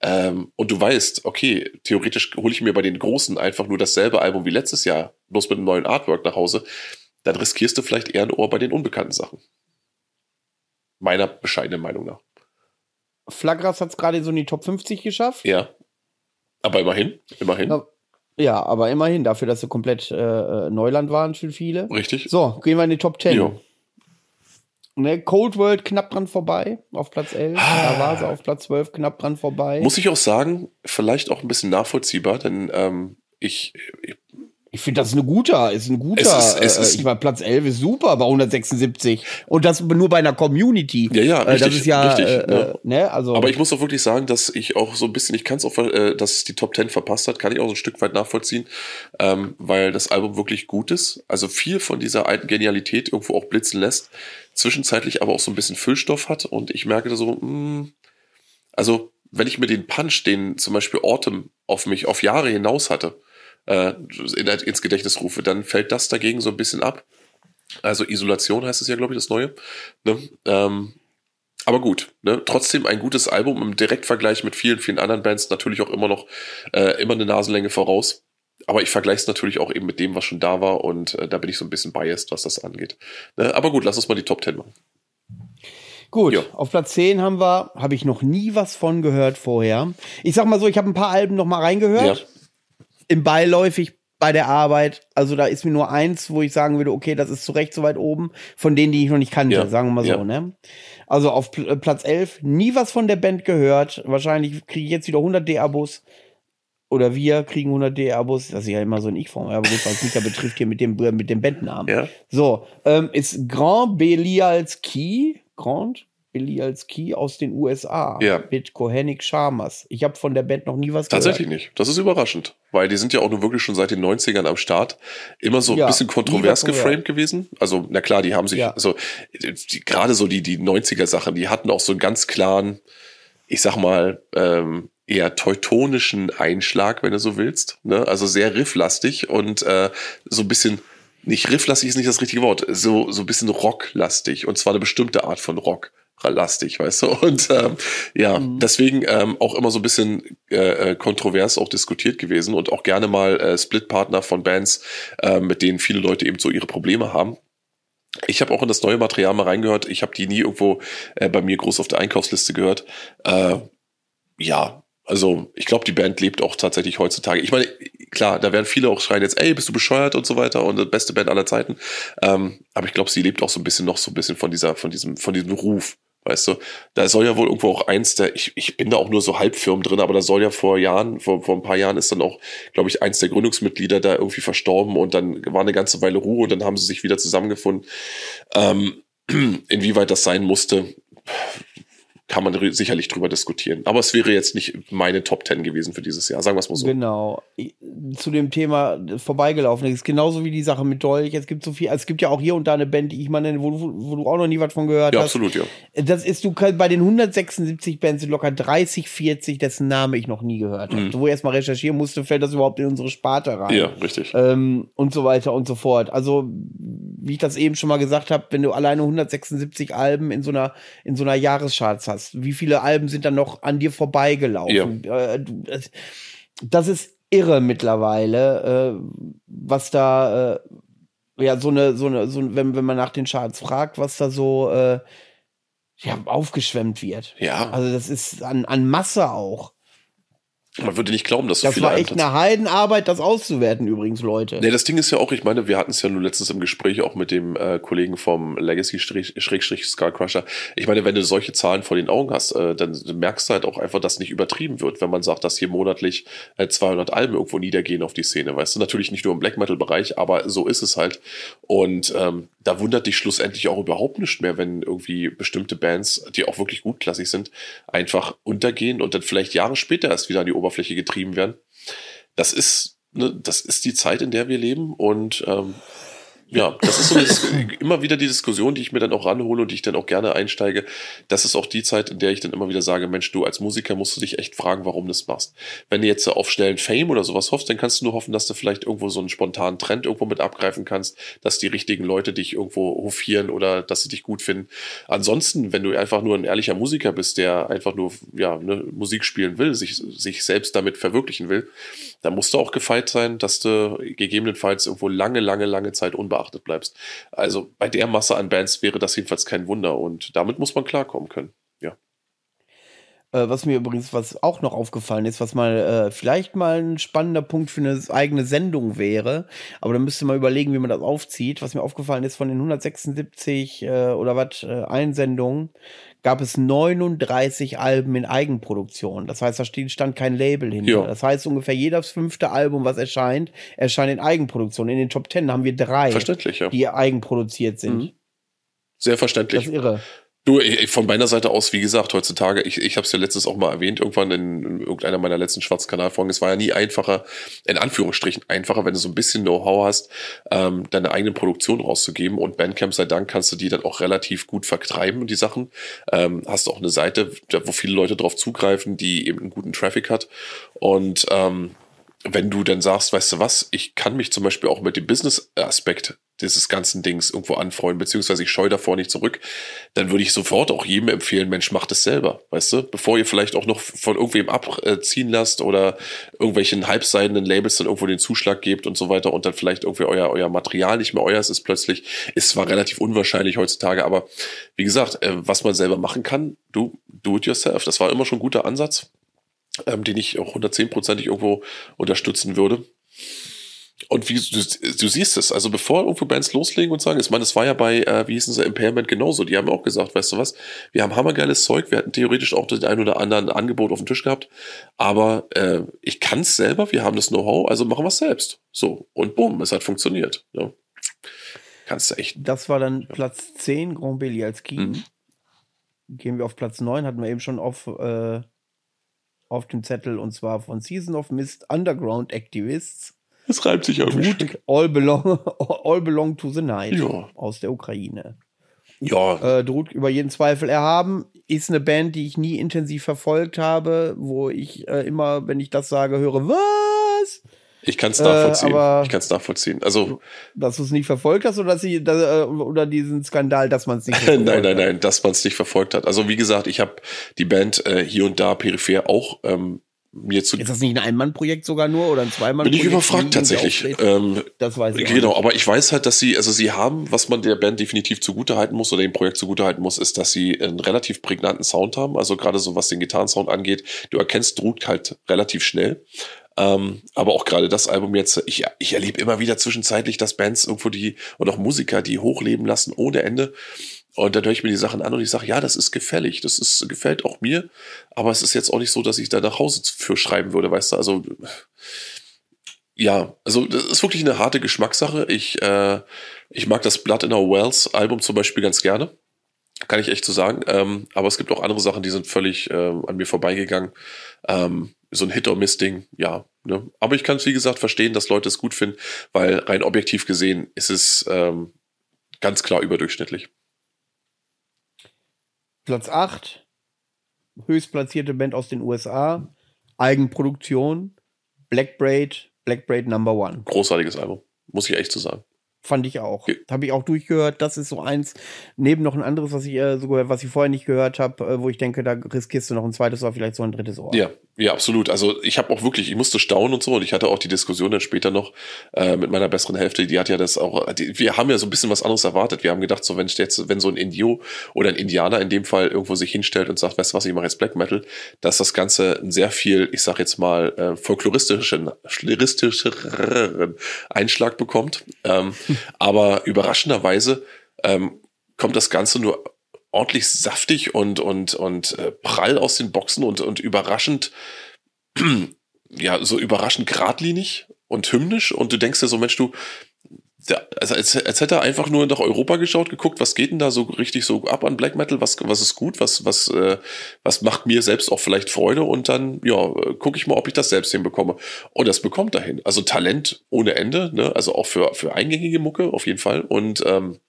ähm, und du weißt, okay, theoretisch hole ich mir bei den Großen einfach nur dasselbe Album wie letztes Jahr, bloß mit einem neuen Artwork nach Hause, dann riskierst du vielleicht eher ein Ohr bei den unbekannten Sachen. Meiner bescheidenen Meinung nach. Flagras hat es gerade so in die Top 50 geschafft. Ja. Aber immerhin, immerhin. Ja, aber immerhin, dafür, dass sie komplett äh, äh, Neuland waren für viele. Richtig. So, gehen wir in die Top 10. Jo. Ne, Cold World knapp dran vorbei, auf Platz 11. Ah. Da war sie auf Platz 12 knapp dran vorbei. Muss ich auch sagen, vielleicht auch ein bisschen nachvollziehbar, denn ähm, ich, ich ich finde, das ist eine guter, ist ein guter. Es ist, es äh, ist, ich meine, Platz 11 ist super bei 176. Und das nur bei einer Community. Ja, ja, richtig, äh, das ist ja, richtig, äh, ne? ne? Also. Aber ich muss auch wirklich sagen, dass ich auch so ein bisschen, ich kann es auch, äh, dass es die Top 10 verpasst hat, kann ich auch so ein Stück weit nachvollziehen, ähm, weil das Album wirklich gut ist. Also viel von dieser alten Genialität irgendwo auch blitzen lässt, zwischenzeitlich aber auch so ein bisschen Füllstoff hat. Und ich merke da so, mh, hm, also wenn ich mir den Punch, den zum Beispiel Autumn auf mich auf Jahre hinaus hatte, äh, ins Gedächtnis rufe, dann fällt das dagegen so ein bisschen ab. Also Isolation heißt es ja, glaube ich, das Neue. Ne? Ähm, aber gut, ne? trotzdem ein gutes Album im Direktvergleich mit vielen, vielen anderen Bands natürlich auch immer noch äh, immer eine Nasenlänge voraus. Aber ich vergleiche es natürlich auch eben mit dem, was schon da war und äh, da bin ich so ein bisschen biased, was das angeht. Ne? Aber gut, lass uns mal die Top 10 machen. Gut, jo. auf Platz 10 haben wir, habe ich noch nie was von gehört vorher. Ich sag mal so, ich habe ein paar Alben noch mal reingehört. Ja im beiläufig bei der Arbeit. Also da ist mir nur eins, wo ich sagen würde, okay, das ist zu Recht so weit oben, von denen, die ich noch nicht kannte, ja. sagen wir mal so, ja. ne? Also auf Pl äh, Platz 11, nie was von der Band gehört. Wahrscheinlich kriege ich jetzt wieder 100 D-Abos. Oder wir kriegen 100 D-Abos. Das ist ja immer so ein Ich-Form, aber gut, was mich da betrifft hier mit dem, mit dem Bandnamen. Ja. So, ähm, ist Grand Belials Key, Grand Bialialski aus den USA Ja. mit Kohenik Sharmas. Ich habe von der Band noch nie was Tatsächlich gehört. nicht. Das ist überraschend, weil die sind ja auch nur wirklich schon seit den 90ern am Start. Immer so ein Ja, bisschen kontrovers geframed gewesen. Also, na klar, die haben sich, Ja. also gerade so die, die 90er Sachen, die hatten auch so einen ganz klaren, ich sag mal, ähm, eher teutonischen Einschlag, wenn du so willst. Ne? Also sehr rifflastig und äh, so ein bisschen, nicht rifflastig ist nicht das richtige Wort, so, so ein bisschen rocklastig. Und zwar eine bestimmte Art von Rock lastig, weißt du? Und ähm, ja, deswegen ähm, auch immer so ein bisschen äh, äh, kontrovers auch diskutiert gewesen und auch gerne mal äh, Splitpartner von Bands, äh, mit denen viele Leute eben so ihre Probleme haben. Ich habe auch in das neue Material mal reingehört. Ich habe die nie irgendwo äh, bei mir groß auf der Einkaufsliste gehört. Äh, ja, also ich glaube, die Band lebt auch tatsächlich heutzutage. Ich meine, klar, da werden viele auch schreien jetzt, ey, bist du bescheuert und so weiter und die beste Band aller Zeiten. Ähm, aber ich glaube, sie lebt auch so ein bisschen noch so ein bisschen von dieser, von diesem, von diesem Ruf. Weißt du, da soll ja wohl irgendwo auch eins der, ich, ich bin da auch nur so halbfirm drin, aber da soll ja vor Jahren, vor, vor ein paar Jahren ist dann auch, glaube ich, eins der Gründungsmitglieder da irgendwie verstorben und dann war eine ganze Weile Ruhe und dann haben sie sich wieder zusammengefunden. Ähm, *clears throat* inwieweit das sein musste, kann man sicherlich drüber diskutieren. Aber es wäre jetzt nicht meine Top Ten gewesen für dieses Jahr, sagen wir es mal so. Genau. Zu dem Thema vorbeigelaufen. Das ist genauso wie die Sache mit Dolch. Es gibt so viel, es gibt ja auch hier und da eine Band, die ich mal nenne, wo, du- wo du auch noch nie was von gehört Ja, hast. absolut, ja. Das ist, du kannst bei den 176 Bands sind locker 30, 40, dessen Name ich noch nie gehört habe. Wo ich erstmal recherchieren musste, fällt das überhaupt in unsere Sparte rein. Mhm. Ja, richtig. Ähm, und so weiter und so fort. Also, wie ich das eben schon mal gesagt habe, wenn du alleine 176 Alben in so einer, in so einer Jahrescharts hast, wie viele Alben sind dann noch an dir vorbeigelaufen? Äh, du, das, ist irre mittlerweile, äh, was da, äh, ja, so eine, so eine, so, wenn, wenn man nach den Charts fragt, was da so, äh, ja, aufgeschwemmt wird. Ja, Also, das ist an, an Masse auch. Man würde nicht glauben, dass so Das viele war Alben echt eine Heidenarbeit, das auszuwerten, übrigens, Leute. Nee, das Ding ist ja auch, ich meine, wir hatten es ja nur letztens im Gespräch auch mit dem äh, Kollegen vom Legacy-Schrägstrich Skull Crusher. Ich meine, wenn du solche Zahlen vor den Augen hast, äh, dann merkst du halt auch einfach, dass nicht übertrieben wird, wenn man sagt, dass hier monatlich äh, 200 Alben irgendwo niedergehen auf die Szene. Weißt du, natürlich nicht nur im Black Metal-Bereich, aber so ist es halt. Und ähm, da wundert dich schlussendlich auch überhaupt nicht mehr, wenn irgendwie bestimmte Bands, die auch wirklich gutklassig sind, einfach untergehen und dann vielleicht Jahre später erst wieder an die Oberfläche getrieben werden. Das ist, ne, das ist die Zeit, in der wir leben und ähm, ja, das ist so Dis- *laughs* immer wieder die Diskussion, die ich mir dann auch ranhole und die ich dann auch gerne einsteige. Das ist auch die Zeit, in der ich dann immer wieder sage, Mensch, du als Musiker musst du dich echt fragen, warum du das machst. Wenn du jetzt auf schnellen Fame oder sowas hoffst, dann kannst du nur hoffen, dass du vielleicht irgendwo so einen spontanen Trend irgendwo mit abgreifen kannst, dass die richtigen Leute dich irgendwo hofieren oder dass sie dich gut finden. Ansonsten, wenn du einfach nur ein ehrlicher Musiker bist, der einfach nur ja, ne, Musik spielen will, sich, sich selbst damit verwirklichen will, dann musst du auch gefeit sein, dass du gegebenenfalls irgendwo lange, lange, lange Zeit unbeachtet bleibst. Also bei der Masse an Bands wäre das jedenfalls kein Wunder und damit muss man klarkommen können. Äh, was mir übrigens, was auch noch aufgefallen ist, was mal äh, vielleicht mal ein spannender Punkt für eine eigene Sendung wäre, aber da müsste man überlegen, wie man das aufzieht. Was mir aufgefallen ist, von den 176 äh, oder was äh, Einsendungen gab es 39 Alben in Eigenproduktion. Das heißt, da steht, stand kein Label hinter. Ja. Das heißt, ungefähr jedes fünfte Album, was erscheint, erscheint in Eigenproduktion. In den Top Ten haben wir drei, Verständlich, ja. die eigenproduziert sind. Mhm. Sehr Das verständlich. ist irre. Du, von meiner Seite aus, wie gesagt, heutzutage, ich, ich habe es ja letztens auch mal erwähnt, irgendwann in, in irgendeiner meiner letzten schwarzen Kanalfolgen, es war ja nie einfacher, in Anführungsstrichen einfacher, wenn du so ein bisschen Know-how hast, ähm, deine eigene Produktion rauszugeben und Bandcamp sei Dank kannst du die dann auch relativ gut vertreiben, die Sachen. Ähm, hast auch eine Seite, wo viele Leute drauf zugreifen, die eben einen guten Traffic hat und ähm, wenn du dann sagst, weißt du was, ich kann mich zum Beispiel auch mit dem Business-Aspekt dieses ganzen Dings irgendwo anfreuen, beziehungsweise ich scheue davor nicht zurück, dann würde ich sofort auch jedem empfehlen, Mensch, macht es selber, weißt du? Bevor ihr vielleicht auch noch von irgendwem abziehen lasst oder irgendwelchen halbseidenen Labels dann irgendwo den Zuschlag gebt und so weiter und dann vielleicht irgendwie euer, euer Material nicht mehr euers ist plötzlich, ist zwar relativ unwahrscheinlich heutzutage, aber wie gesagt, äh, was man selber machen kann, du, do it yourself. Das war immer schon ein guter Ansatz ähm, den ich auch 110%ig irgendwo unterstützen würde. Und wie du, du siehst es, also bevor irgendwo Bands loslegen und sagen, ich meine, das war ja bei, äh, wie hießen sie, Impairment genauso, die haben auch gesagt, weißt du was, wir haben hammergeiles Zeug, wir hätten theoretisch auch das ein oder andere Angebot auf dem Tisch gehabt, aber äh, ich kann es selber, wir haben das Know-how, also machen wir es selbst. So, und bumm, es hat funktioniert. Ja. Kannst du echt. Das war dann Platz 10, Grand Belialski. Mhm. gehen wir auf Platz 9, hatten wir eben schon auf, äh, auf dem Zettel, und zwar von Season of Mist Underground Activists. Es reibt sich irgendwie. Gut, all belong, *laughs* all belong to the Night Ja. aus der Ukraine. Ja, Äh, Drut über jeden Zweifel erhaben, ist eine Band, die ich nie intensiv verfolgt habe, wo ich äh, immer, wenn ich das sage, höre, was? Ich kann es nachvollziehen. aber- ich kann es nachvollziehen. Also, Dass du es nicht verfolgt hast oder, dass sie, da, äh, oder diesen Skandal, dass man es nicht *laughs* verfolgt nein, nein, hat? nein, dass man es nicht verfolgt hat. Also, wie gesagt, ich habe die Band äh, hier und da peripher auch ähm, mir zu. Ist das nicht ein Ein-Mann-Projekt sogar nur oder ein Zweimann? Bin ich überfragt tatsächlich. Ähm, Das weiß ich Genau, aber ich weiß halt, dass sie, also sie haben, was man der Band definitiv zugutehalten muss oder dem Projekt zugutehalten muss, ist, dass sie einen relativ prägnanten Sound haben. Also gerade so was den Gitarrensound angeht, du erkennst Drut halt relativ schnell. Ähm, aber auch gerade das Album jetzt, ich, ich erlebe immer wieder zwischenzeitlich, dass Bands irgendwo die und auch Musiker, die hochleben lassen ohne Ende. Und dann höre ich mir die Sachen an und ich sage, ja, das ist gefällig, das ist, gefällt auch mir, aber es ist jetzt auch nicht so, dass ich da nach Hause für schreiben würde, weißt du, also ja, also das ist wirklich eine harte Geschmackssache. Ich, äh, ich mag das Blood in Our Wells Album zum Beispiel ganz gerne. Kann ich echt so sagen. Ähm, aber es gibt auch andere Sachen, die sind völlig äh, an mir vorbeigegangen. Ähm, so ein Hit-or-Miss-Ding, ja. Ne? Aber ich kann es, wie gesagt, verstehen, dass Leute es gut finden, weil rein objektiv gesehen ist es ähm, ganz klar überdurchschnittlich. Platz 8, höchstplatzierte Band aus den USA, Eigenproduktion, Black Braid, Black Braid Number One. Großartiges Album, muss ich echt so sagen. Fand ich auch. Ja. Habe ich auch durchgehört. Das ist so eins, neben noch ein anderes, was ich äh, so gehört, was ich vorher nicht gehört habe, äh, wo ich denke, da riskierst du noch ein zweites oder vielleicht so ein drittes Ohr. Ja, ja, absolut. Also ich habe auch wirklich, ich musste staunen und so und ich hatte auch die Diskussion dann später noch äh, mit meiner besseren Hälfte, die hat ja das auch, die, wir haben ja so ein bisschen was anderes erwartet. Wir haben gedacht, so wenn jetzt, wenn so ein Indio oder ein Indianer in dem Fall irgendwo sich hinstellt und sagt, weißt du was, ich mache jetzt Black Metal, dass das Ganze sehr viel, ich sag jetzt mal, äh, folkloristischen, schleristischeren Einschlag bekommt. Ähm, *laughs* aber überraschenderweise ähm, kommt das Ganze nur ordentlich saftig und, und, und äh, prall aus den Boxen und, und überraschend, *clears throat* ja, so überraschend geradlinig und hymnisch. Und du denkst dir so, Mensch, du, der, also als, als hätte er einfach nur nach Europa geschaut, geguckt, was geht denn da so richtig so ab an Black Metal, was, was ist gut, was, was, äh, was macht mir selbst auch vielleicht Freude und dann, ja, gucke ich mal, ob ich das selbst hinbekomme. Und das bekommt dahin. Also Talent ohne Ende, ne? also auch für, für eingängige Mucke auf jeden Fall. Und ähm,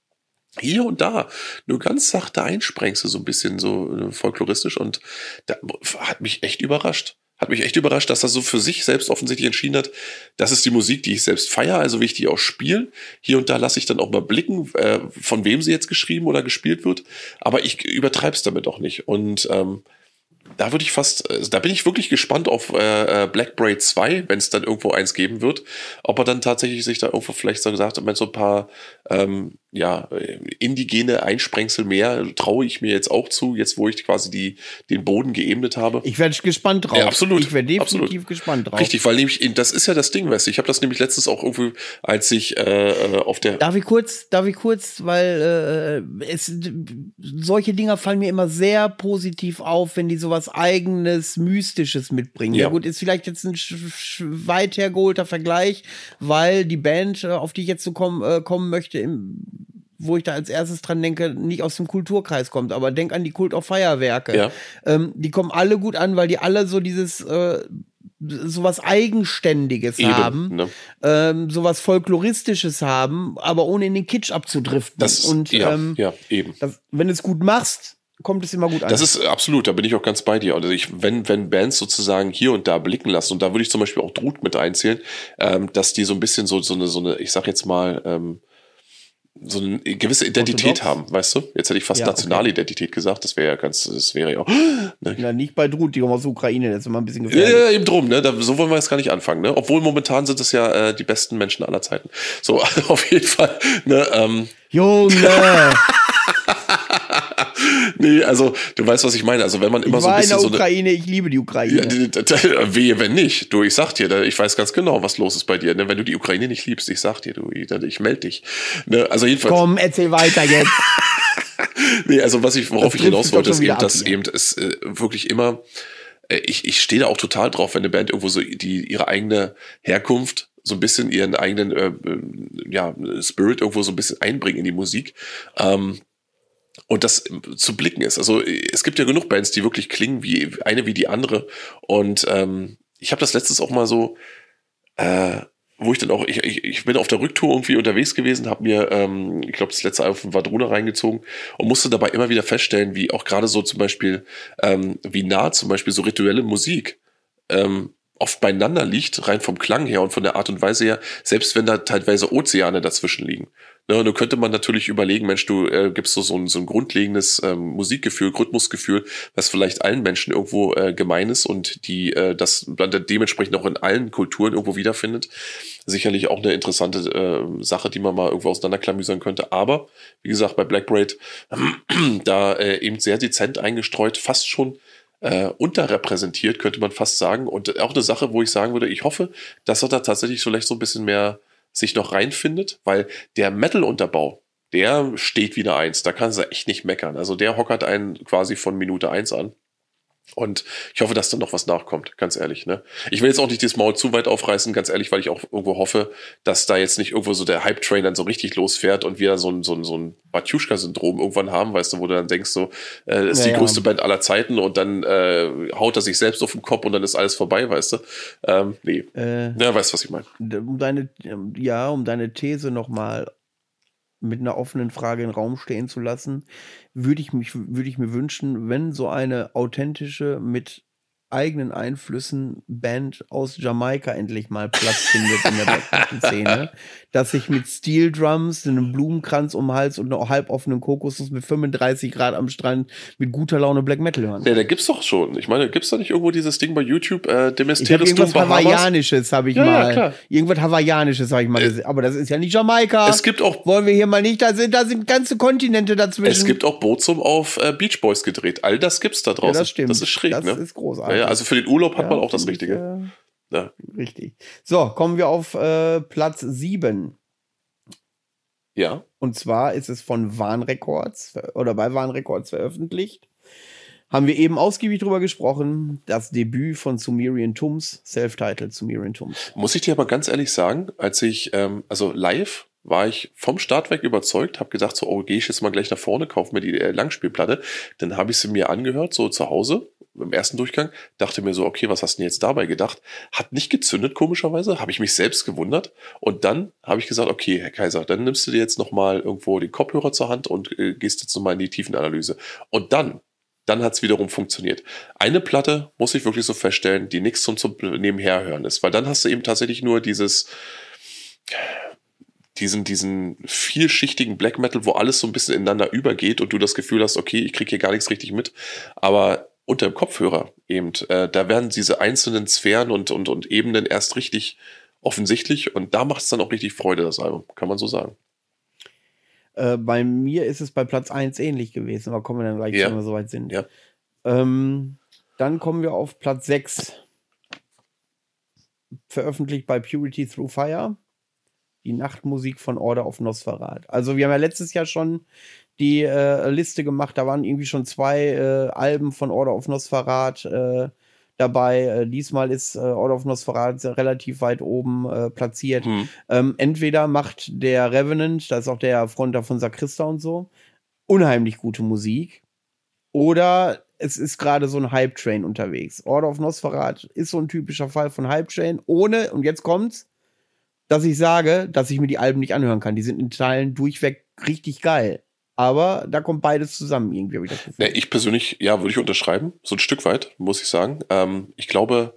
hier und da nur ganz sachte Einsprengste, so ein bisschen so äh, folkloristisch und da hat mich echt überrascht. Hat mich echt überrascht, dass er so für sich selbst offensichtlich entschieden hat, das ist die Musik, die ich selbst feiere, also will ich die auch spielen. Hier und da lasse ich dann auch mal blicken, äh, von wem sie jetzt geschrieben oder gespielt wird. Aber ich übertreibe es damit auch nicht. Und ähm, da würde ich fast, also da bin ich wirklich gespannt auf äh, äh, Black Braid 2, wenn es dann irgendwo eins geben wird, ob er dann tatsächlich sich da irgendwo vielleicht so gesagt hat, mit so ein paar ähm, ja, indigene Einsprengsel mehr traue ich mir jetzt auch zu, jetzt wo ich quasi die, den Boden geebnet habe. Ich werde gespannt drauf. Ja, absolut. Ich werde definitiv Absolut. gespannt drauf. Richtig, weil nämlich, das ist ja das Ding, weißt du, ich habe das nämlich letztens auch irgendwie, als ich äh, äh, auf der Darf ich kurz, darf ich kurz, weil äh, es, solche Dinger fallen mir immer sehr positiv auf, wenn die sowas eigenes, mystisches mitbringen. Ja, Ja. gut, ist vielleicht jetzt ein weit hergeholter Vergleich, weil die Band, äh, auf die ich jetzt so komm, äh, kommen möchte, im, wo ich da als erstes dran denke, nicht aus dem Kulturkreis kommt, aber denk an die Kult auf Feuerwerke. Ja. Ähm, die kommen alle gut an, weil die alle so dieses äh, sowas Eigenständiges haben Eben, ne? ähm, sowas Folkloristisches haben, aber ohne in den Kitsch abzudriften. Das und ja, ähm, ja, eben. das, wenn du es gut machst, kommt es immer gut an. Das ist äh, absolut, da bin ich auch ganz bei dir. Also ich, wenn, wenn Bands sozusagen hier und da blicken lassen, und da würde ich zum Beispiel auch Drut mit einzählen, ähm, dass die so ein bisschen so, so eine, so eine, ich sag jetzt mal, ähm, so eine gewisse Identität haben, weißt du? Jetzt hätte ich fast Ja, okay. nationale Identität gesagt, das wäre ja ganz, das wäre ja auch. *gasps* Ne? ja, nicht bei Drut, die kommen aus der Ukraine, das ist immer ein bisschen Ja, gefährlich. ja, eben drum, ne? Da, so wollen wir jetzt gar nicht anfangen, ne? Obwohl momentan sind es ja äh, die besten Menschen aller Zeiten. So, *laughs* auf jeden Fall, ne? Ähm, Junge, *laughs* *laughs* nee, also du weißt, was ich meine. Also wenn man immer ich so ein war in bisschen der so eine, Ukraine, ich liebe die Ukraine. Ja, Wehe, wenn nicht. Du, ich sag dir, ich weiß ganz genau, was los ist bei dir. Ne? Wenn du die Ukraine nicht liebst, ich sag dir, du, ich, melde dich. Ne? Also jedenfalls, Komm, erzähl weiter jetzt. *laughs* nee, also was ich, worauf Das ich hinaus wollte, ist eben, dass eben es äh, wirklich immer, äh, ich, ich stehe da auch total drauf, wenn eine Band irgendwo so die ihre eigene Herkunft so ein bisschen ihren eigenen äh, äh, ja, Spirit irgendwo so ein bisschen einbringen in die Musik. Ähm, und das zu blicken ist. Also es gibt ja genug Bands, die wirklich klingen wie eine wie die andere. Und ähm, ich habe das letztes auch mal so, äh, wo ich dann auch, ich, ich, ich bin auf der Rücktour irgendwie unterwegs gewesen, habe mir, ähm, ich glaube, das letzte Album von Vadruna reingezogen und musste dabei immer wieder feststellen, wie auch gerade so zum Beispiel, ähm, wie nah zum Beispiel so rituelle Musik ähm, oft beieinander liegt, rein vom Klang her und von der Art und Weise her, selbst wenn da teilweise Ozeane dazwischen liegen. Ne, und da könnte man natürlich überlegen, Mensch, du äh, gibst so, so, ein, so ein grundlegendes ähm, Musikgefühl, Rhythmusgefühl, was vielleicht allen Menschen irgendwo äh, gemein ist und die äh, das dann dementsprechend auch in allen Kulturen irgendwo wiederfindet. Sicherlich auch eine interessante äh, Sache, die man mal irgendwo auseinanderklamüsern könnte. Aber, wie gesagt, bei Black Braid *clears throat* da äh, eben sehr dezent eingestreut, fast schon äh, unterrepräsentiert, könnte man fast sagen. Und auch eine Sache, wo ich sagen würde, ich hoffe, dass er da tatsächlich vielleicht so ein bisschen mehr sich noch reinfindet, weil der Metal-Unterbau, der steht wieder eins. Da kannst du echt nicht meckern. Also der hockert einen quasi von Minute eins an. Und ich hoffe, dass da noch was nachkommt, ganz ehrlich. Ne? Ich will jetzt auch nicht das Maul zu weit aufreißen, ganz ehrlich, weil ich auch irgendwo hoffe, dass da jetzt nicht irgendwo so der Hype-Train dann so richtig losfährt und wir so ein, so ein, so ein Batjuschka-Syndrom irgendwann haben, weißt du, wo du dann denkst, so, äh, ist ja, die größte ja. Band aller Zeiten und dann äh, haut er sich selbst auf den Kopf und dann ist alles vorbei, weißt du? Ähm, nee. Äh, ja, weißt du, was ich meine? Um deine, ja, um deine These nochmal mit einer offenen Frage in den Raum stehen zu lassen, würde ich, mich, würde ich mir wünschen, wenn so eine authentische, mit eigenen Einflüssen Band aus Jamaika endlich mal Platz findet in der Black-Szene, *laughs* dass sich mit Steel Drums, einem Blumenkranz um den Hals und einer halboffenen Kokosnuss mit 35 Grad am Strand mit guter Laune Black Metal hören. Ja, da gibt's doch schon. Ich meine, gibt's da nicht irgendwo dieses Ding bei YouTube, äh, Demesteris irgendwas Hawaiianisches habe ich ja, mal. Ja, klar. Irgendwas Hawaiianisches habe ich mal äh, gesehen. Aber das ist ja nicht Jamaika. Es gibt auch. Wollen wir hier mal nicht, da sind, da sind ganze Kontinente dazwischen. Es gibt auch Bootsum auf äh, Beach Boys gedreht. All das gibt's da draußen. Ja, das stimmt. Das ist schräg, das ne? Das ist großartig. Ja, also für den Urlaub hat man auch das Richtige. Ich, ja. Richtig. So, kommen wir auf äh, Platz 7. Ja. Und zwar ist es von Warnrecords oder bei Warnrecords veröffentlicht. Haben wir eben ausgiebig drüber gesprochen. Das Debüt von Sumerian Tums, Self-Titled Sumerian Tums. Muss ich dir aber ganz ehrlich sagen, als ich, ähm, also live war ich vom Start weg überzeugt, habe gedacht, so, oh, gehe ich jetzt mal gleich nach vorne, kaufe mir die äh, Langspielplatte. Dann habe ich sie mir angehört, so zu Hause, im ersten Durchgang, dachte mir so, okay, was hast du denn jetzt dabei gedacht? Hat nicht gezündet, komischerweise, habe ich mich selbst gewundert. Und dann habe ich gesagt, okay, Herr Kaiser, dann nimmst du dir jetzt nochmal irgendwo den Kopfhörer zur Hand und äh, gehst jetzt nochmal in die Tiefenanalyse. Und dann, dann hat es wiederum funktioniert. Eine Platte, muss ich wirklich so feststellen, die nichts zum, zum Nebenherhören ist, weil dann hast du eben tatsächlich nur dieses diesen, diesen vielschichtigen Black Metal, wo alles so ein bisschen ineinander übergeht und du das Gefühl hast, okay, ich kriege hier gar nichts richtig mit. Aber unter dem Kopfhörer eben, äh, da werden diese einzelnen Sphären und, und, und Ebenen erst richtig offensichtlich und da macht es dann auch richtig Freude, das Album, kann man so sagen. Äh, bei mir ist es bei Platz 1 ähnlich gewesen, aber kommen wir dann gleich, ja. wenn wir soweit sind. Ja. Ähm, dann kommen wir auf Platz 6. Veröffentlicht bei Purity Through Fire die Nachtmusik von Order of Nosferat. Also wir haben ja letztes Jahr schon die äh, Liste gemacht, da waren irgendwie schon zwei äh, Alben von Order of Nosferat äh, dabei. Äh, diesmal ist äh, Order of Nosferat relativ weit oben äh, platziert. Hm. Ähm, entweder macht der Revenant, das ist auch der Fronter von Sakrista und so, unheimlich gute Musik. Oder es ist gerade so ein Hype-Train unterwegs. Order of Nosferat ist so ein typischer Fall von Hype-Train, ohne, und jetzt kommt's, dass ich sage, dass ich mir die Alben nicht anhören kann. Die sind in Teilen durchweg richtig geil. Aber da kommt beides zusammen irgendwie. Hab ich, das ja, ich persönlich, ja, würde ich unterschreiben. So ein Stück weit, muss ich sagen. Ähm, ich glaube,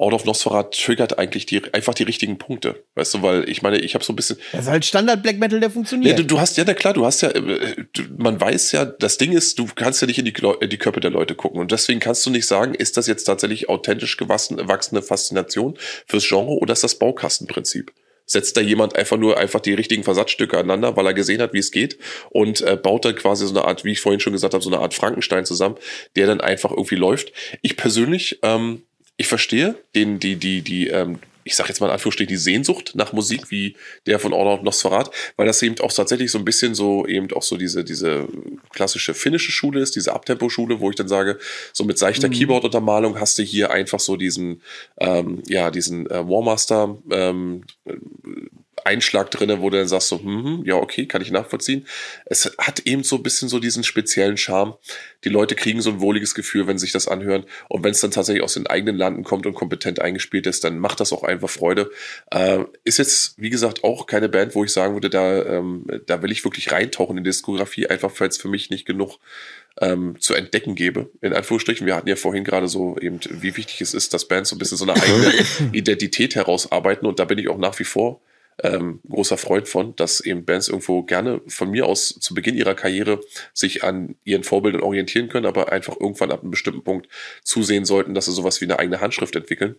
Out of Nosferat triggert eigentlich die, einfach die richtigen Punkte. Weißt du, weil ich meine, ich habe so ein bisschen. Das ist halt Standard Black Metal, der funktioniert. Ja, du, du, hast, ja, na klar, du hast ja, äh, du, man weiß ja, das Ding ist, du kannst ja nicht in die, in die Köpfe der Leute gucken. Und deswegen kannst du nicht sagen, ist das jetzt tatsächlich authentisch gewachsene Faszination fürs Genre oder ist das Baukastenprinzip? Setzt da jemand einfach nur einfach die richtigen Versatzstücke aneinander, weil er gesehen hat, wie es geht und äh, baut dann quasi so eine Art, wie ich vorhin schon gesagt habe, so eine Art Frankenstein zusammen, der dann einfach irgendwie läuft. Ich persönlich, ähm, ich verstehe den, die, die, die, ähm, ich sag jetzt mal in Anführungsstrichen, die Sehnsucht nach Musik wie der von Order of Nosferat, weil das eben auch tatsächlich so ein bisschen so eben auch so diese, diese klassische finnische Schule ist, diese Abtempo-Schule, wo ich dann sage, so mit seichter mhm. Keyboard-Untermalung hast du hier einfach so diesen, ähm, ja, diesen äh, Warmaster, ähm, Einschlag drinne, wo du dann sagst so, hm, ja, okay, kann ich nachvollziehen. Es hat eben so ein bisschen so diesen speziellen Charme. Die Leute kriegen so ein wohliges Gefühl, wenn sie sich das anhören. Und wenn es dann tatsächlich aus den eigenen Landen kommt und kompetent eingespielt ist, dann macht das auch einfach Freude. Äh, ist jetzt, wie gesagt, auch keine Band, wo ich sagen würde, da, ähm, da will ich wirklich reintauchen in die Diskografie, einfach weil es für mich nicht genug ähm, zu entdecken gebe. In Anführungsstrichen, wir hatten ja vorhin gerade so eben, wie wichtig es ist, dass Bands so ein bisschen so eine eigene *laughs* Identität herausarbeiten und da bin ich auch nach wie vor ähm, großer Freund von, dass eben Bands irgendwo gerne von mir aus zu Beginn ihrer Karriere sich an ihren Vorbildern orientieren können, aber einfach irgendwann ab einem bestimmten Punkt zusehen sollten, dass sie sowas wie eine eigene Handschrift entwickeln.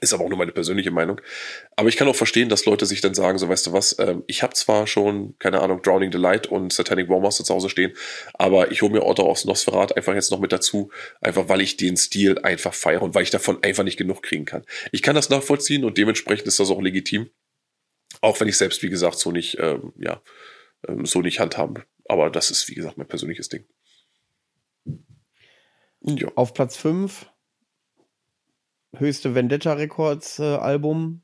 Ist aber auch nur meine persönliche Meinung. Aber ich kann auch verstehen, dass Leute sich dann sagen, so weißt du was, ähm, ich habe zwar schon, keine Ahnung, Drowning the Light und Satanic Warmaster zu Hause stehen, aber ich hole mir Otto aus Nosferat einfach jetzt noch mit dazu, einfach weil ich den Stil einfach feiere und weil ich davon einfach nicht genug kriegen kann. Ich kann das nachvollziehen und dementsprechend ist das auch legitim. Auch wenn ich selbst, wie gesagt, so nicht, ähm, ja, ähm, so nicht handhaben. Aber das ist, wie gesagt, mein persönliches Ding. Ja. Auf Platz 5, höchste Vendetta Records äh, Album,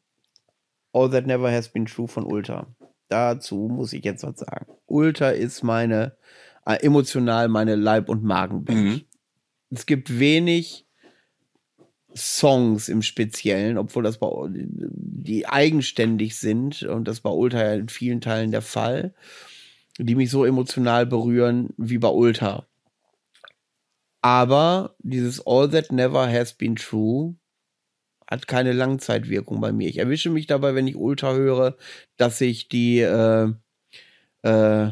All That Never Has Been True von Ultra. Dazu muss ich jetzt was sagen. Ultra ist meine, äh, emotional meine Leib- und Magenband. Mhm. Es gibt wenig Songs im Speziellen, obwohl das bei die eigenständig sind und das bei Ultra ja in vielen Teilen der Fall, die mich so emotional berühren wie bei Ultra. Aber dieses All That Never Has Been True hat keine Langzeitwirkung bei mir. Ich erwische mich dabei, wenn ich Ultra höre, dass ich die äh, äh,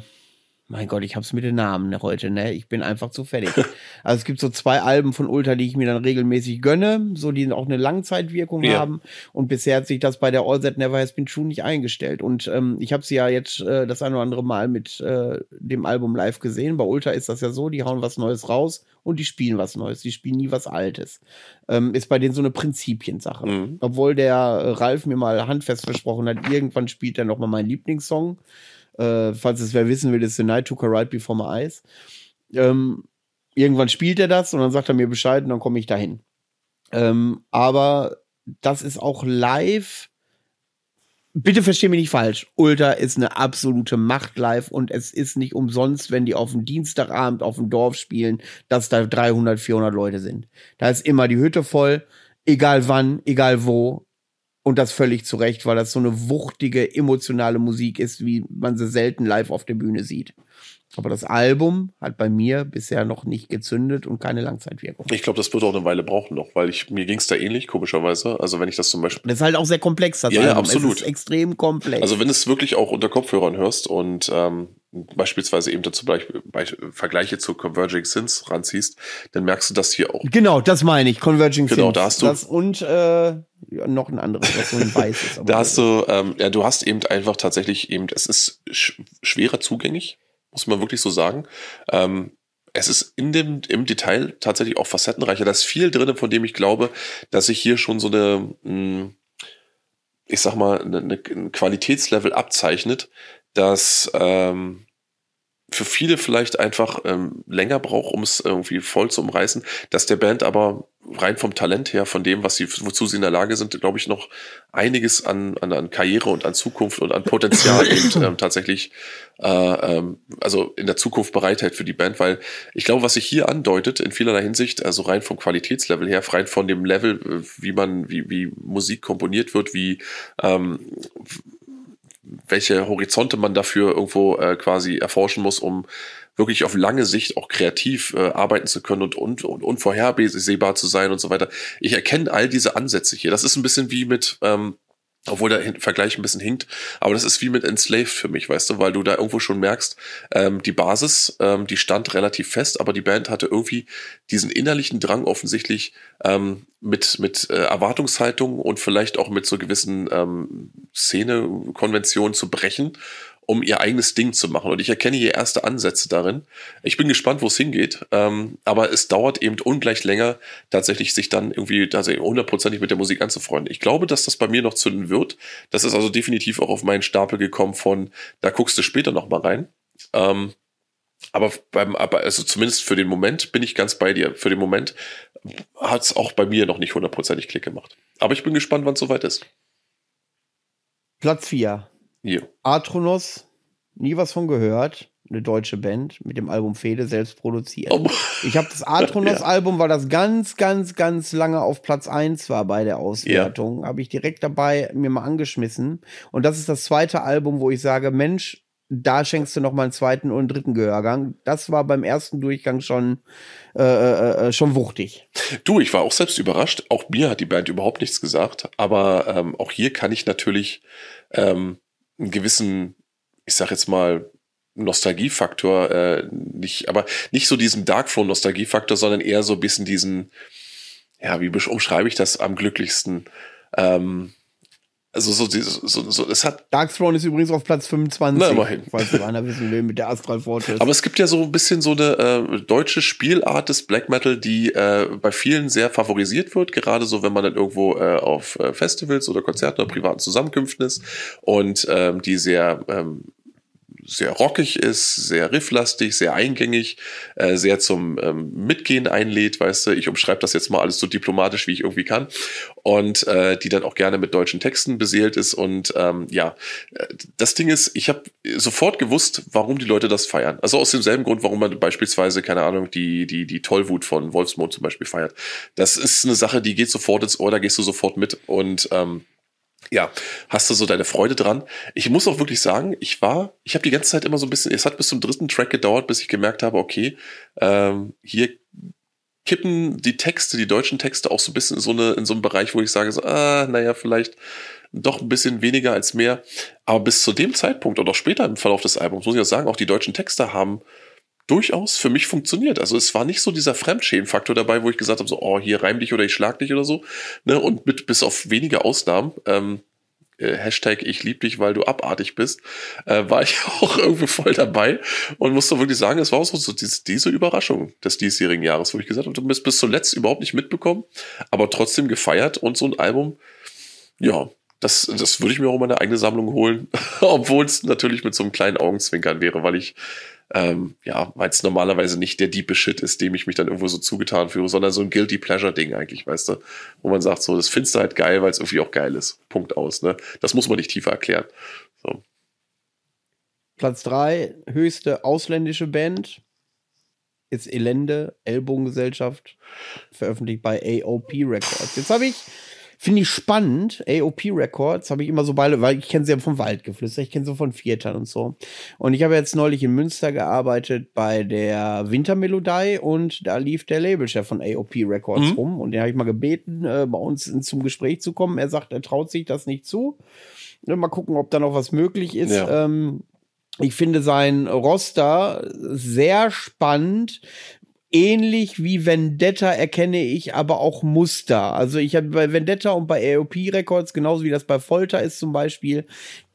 mein Gott, ich hab's mit den Namen heute, ne? Ich bin einfach zu fertig. *laughs* also es gibt so zwei Alben von Ultra, die ich mir dann regelmäßig gönne, so die auch eine Langzeitwirkung ja. haben. Und bisher hat sich das bei der All That Never Has Been True nicht eingestellt. Und ähm, ich habe sie ja jetzt äh, das ein oder andere Mal mit äh, dem Album live gesehen. Bei Ultra ist das ja so, die hauen was Neues raus und die spielen was Neues. Die spielen nie was Altes. Ähm, ist bei denen so eine Prinzipiensache. Mhm. Obwohl der äh, Ralf mir mal handfest versprochen hat, irgendwann spielt er noch mal meinen Lieblingssong. Äh, falls es wer wissen will, ist The Night Took a Ride Before My Eyes. Ähm, irgendwann spielt er das und dann sagt er mir Bescheid und dann komme ich dahin. Ähm, aber das ist auch live. Bitte versteh mich nicht falsch. Ultra ist eine absolute Macht live und es ist nicht umsonst, wenn die auf dem Dienstagabend auf dem Dorf spielen, dass da 300, 400 Leute sind. Da ist immer die Hütte voll, egal wann, egal wo. Und das völlig zu Recht, weil das so eine wuchtige, emotionale Musik ist, wie man sie selten live auf der Bühne sieht. Aber das Album hat bei mir bisher noch nicht gezündet und keine Langzeitwirkung. Ich glaube, das wird auch eine Weile brauchen noch, weil ich, mir ging es da ähnlich, komischerweise. Also wenn ich das zum Beispiel. Das ist halt auch sehr komplex, das ja, Album. Ja, absolut. Es ist extrem komplex. Also wenn du es wirklich auch unter Kopfhörern hörst und ähm, beispielsweise eben dazu bei, bei Vergleiche zu Converging Sins ranziehst, dann merkst du das hier auch. Genau, das meine ich, Converging Sins. Genau, da hast du. Das und äh, noch ein anderes, was so ein weiß ist. *laughs* da hast du, ähm, ja, du hast eben einfach tatsächlich eben, es ist sch schwerer zugänglich, muss man wirklich so sagen. Ähm, es ist in dem, im Detail tatsächlich auch facettenreicher. Da ist viel drin, von dem ich glaube, dass sich hier schon so eine, hm, ich sag mal, eine, eine, ein Qualitätslevel abzeichnet, dass ähm, für viele vielleicht einfach ähm, länger braucht, um es irgendwie voll zu umreißen, dass der Band aber rein vom Talent her, von dem, was sie, wozu sie in der Lage sind, glaube ich, noch einiges an, an, an Karriere und an Zukunft und an Potenzial *laughs* eben, ähm, tatsächlich, äh, ähm, also in der Zukunft bereithält für die Band, weil ich glaube, was sich hier andeutet, in vielerlei Hinsicht, also rein vom Qualitätslevel her, rein von dem Level, äh, wie man, wie, wie Musik komponiert wird, wie ähm, welche Horizonte man dafür irgendwo äh, quasi erforschen muss, um wirklich auf lange Sicht auch kreativ äh, arbeiten zu können und, und, und unvorhersehbar zu sein und so weiter. Ich erkenne all diese Ansätze hier. Das ist ein bisschen wie mit ähm, obwohl der Vergleich ein bisschen hinkt, aber das ist wie mit Enslaved für mich, weißt du, weil du da irgendwo schon merkst, ähm, die Basis, ähm, die stand relativ fest, aber die Band hatte irgendwie diesen innerlichen Drang offensichtlich ähm, mit, mit äh, Erwartungshaltung und vielleicht auch mit so gewissen ähm, Szene-Konventionen zu brechen um ihr eigenes Ding zu machen. Und ich erkenne hier erste Ansätze darin. Ich bin gespannt, wo es hingeht. Ähm, aber es dauert eben ungleich länger, tatsächlich sich dann irgendwie tatsächlich hundertprozentig mit der Musik anzufreunden. Ich glaube, dass das bei mir noch zünden wird. Das ist also definitiv auch auf meinen Stapel gekommen von, da guckst du später noch mal rein. Ähm, aber beim, also zumindest für den Moment bin ich ganz bei dir. Für den Moment hat es auch bei mir noch nicht hundertprozentig Klick gemacht. Aber ich bin gespannt, wann es soweit ist. Platz 4. Atronos, nie was von gehört. Eine deutsche Band mit dem Album Fede selbst produziert. Oh. Ich habe das Atronos-Album, *laughs* ja. weil das ganz, ganz, ganz lange auf Platz 1 war bei der Auswertung. Ja. Habe ich direkt dabei mir mal angeschmissen. Und das ist das zweite Album, wo ich sage, Mensch, da schenkst du noch mal einen zweiten und einen dritten Gehörgang. Das war beim ersten Durchgang schon äh, äh, äh, schon wuchtig. Du, ich war auch selbst überrascht. Auch mir hat die Band überhaupt nichts gesagt. Aber ähm, auch hier kann ich natürlich ähm, einen gewissen, ich sag jetzt mal, Nostalgiefaktor äh, nicht, aber nicht so diesen Darkthrone Nostalgiefaktor, sondern eher so ein bisschen diesen, ja, wie umschreibe ich das am glücklichsten? Ähm, also so, so, so, es hat. Dark Throne ist übrigens auf Platz 25. Na, immerhin. Falls du einer wissen will, mit der Astral Fortress. Aber es gibt ja so ein bisschen so eine äh, deutsche Spielart des Black Metal, die äh, bei vielen sehr favorisiert wird, gerade so, wenn man dann irgendwo äh, auf äh, Festivals oder Konzerten oder privaten Zusammenkünften ist und ähm, die sehr ähm, sehr rockig ist, sehr rifflastig, sehr eingängig, äh, sehr zum ähm, Mitgehen einlädt, weißt du, ich umschreibe das jetzt mal alles so diplomatisch, wie ich irgendwie kann und äh, die dann auch gerne mit deutschen Texten beseelt ist und ähm, ja, äh, das Ding ist, ich habe sofort gewusst, warum die Leute das feiern. Also aus demselben Grund, warum man beispielsweise, keine Ahnung, die, die, die Tollwut von Wolfsmond zum Beispiel feiert. Das ist eine Sache, die geht sofort ins Ohr, da gehst du sofort mit und ähm, ja, hast du so deine Freude dran. Ich muss auch wirklich sagen, ich war, ich habe die ganze Zeit immer so ein bisschen, es hat bis zum dritten Track gedauert, bis ich gemerkt habe, okay, ähm, hier kippen die Texte, die deutschen Texte auch so ein bisschen in so, eine, in so einen Bereich, wo ich sage, so, ah, naja, vielleicht doch ein bisschen weniger als mehr. Aber bis zu dem Zeitpunkt und auch später im Verlauf des Albums, muss ich auch sagen, auch die deutschen Texte haben durchaus für mich funktioniert. Also es war nicht so dieser Fremdschämenfaktor dabei, wo ich gesagt habe, so, oh, hier reim dich oder ich schlag dich oder so. Ne? Und mit bis auf wenige Ausnahmen, ähm, äh, Hashtag ich lieb dich, weil du abartig bist, äh, war ich *laughs* auch irgendwie voll dabei und musste wirklich sagen, es war auch so diese, diese Überraschung des diesjährigen Jahres, wo ich gesagt habe, du bist bis zuletzt überhaupt nicht mitbekommen, aber trotzdem gefeiert und so ein Album, ja, das, das würde ich mir auch in meine eigene Sammlung holen, *laughs* obwohl es natürlich mit so einem kleinen Augenzwinkern wäre, weil ich ähm, ja, weil es normalerweise nicht der diepe Shit ist, dem ich mich dann irgendwo so zugetan führe, sondern so ein Guilty Pleasure-Ding eigentlich, weißt du, wo man sagt, so, das findest du halt geil, weil es irgendwie auch geil ist. Punkt aus, ne? Das muss man nicht tiefer erklären. So. Platz 3, höchste ausländische Band ist Elende, Ellbogengesellschaft, veröffentlicht bei AOP Records. Jetzt habe ich Finde ich spannend. AOP Records habe ich immer so beide, weil ich kenne sie ja vom Waldgeflüster, ich kenne sie von Viertern und so. Und ich habe jetzt neulich in Münster gearbeitet bei der Wintermelodie und da lief der Labelchef von AOP Records mhm. rum und den habe ich mal gebeten, äh, bei uns zum Gespräch zu kommen. Er sagt, er traut sich das nicht zu. Mal gucken, ob da noch was möglich ist. Ja. Ähm, ich finde sein Roster sehr spannend, ähnlich wie Vendetta erkenne ich aber auch Muster. Also ich habe bei Vendetta und bei AOP Records, genauso wie das bei Folter ist zum Beispiel,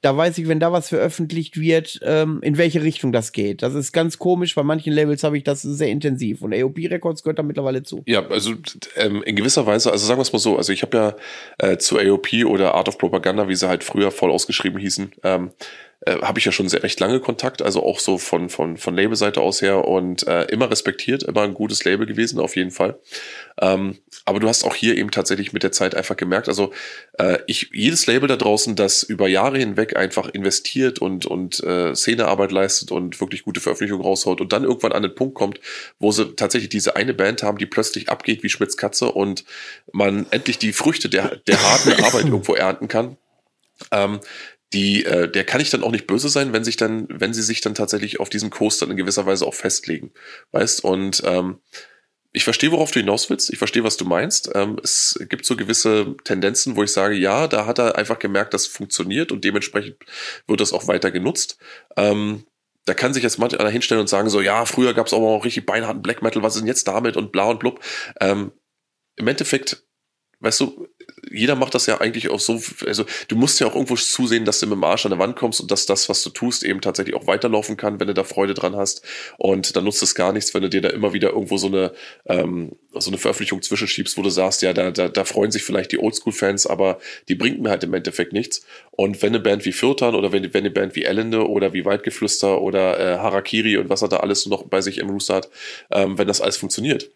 da weiß ich, wenn da was veröffentlicht wird, ähm, in welche Richtung das geht. Das ist ganz komisch, bei manchen Labels habe ich das sehr intensiv und AOP Records gehört da mittlerweile zu. Ja, also ähm, in gewisser Weise, also sagen wir es mal so, also ich habe ja äh, zu AOP oder Art of Propaganda, wie sie halt früher voll ausgeschrieben hießen, ähm, äh, habe ich ja schon sehr recht lange Kontakt, also auch so von, von, von Labelseite aus her und äh, immer respektiert, immer ein gutes Label gewesen, auf jeden Fall. Ähm, aber du hast auch hier eben tatsächlich mit der Zeit einfach gemerkt, also äh, ich, jedes Label da draußen, das über Jahre hinweg einfach investiert und, und äh, Szenearbeit leistet und wirklich gute Veröffentlichungen raushaut und dann irgendwann an den Punkt kommt, wo sie tatsächlich diese eine Band haben, die plötzlich abgeht wie Schmitz Katze und man endlich die Früchte der, der harten *laughs* Arbeit irgendwo ernten kann. Ähm, die, äh, der kann ich dann auch nicht böse sein, wenn sich dann, wenn sie sich dann tatsächlich auf diesen Kurs dann in gewisser Weise auch festlegen. Weißt? Und ähm, ich verstehe, worauf du hinaus willst. Ich verstehe, was du meinst. Ähm, es gibt so gewisse Tendenzen, wo ich sage, ja, da hat er einfach gemerkt, das funktioniert und dementsprechend wird das auch weiter genutzt. Ähm, da kann sich jetzt manch einer hinstellen und sagen, so, ja, früher gab es auch noch richtig beinharten Black Metal, was ist denn jetzt damit und bla und blub. Ähm, Im Endeffekt weißt du, jeder macht das ja eigentlich auch so, also du musst ja auch irgendwo zusehen, dass du mit dem Arsch an der Wand kommst und dass das, was du tust, eben tatsächlich auch weiterlaufen kann, wenn du da Freude dran hast. Und dann nutzt es gar nichts, wenn du dir da immer wieder irgendwo so eine, ähm, so eine Veröffentlichung zwischenschiebst, wo du sagst, ja, da, da, da freuen sich vielleicht die Oldschool-Fans, aber die bringt mir halt im Endeffekt nichts. Und wenn eine Band wie Fürtern oder wenn, wenn eine Band wie Elende oder wie Waldgeflüster oder äh, Harakiri und was er da alles noch bei sich im Rooster hat, ähm, wenn das alles funktioniert,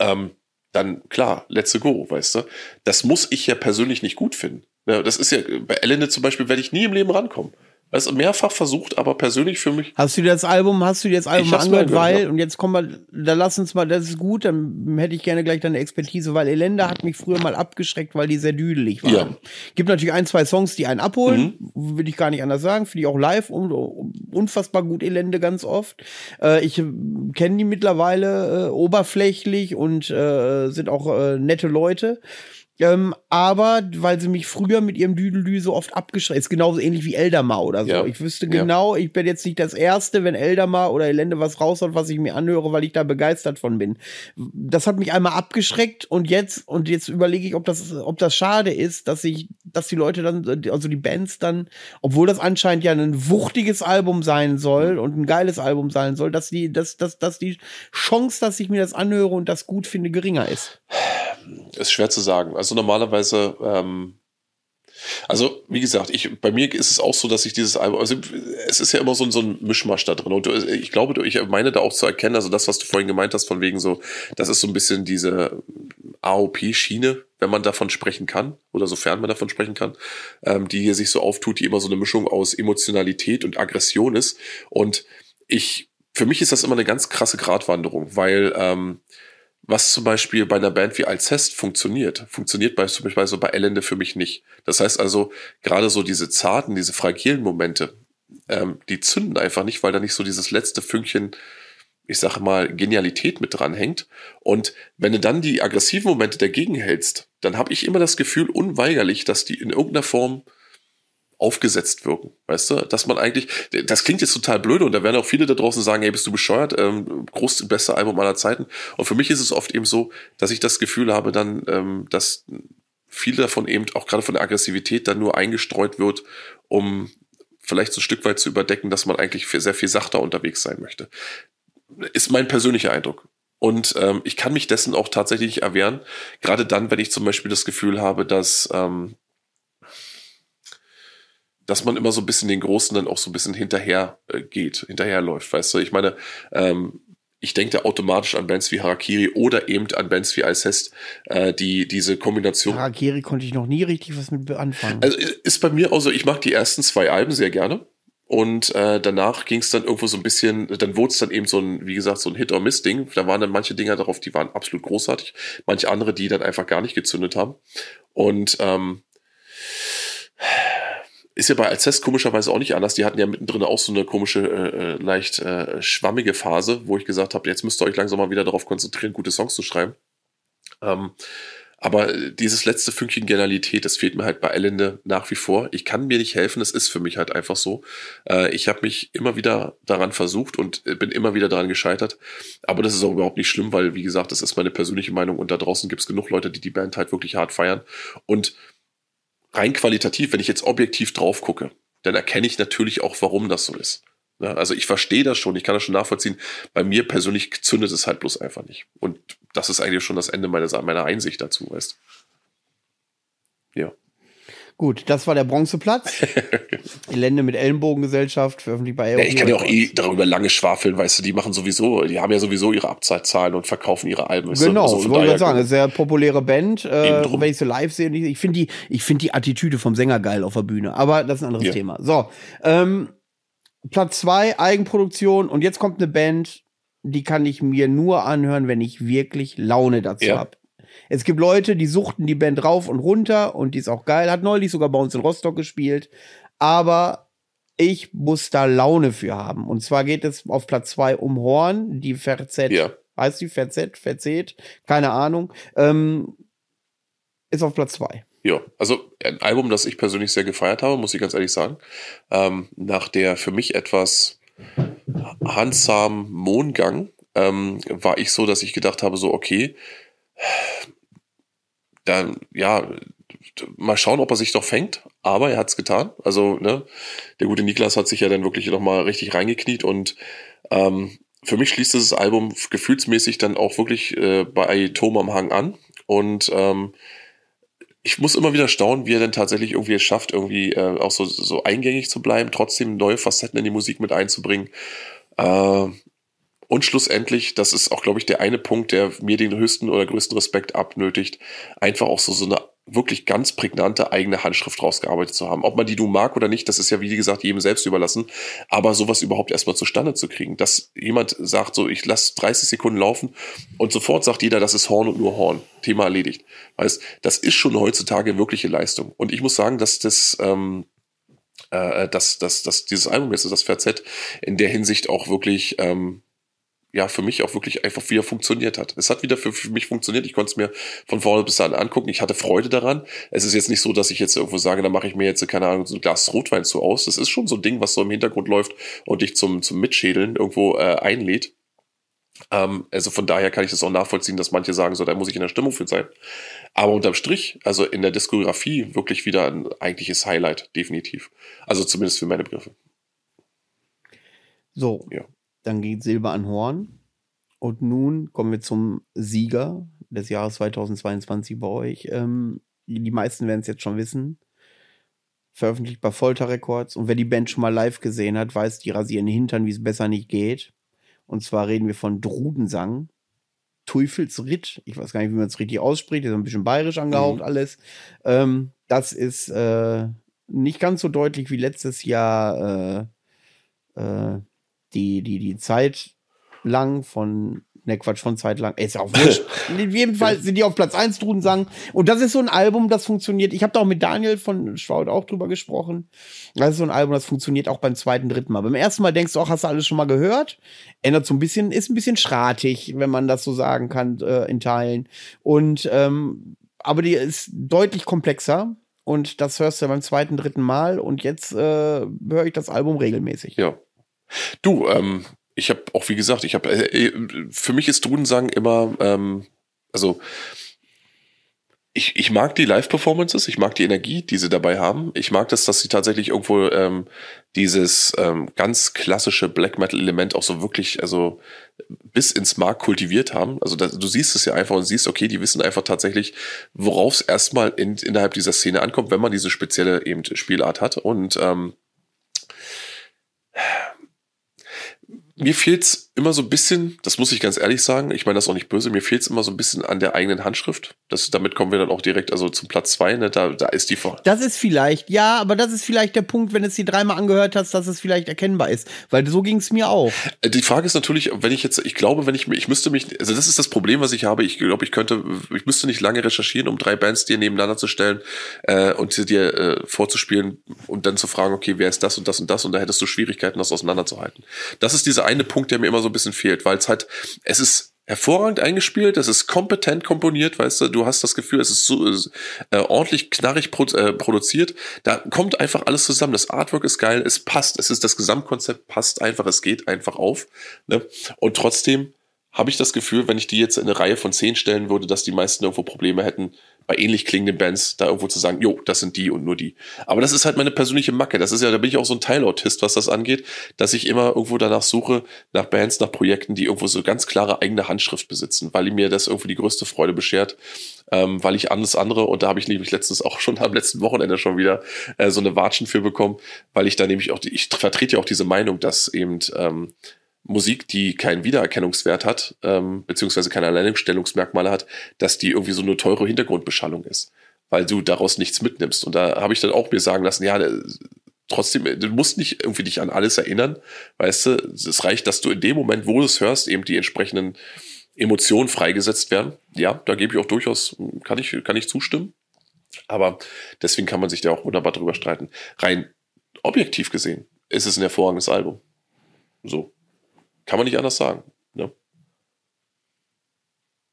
ähm, dann klar, let's go, weißt du. Das muss ich ja persönlich nicht gut finden. Ja, das ist ja, bei Elende zum Beispiel werde ich nie im Leben rankommen. Also mehrfach versucht, aber persönlich für mich. Hast du dir das Album, hast du dir das Album angehört, weil, ja. und jetzt kommen wir, da lass uns mal, das ist gut, dann hätte ich gerne gleich deine Expertise, weil Elende hat mich früher mal abgeschreckt, weil die sehr düdelig waren. Ja. Gibt natürlich ein, zwei Songs, die einen abholen, mhm. will ich gar nicht anders sagen, finde ich auch live und unfassbar gut Elende ganz oft. Äh, ich kenne die mittlerweile äh, oberflächlich und äh, sind auch äh, nette Leute. Ähm, aber weil sie mich früher mit ihrem Düdelü so oft abgeschreckt, ist genauso ähnlich wie Eldamar oder so. Ja. Ich wüsste genau, ja. ich bin jetzt nicht das Erste, wenn Eldamar oder Elende was raushaut, was ich mir anhöre, weil ich da begeistert von bin. Das hat mich einmal abgeschreckt und jetzt, und jetzt überlege ich, ob das, ob das schade ist, dass ich, dass die Leute dann, also die Bands dann, obwohl das anscheinend ja ein wuchtiges Album sein soll und ein geiles Album sein soll, dass die, dass, dass, dass die Chance, dass ich mir das anhöre und das gut finde, geringer ist ist schwer zu sagen. Also normalerweise, ähm, also wie gesagt, ich, bei mir ist es auch so, dass ich dieses Album, also es ist ja immer so, ein, so ein Mischmasch da drin. Und ich glaube, ich meine da auch zu erkennen, also das, was du vorhin gemeint hast, von wegen so, das ist so ein bisschen diese AOP-Schiene, wenn man davon sprechen kann, oder sofern man davon sprechen kann, ähm, die hier sich so auftut, die immer so eine Mischung aus Emotionalität und Aggression ist. Und ich, für mich ist das immer eine ganz krasse Gratwanderung, weil ähm, was zum Beispiel bei einer Band wie Alcest funktioniert, funktioniert bei, zum Beispiel so bei Elende für mich nicht. Das heißt also, gerade so diese zarten, diese fragilen Momente, ähm, die zünden einfach nicht, weil da nicht so dieses letzte Fünkchen, ich sage mal, Genialität mit dran hängt. Und wenn du dann die aggressiven Momente dagegen hältst, dann habe ich immer das Gefühl, unweigerlich, dass die in irgendeiner Form aufgesetzt wirken, weißt du, dass man eigentlich, das klingt jetzt total blöd und da werden auch viele da draußen sagen, hey, bist du bescheuert, ähm, groß beste Album aller Zeiten und für mich ist es oft eben so, dass ich das Gefühl habe dann, ähm, dass viel davon eben auch gerade von der Aggressivität dann nur eingestreut wird, um vielleicht so ein Stück weit zu überdecken, dass man eigentlich sehr viel sachter unterwegs sein möchte. Ist mein persönlicher Eindruck. Und ähm, ich kann mich dessen auch tatsächlich erwehren, gerade dann, wenn ich zum Beispiel das Gefühl habe, dass ähm, dass man immer so ein bisschen den Großen dann auch so ein bisschen hinterher äh, geht, hinterherläuft, weißt du? Ich meine, ähm, ich denke automatisch an Bands wie Harakiri oder eben an Bands wie Alcest, äh, die diese Kombination. Harakiri konnte ich noch nie richtig was mit anfangen. Also ist bei mir auch so, ich mag die ersten zwei Alben sehr gerne. Und äh, danach ging es dann irgendwo so ein bisschen, dann wurde es dann eben so ein, wie gesagt, so ein Hit-or-Miss-Ding. Da waren dann manche Dinger darauf, die waren absolut großartig. Manche andere, die dann einfach gar nicht gezündet haben. Und ähm, ist ja bei Alcest komischerweise auch nicht anders. Die hatten ja mittendrin auch so eine komische, äh, äh, leicht äh, schwammige Phase, wo ich gesagt habe, jetzt müsst ihr euch langsam mal wieder darauf konzentrieren, gute Songs zu schreiben. Ähm, aber dieses letzte Fünkchen Genialität, das fehlt mir halt bei Elende nach wie vor. Ich kann mir nicht helfen, es ist für mich halt einfach so. Äh, ich habe mich immer wieder daran versucht und bin immer wieder daran gescheitert. Aber das ist auch überhaupt nicht schlimm, weil, wie gesagt, das ist meine persönliche Meinung und da draußen gibt es genug Leute, die die Band halt wirklich hart feiern. Und rein qualitativ, wenn ich jetzt objektiv drauf gucke, dann erkenne ich natürlich auch, warum das so ist. Ja, also ich verstehe das schon, ich kann das schon nachvollziehen. Bei mir persönlich zündet es halt bloß einfach nicht. Und das ist eigentlich schon das Ende meiner, meiner Einsicht dazu, weißt Ja. Gut, das war der Bronzeplatz. *laughs* Elende mit Ellenbogengesellschaft, veröffentlicht bei ja, Ich kann ja auch eh darüber lange schwafeln, weißt du, die machen sowieso, die haben ja sowieso ihre Abzeitzahlen und verkaufen ihre Alben. Genau, ich wollte sagen, eine sehr populäre Band. Äh, wenn ich sie live sehe, ich finde die, ich finde die Attitüde vom Sänger geil auf der Bühne. Aber das ist ein anderes ja. Thema. So, ähm, Platz zwei Eigenproduktion und jetzt kommt eine Band, die kann ich mir nur anhören, wenn ich wirklich Laune dazu ja. habe. Es gibt Leute, die suchten die Band rauf und runter und die ist auch geil. Hat neulich sogar bei uns in Rostock gespielt. Aber ich muss da Laune für haben. Und zwar geht es auf Platz zwei um Horn, die Verzet. Ja. Heißt die Verzet? Verzet? Keine Ahnung. Ähm, ist auf Platz zwei. Ja, also ein Album, das ich persönlich sehr gefeiert habe, muss ich ganz ehrlich sagen. Ähm, nach der für mich etwas handsamen Mondgang ähm, war ich so, dass ich gedacht habe, so okay, da, ja, mal schauen, ob er sich doch fängt, aber er hat es getan. Also, ne, der gute Niklas hat sich ja dann wirklich nochmal richtig reingekniet und ähm, für mich schließt dieses Album gefühlsmäßig dann auch wirklich äh, bei Tom am Hang an. Und ähm, ich muss immer wieder staunen, wie er denn tatsächlich irgendwie es schafft, irgendwie äh, auch so, so eingängig zu bleiben, trotzdem neue Facetten in die Musik mit einzubringen. Äh, und schlussendlich, das ist auch, glaube ich, der eine Punkt, der mir den höchsten oder größten Respekt abnötigt, einfach auch so, so eine wirklich ganz prägnante eigene Handschrift rausgearbeitet zu haben. Ob man die nun mag oder nicht, das ist ja, wie gesagt, jedem selbst überlassen. Aber sowas überhaupt erstmal zustande zu kriegen, dass jemand sagt, so, ich lasse 30 Sekunden laufen und sofort sagt jeder, das ist Horn und nur Horn. Thema erledigt. Weißt, das ist schon heutzutage wirkliche Leistung. Und ich muss sagen, dass das, ähm, äh, dass, dass, dass dieses Album jetzt, das VZ, in der Hinsicht auch wirklich, ähm, ja, für mich auch wirklich einfach wieder funktioniert hat. Es hat wieder für, für mich funktioniert. Ich konnte es mir von vorne bis an angucken. Ich hatte Freude daran. Es ist jetzt nicht so, dass ich jetzt irgendwo sage, da mache ich mir jetzt, keine Ahnung, so ein Glas Rotwein zu aus. Das ist schon so ein Ding, was so im Hintergrund läuft und dich zum, zum Mitschädeln irgendwo äh, einlädt. Ähm, also von daher kann ich das auch nachvollziehen, dass manche sagen, so, da muss ich in der Stimmung für sein. Aber unterm Strich, also in der Diskografie wirklich wieder ein eigentliches Highlight, definitiv. Also zumindest für meine Begriffe. So. Ja. Dann geht Silber an Horn. Und nun kommen wir zum Sieger des Jahres 2022 bei euch. Ähm, die meisten werden es jetzt schon wissen. Veröffentlicht bei Folter Records. Und wer die Band schon mal live gesehen hat, weiß, die rasieren Hintern, wie es besser nicht geht. Und zwar reden wir von Drudensang. Teufelsritt. Ich weiß gar nicht, wie man es richtig ausspricht. Ist ein bisschen bayerisch angehaucht mhm. alles. Ähm, das ist äh, nicht ganz so deutlich wie letztes Jahr äh, äh, die, die, die Zeit lang von, ne Quatsch, von Zeit lang, ist ja auch wurscht. *laughs* In jedem Fall sind die auf Platz 1 Drudensang. Und das ist so ein Album, das funktioniert. Ich habe da auch mit Daniel von Schwaud auch drüber gesprochen. Das ist so ein Album, das funktioniert auch beim zweiten, dritten Mal. Beim ersten Mal denkst du auch, hast du alles schon mal gehört? Ändert so ein bisschen, ist ein bisschen schratig, wenn man das so sagen kann, äh, in Teilen. Und, ähm, aber die ist deutlich komplexer. Und das hörst du beim zweiten, dritten Mal. Und jetzt äh, höre ich das Album regelmäßig. Ja, Du, ähm, ich habe auch, wie gesagt, ich habe, äh, für mich ist Drudensang immer, ähm, also ich, ich mag die Live-Performances, ich mag die Energie, die sie dabei haben. Ich mag das, dass sie tatsächlich irgendwo ähm, dieses ähm, ganz klassische Black Metal-Element auch so wirklich, also bis ins Mark kultiviert haben. Also das, du siehst es ja einfach und siehst, okay, die wissen einfach tatsächlich, worauf es erstmal in, innerhalb dieser Szene ankommt, wenn man diese spezielle eben Spielart hat. Und ähm, mir fehlt's immer so ein bisschen, das muss ich ganz ehrlich sagen, ich meine das auch nicht böse, mir fehlt's immer so ein bisschen an der eigenen Handschrift. Das, damit kommen wir dann auch direkt also zum Platz zwei, ne? da, da ist die vor. Das ist vielleicht, ja, aber das ist vielleicht der Punkt, wenn du es dir dreimal angehört hast, dass es vielleicht erkennbar ist. Weil so ging's mir auch. Äh, die Frage ist natürlich, wenn ich jetzt, ich glaube, wenn ich mir, ich müsste mich, also das ist das Problem, was ich habe. Ich glaube, ich könnte, ich müsste nicht lange recherchieren, um drei Bands dir nebeneinander zu stellen äh, und sie dir äh, vorzuspielen und dann zu fragen, okay, wer ist das und das und das und da hättest du Schwierigkeiten, das auseinanderzuhalten. Das ist dieser eine Punkt, der mir immer so ein bisschen fehlt, weil es halt, es ist hervorragend eingespielt, es ist kompetent komponiert, weißt du, du hast das Gefühl, es ist so äh, ordentlich knarrig pro, äh, produziert. Da kommt einfach alles zusammen. Das Artwork ist geil, es passt, es ist das Gesamtkonzept passt einfach, es geht einfach auf. Ne? Und trotzdem habe ich das Gefühl, wenn ich die jetzt in eine Reihe von zehn stellen würde, dass die meisten irgendwo Probleme hätten, bei ähnlich klingenden Bands da irgendwo zu sagen, jo, das sind die und nur die. Aber das ist halt meine persönliche Macke. Das ist ja, da bin ich auch so ein Teilautist, was das angeht, dass ich immer irgendwo danach suche, nach Bands, nach Projekten, die irgendwo so ganz klare eigene Handschrift besitzen, weil mir das irgendwie die größte Freude beschert, ähm, weil ich alles andere, und da habe ich nämlich letztens auch schon am letzten Wochenende schon wieder äh, so eine Watschen für bekommen, weil ich da nämlich auch, die, ich vertrete ja auch diese Meinung, dass eben ähm, Musik, die keinen Wiedererkennungswert hat, ähm, beziehungsweise keine Alleinstellungsmerkmale hat, dass die irgendwie so eine teure Hintergrundbeschallung ist, weil du daraus nichts mitnimmst. Und da habe ich dann auch mir sagen lassen, ja, äh, trotzdem, du musst nicht irgendwie dich an alles erinnern, weißt du, es reicht, dass du in dem Moment, wo du es hörst, eben die entsprechenden Emotionen freigesetzt werden. Ja, da gebe ich auch durchaus, kann ich, kann ich zustimmen. Aber deswegen kann man sich da auch wunderbar drüber streiten. Rein objektiv gesehen ist es ein hervorragendes Album. So. Kann man nicht anders sagen. Ne?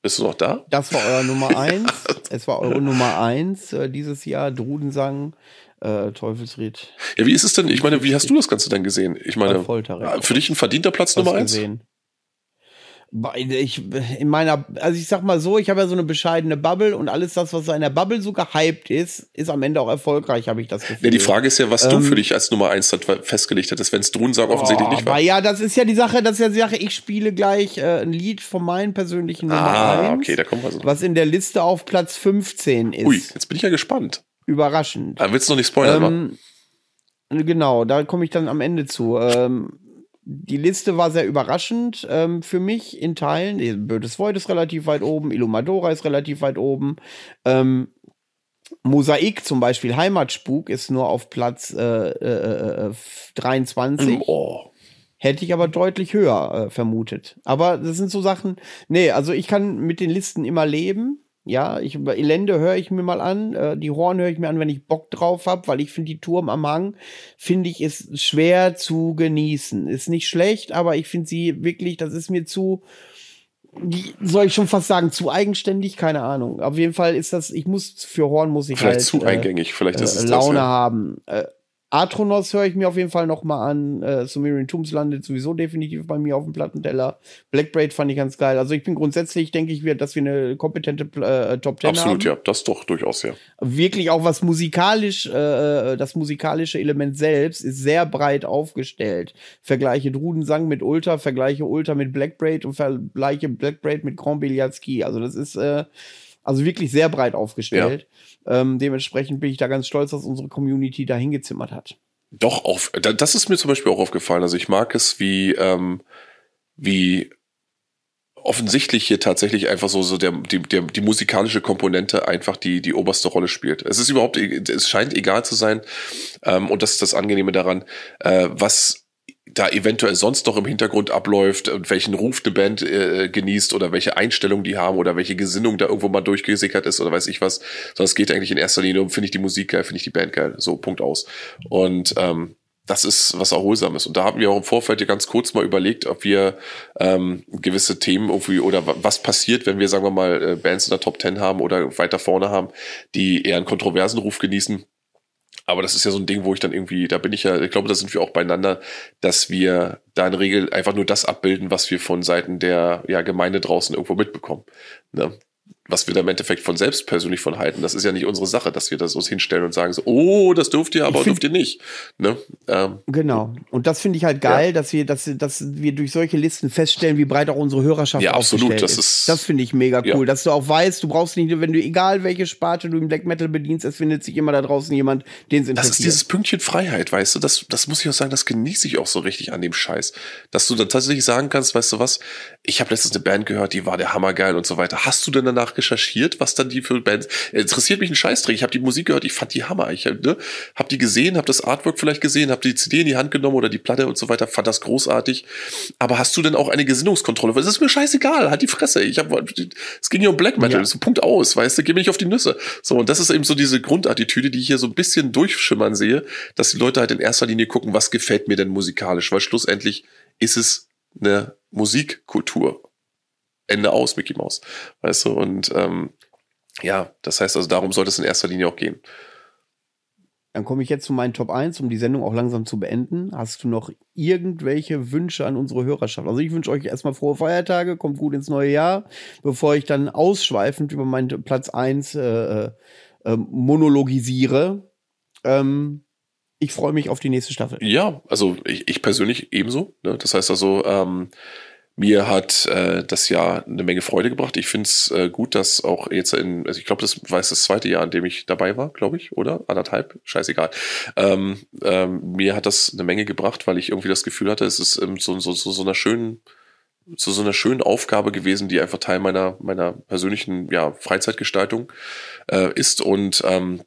Bist du noch da? Das war euer Nummer *laughs* eins. es war eure Nummer eins äh, dieses Jahr. Drudensang, äh, Teufelsried. Ja, wie ist es denn? Ich meine, wie hast du das Ganze denn gesehen? Ich meine, für dich ein verdienter Platz Nummer eins? Gesehen. Ich, in meiner, also ich sag mal so, ich habe ja so eine bescheidene Bubble und alles das, was in der Bubble so gehypt ist, ist am Ende auch erfolgreich, habe ich das Gefühl. Ja, die Frage ist ja, was ähm, du für dich als Nummer eins festgelegt hättest, wenn es Drohnen sagen offensichtlich oh, nicht war. Ja, das ist ja die Sache, das ist ja die Sache, ich spiele gleich äh, ein Lied von meinen persönlichen Nummer ah, 1, okay, da kommen wir so. was in der Liste auf Platz 15 ist. Ui, jetzt bin ich ja gespannt. Überraschend. Aber willst du noch nicht spoilern, ähm, Genau, da komme ich dann am Ende zu. Ähm, die Liste war sehr überraschend ähm, für mich in Teilen. Bödes Void ist relativ weit oben, Illumadora ist relativ weit oben. Ähm, Mosaik zum Beispiel, Heimatspuk, ist nur auf Platz äh, äh, 23. Äh, oh. Hätte ich aber deutlich höher äh, vermutet. Aber das sind so Sachen, nee, also ich kann mit den Listen immer leben. Ja, ich Elende höre ich mir mal an, äh, die Horn höre ich mir an, wenn ich Bock drauf habe, weil ich finde die Turm am Hang finde ich ist schwer zu genießen. Ist nicht schlecht, aber ich finde sie wirklich, das ist mir zu die, soll ich schon fast sagen, zu eigenständig, keine Ahnung. Auf jeden Fall ist das, ich muss für Horn muss ich vielleicht halt, zu eingängig, vielleicht ist äh, es Laune das, ja. haben. Äh, Atronos höre ich mir auf jeden Fall noch mal an. Äh, Sumerian Tombs landet sowieso definitiv bei mir auf dem Plattenteller. Blackbraid fand ich ganz geil. Also ich bin grundsätzlich, denke ich, dass wir eine kompetente äh, Top Ten Absolut, haben. ja. Das doch durchaus, ja. Wirklich auch was musikalisch, äh, das musikalische Element selbst ist sehr breit aufgestellt. Vergleiche Drudensang mit Ultra, vergleiche Ultra mit Blackbraid und vergleiche Blackbraid mit Grand Biljatski. Also das ist äh, also wirklich sehr breit aufgestellt. Ja. Ähm, dementsprechend bin ich da ganz stolz, dass unsere Community da hingezimmert hat. Doch, auf, das ist mir zum Beispiel auch aufgefallen. Also ich mag es, wie, ähm, wie offensichtlich hier tatsächlich einfach so, so der, die, der, die musikalische Komponente einfach die, die oberste Rolle spielt. Es ist überhaupt, es scheint egal zu sein, ähm, und das ist das Angenehme daran, äh, was da eventuell sonst noch im Hintergrund abläuft und welchen Ruf eine Band äh, genießt oder welche Einstellung die haben oder welche Gesinnung da irgendwo mal durchgesickert ist oder weiß ich was. Sondern es geht eigentlich in erster Linie um, finde ich die Musik geil, finde ich die Band geil. So, Punkt aus. Und ähm, das ist was Erholsames. Und da haben wir auch im Vorfeld ja ganz kurz mal überlegt, ob wir ähm, gewisse Themen irgendwie oder was passiert, wenn wir, sagen wir mal, äh, Bands in der Top Ten haben oder weiter vorne haben, die eher einen kontroversen Ruf genießen aber das ist ja so ein Ding, wo ich dann irgendwie, da bin ich ja, ich glaube, da sind wir auch beieinander, dass wir da in Regel einfach nur das abbilden, was wir von Seiten der ja, Gemeinde draußen irgendwo mitbekommen. Ne? Was wir da im Endeffekt von selbst persönlich von halten. Das ist ja nicht unsere Sache, dass wir das uns hinstellen und sagen so, oh, das dürft ihr, aber find, dürft ihr nicht. Ne? Ähm, genau. Und das finde ich halt geil, ja. dass wir, dass, dass wir durch solche Listen feststellen, wie breit auch unsere Hörerschaft ja, absolut. Das ist. ist das finde ich mega cool, ja. dass du auch weißt, du brauchst nicht, wenn du egal welche Sparte du im Black Metal bedienst, es findet sich immer da draußen jemand, den es interessiert. Das ist dieses Pünktchen Freiheit, weißt du, das, das muss ich auch sagen, das genieße ich auch so richtig an dem Scheiß. Dass du dann tatsächlich sagen kannst, weißt du was, ich habe letztens eine Band gehört, die war der Hammer geil und so weiter. Hast du denn danach recherchiert, was dann die für Bands. Interessiert mich ein Scheißdreck. Ich habe die Musik gehört, ich fand die Hammer. Ich ne, habe die gesehen, habe das Artwork vielleicht gesehen, habe die CD in die Hand genommen oder die Platte und so weiter, fand das großartig. Aber hast du denn auch eine Gesinnungskontrolle? Das ist mir scheißegal, halt die Fresse. Ich habe, es ging ja um Black Metal, ja. so Punkt aus, weißt du, geh mir nicht auf die Nüsse. So und das ist eben so diese Grundattitüde, die ich hier so ein bisschen durchschimmern sehe, dass die Leute halt in erster Linie gucken, was gefällt mir denn musikalisch, weil schlussendlich ist es eine Musikkultur. Ende aus, Mickey Mouse. Weißt du, und ähm, ja, das heißt also, darum sollte es in erster Linie auch gehen. Dann komme ich jetzt zu meinen Top 1, um die Sendung auch langsam zu beenden. Hast du noch irgendwelche Wünsche an unsere Hörerschaft? Also ich wünsche euch erstmal frohe Feiertage, kommt gut ins neue Jahr, bevor ich dann ausschweifend über meinen Platz 1 äh, äh, monologisiere. Ähm, ich freue mich auf die nächste Staffel. Ja, also ich, ich persönlich ebenso. Ne? Das heißt also, ähm, mir hat äh, das Jahr eine Menge Freude gebracht. Ich finde es äh, gut, dass auch jetzt in, also ich glaube, das war das zweite Jahr, in dem ich dabei war, glaube ich, oder? Anderthalb, scheißegal. Ähm, ähm, mir hat das eine Menge gebracht, weil ich irgendwie das Gefühl hatte, es ist ähm, so, so, so, so einer schönen, zu so einer schönen Aufgabe gewesen, die einfach Teil meiner, meiner persönlichen ja, Freizeitgestaltung äh, ist. Und ähm,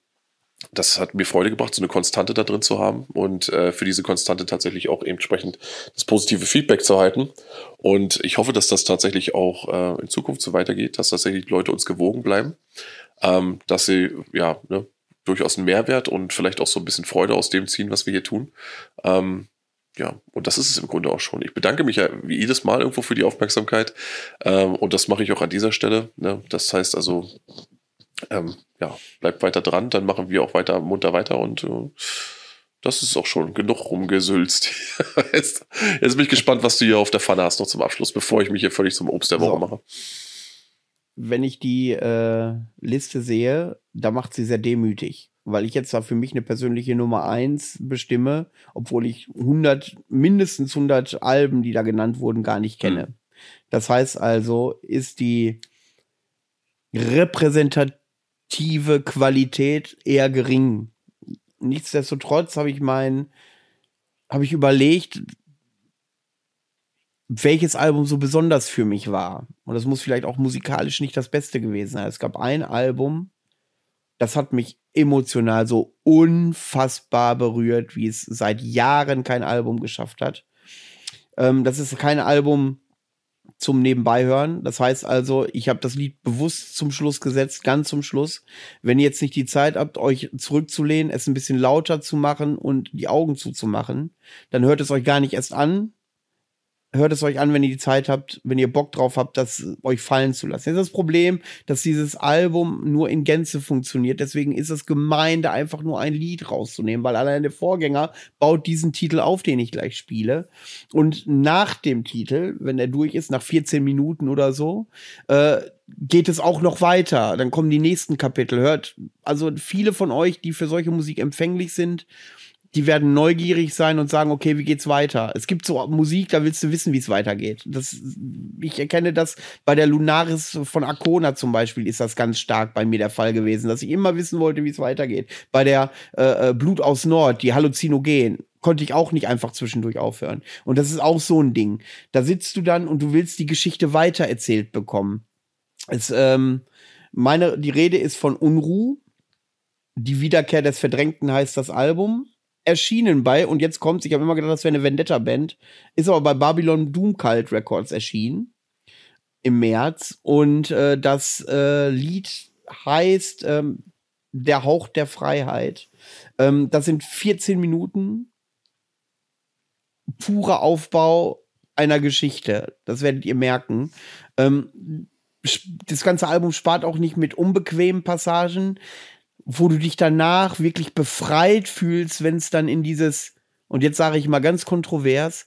das hat mir Freude gebracht, so eine Konstante da drin zu haben und äh, für diese Konstante tatsächlich auch entsprechend das positive Feedback zu halten. Und ich hoffe, dass das tatsächlich auch äh, in Zukunft so weitergeht, dass tatsächlich Leute uns gewogen bleiben, ähm, dass sie ja ne, durchaus einen Mehrwert und vielleicht auch so ein bisschen Freude aus dem ziehen, was wir hier tun. Ähm, ja, und das ist es im Grunde auch schon. Ich bedanke mich ja wie jedes Mal irgendwo für die Aufmerksamkeit. Ähm, und das mache ich auch an dieser Stelle. Ne? Das heißt also, ähm, ja, bleibt weiter dran, dann machen wir auch weiter munter weiter und äh, das ist auch schon genug rumgesülzt. *laughs* jetzt, jetzt bin ich gespannt, was du hier auf der Pfanne hast noch zum Abschluss, bevor ich mich hier völlig zum Obst der Woche so. mache. Wenn ich die äh, Liste sehe, da macht sie sehr demütig, weil ich jetzt da für mich eine persönliche Nummer eins bestimme, obwohl ich 100, mindestens 100 Alben, die da genannt wurden, gar nicht kenne. Hm. Das heißt also, ist die repräsentative Qualität eher gering nichtsdestotrotz habe ich mein, habe ich überlegt, welches Album so besonders für mich war. Und das muss vielleicht auch musikalisch nicht das Beste gewesen sein. Es gab ein Album, das hat mich emotional so unfassbar berührt, wie es seit Jahren kein Album geschafft hat. Ähm, das ist kein Album, zum Nebenbeihören. Das heißt also, ich habe das Lied bewusst zum Schluss gesetzt, ganz zum Schluss. Wenn ihr jetzt nicht die Zeit habt, euch zurückzulehnen, es ein bisschen lauter zu machen und die Augen zuzumachen, dann hört es euch gar nicht erst an, hört es euch an, wenn ihr die Zeit habt, wenn ihr Bock drauf habt, das euch fallen zu lassen. Jetzt ist das Problem, dass dieses Album nur in Gänze funktioniert. Deswegen ist es gemein, da einfach nur ein Lied rauszunehmen, weil allein der Vorgänger baut diesen Titel auf, den ich gleich spiele. Und nach dem Titel, wenn er durch ist, nach 14 Minuten oder so, äh, geht es auch noch weiter. Dann kommen die nächsten Kapitel. Hört, also viele von euch, die für solche Musik empfänglich sind, die werden neugierig sein und sagen, okay, wie geht's weiter? Es gibt so Musik, da willst du wissen, wie es weitergeht. Das, ich erkenne das bei der Lunaris von Arcona zum Beispiel ist das ganz stark bei mir der Fall gewesen, dass ich immer wissen wollte, wie es weitergeht. Bei der äh, äh, Blut aus Nord, die Halluzinogen, konnte ich auch nicht einfach zwischendurch aufhören. Und das ist auch so ein Ding. Da sitzt du dann und du willst die Geschichte weitererzählt bekommen. Es, ähm, meine, die Rede ist von Unruh. Die Wiederkehr des Verdrängten heißt das Album erschienen bei, und jetzt kommt's, ich habe immer gedacht, das wäre eine Vendetta-Band, ist aber bei Babylon Doom Cult Records erschienen im März. Und äh, das äh, Lied heißt ähm, Der Hauch der Freiheit. Ähm, das sind 14 Minuten purer Aufbau einer Geschichte. Das werdet ihr merken. Ähm, das ganze Album spart auch nicht mit unbequemen Passagen wo du dich danach wirklich befreit fühlst, wenn es dann in dieses, und jetzt sage ich mal ganz kontrovers,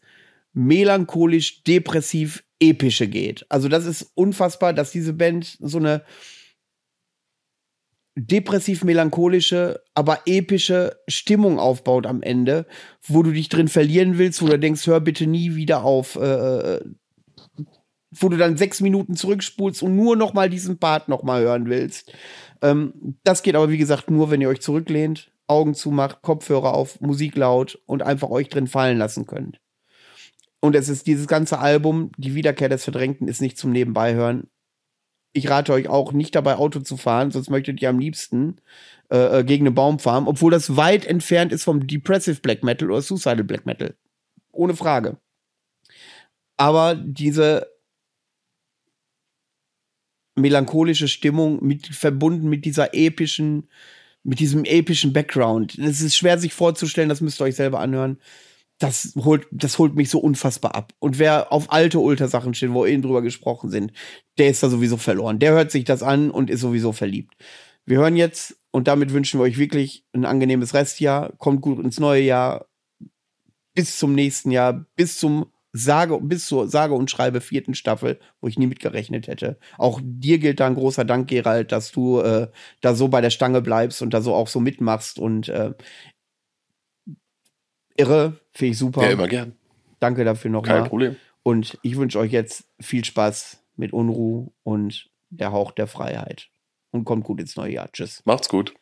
melancholisch, depressiv, epische geht. Also das ist unfassbar, dass diese Band so eine depressiv melancholische, aber epische Stimmung aufbaut am Ende, wo du dich drin verlieren willst, wo du denkst, hör bitte nie wieder auf, äh, äh wo du dann sechs Minuten zurückspulst und nur noch mal diesen Part noch mal hören willst. Ähm, das geht aber, wie gesagt, nur, wenn ihr euch zurücklehnt, Augen zumacht, Kopfhörer auf, Musik laut und einfach euch drin fallen lassen könnt. Und es ist dieses ganze Album, die Wiederkehr des Verdrängten, ist nicht zum Nebenbeihören. Ich rate euch auch nicht dabei Auto zu fahren, sonst möchtet ihr am liebsten äh, äh gegen eine Baumfarm, obwohl das weit entfernt ist vom Depressive Black Metal oder Suicidal Black Metal. Ohne Frage. Aber diese melancholische Stimmung mit, verbunden mit dieser epischen, mit diesem epischen Background. Es ist schwer sich vorzustellen, das müsst ihr euch selber anhören. Das holt, das holt mich so unfassbar ab. Und wer auf alte Ultrasachen steht, wo eben drüber gesprochen sind, der ist da sowieso verloren. Der hört sich das an und ist sowieso verliebt. Wir hören jetzt und damit wünschen wir euch wirklich ein angenehmes Restjahr. Kommt gut ins neue Jahr. Bis zum nächsten Jahr. Bis zum sage, bis zur sage und schreibe vierten Staffel, wo ich nie mitgerechnet hätte. Auch dir gilt da ein großer Dank, Gerald, dass du äh, da so bei der Stange bleibst und da so auch so mitmachst und äh, irre, finde ich super. Ja, immer gern. Danke dafür nochmal. Kein. Problem. Und ich wünsche euch jetzt viel Spaß mit Unruh und der Hauch der Freiheit. Und kommt gut ins neue Jahr. Tschüss. Macht's gut.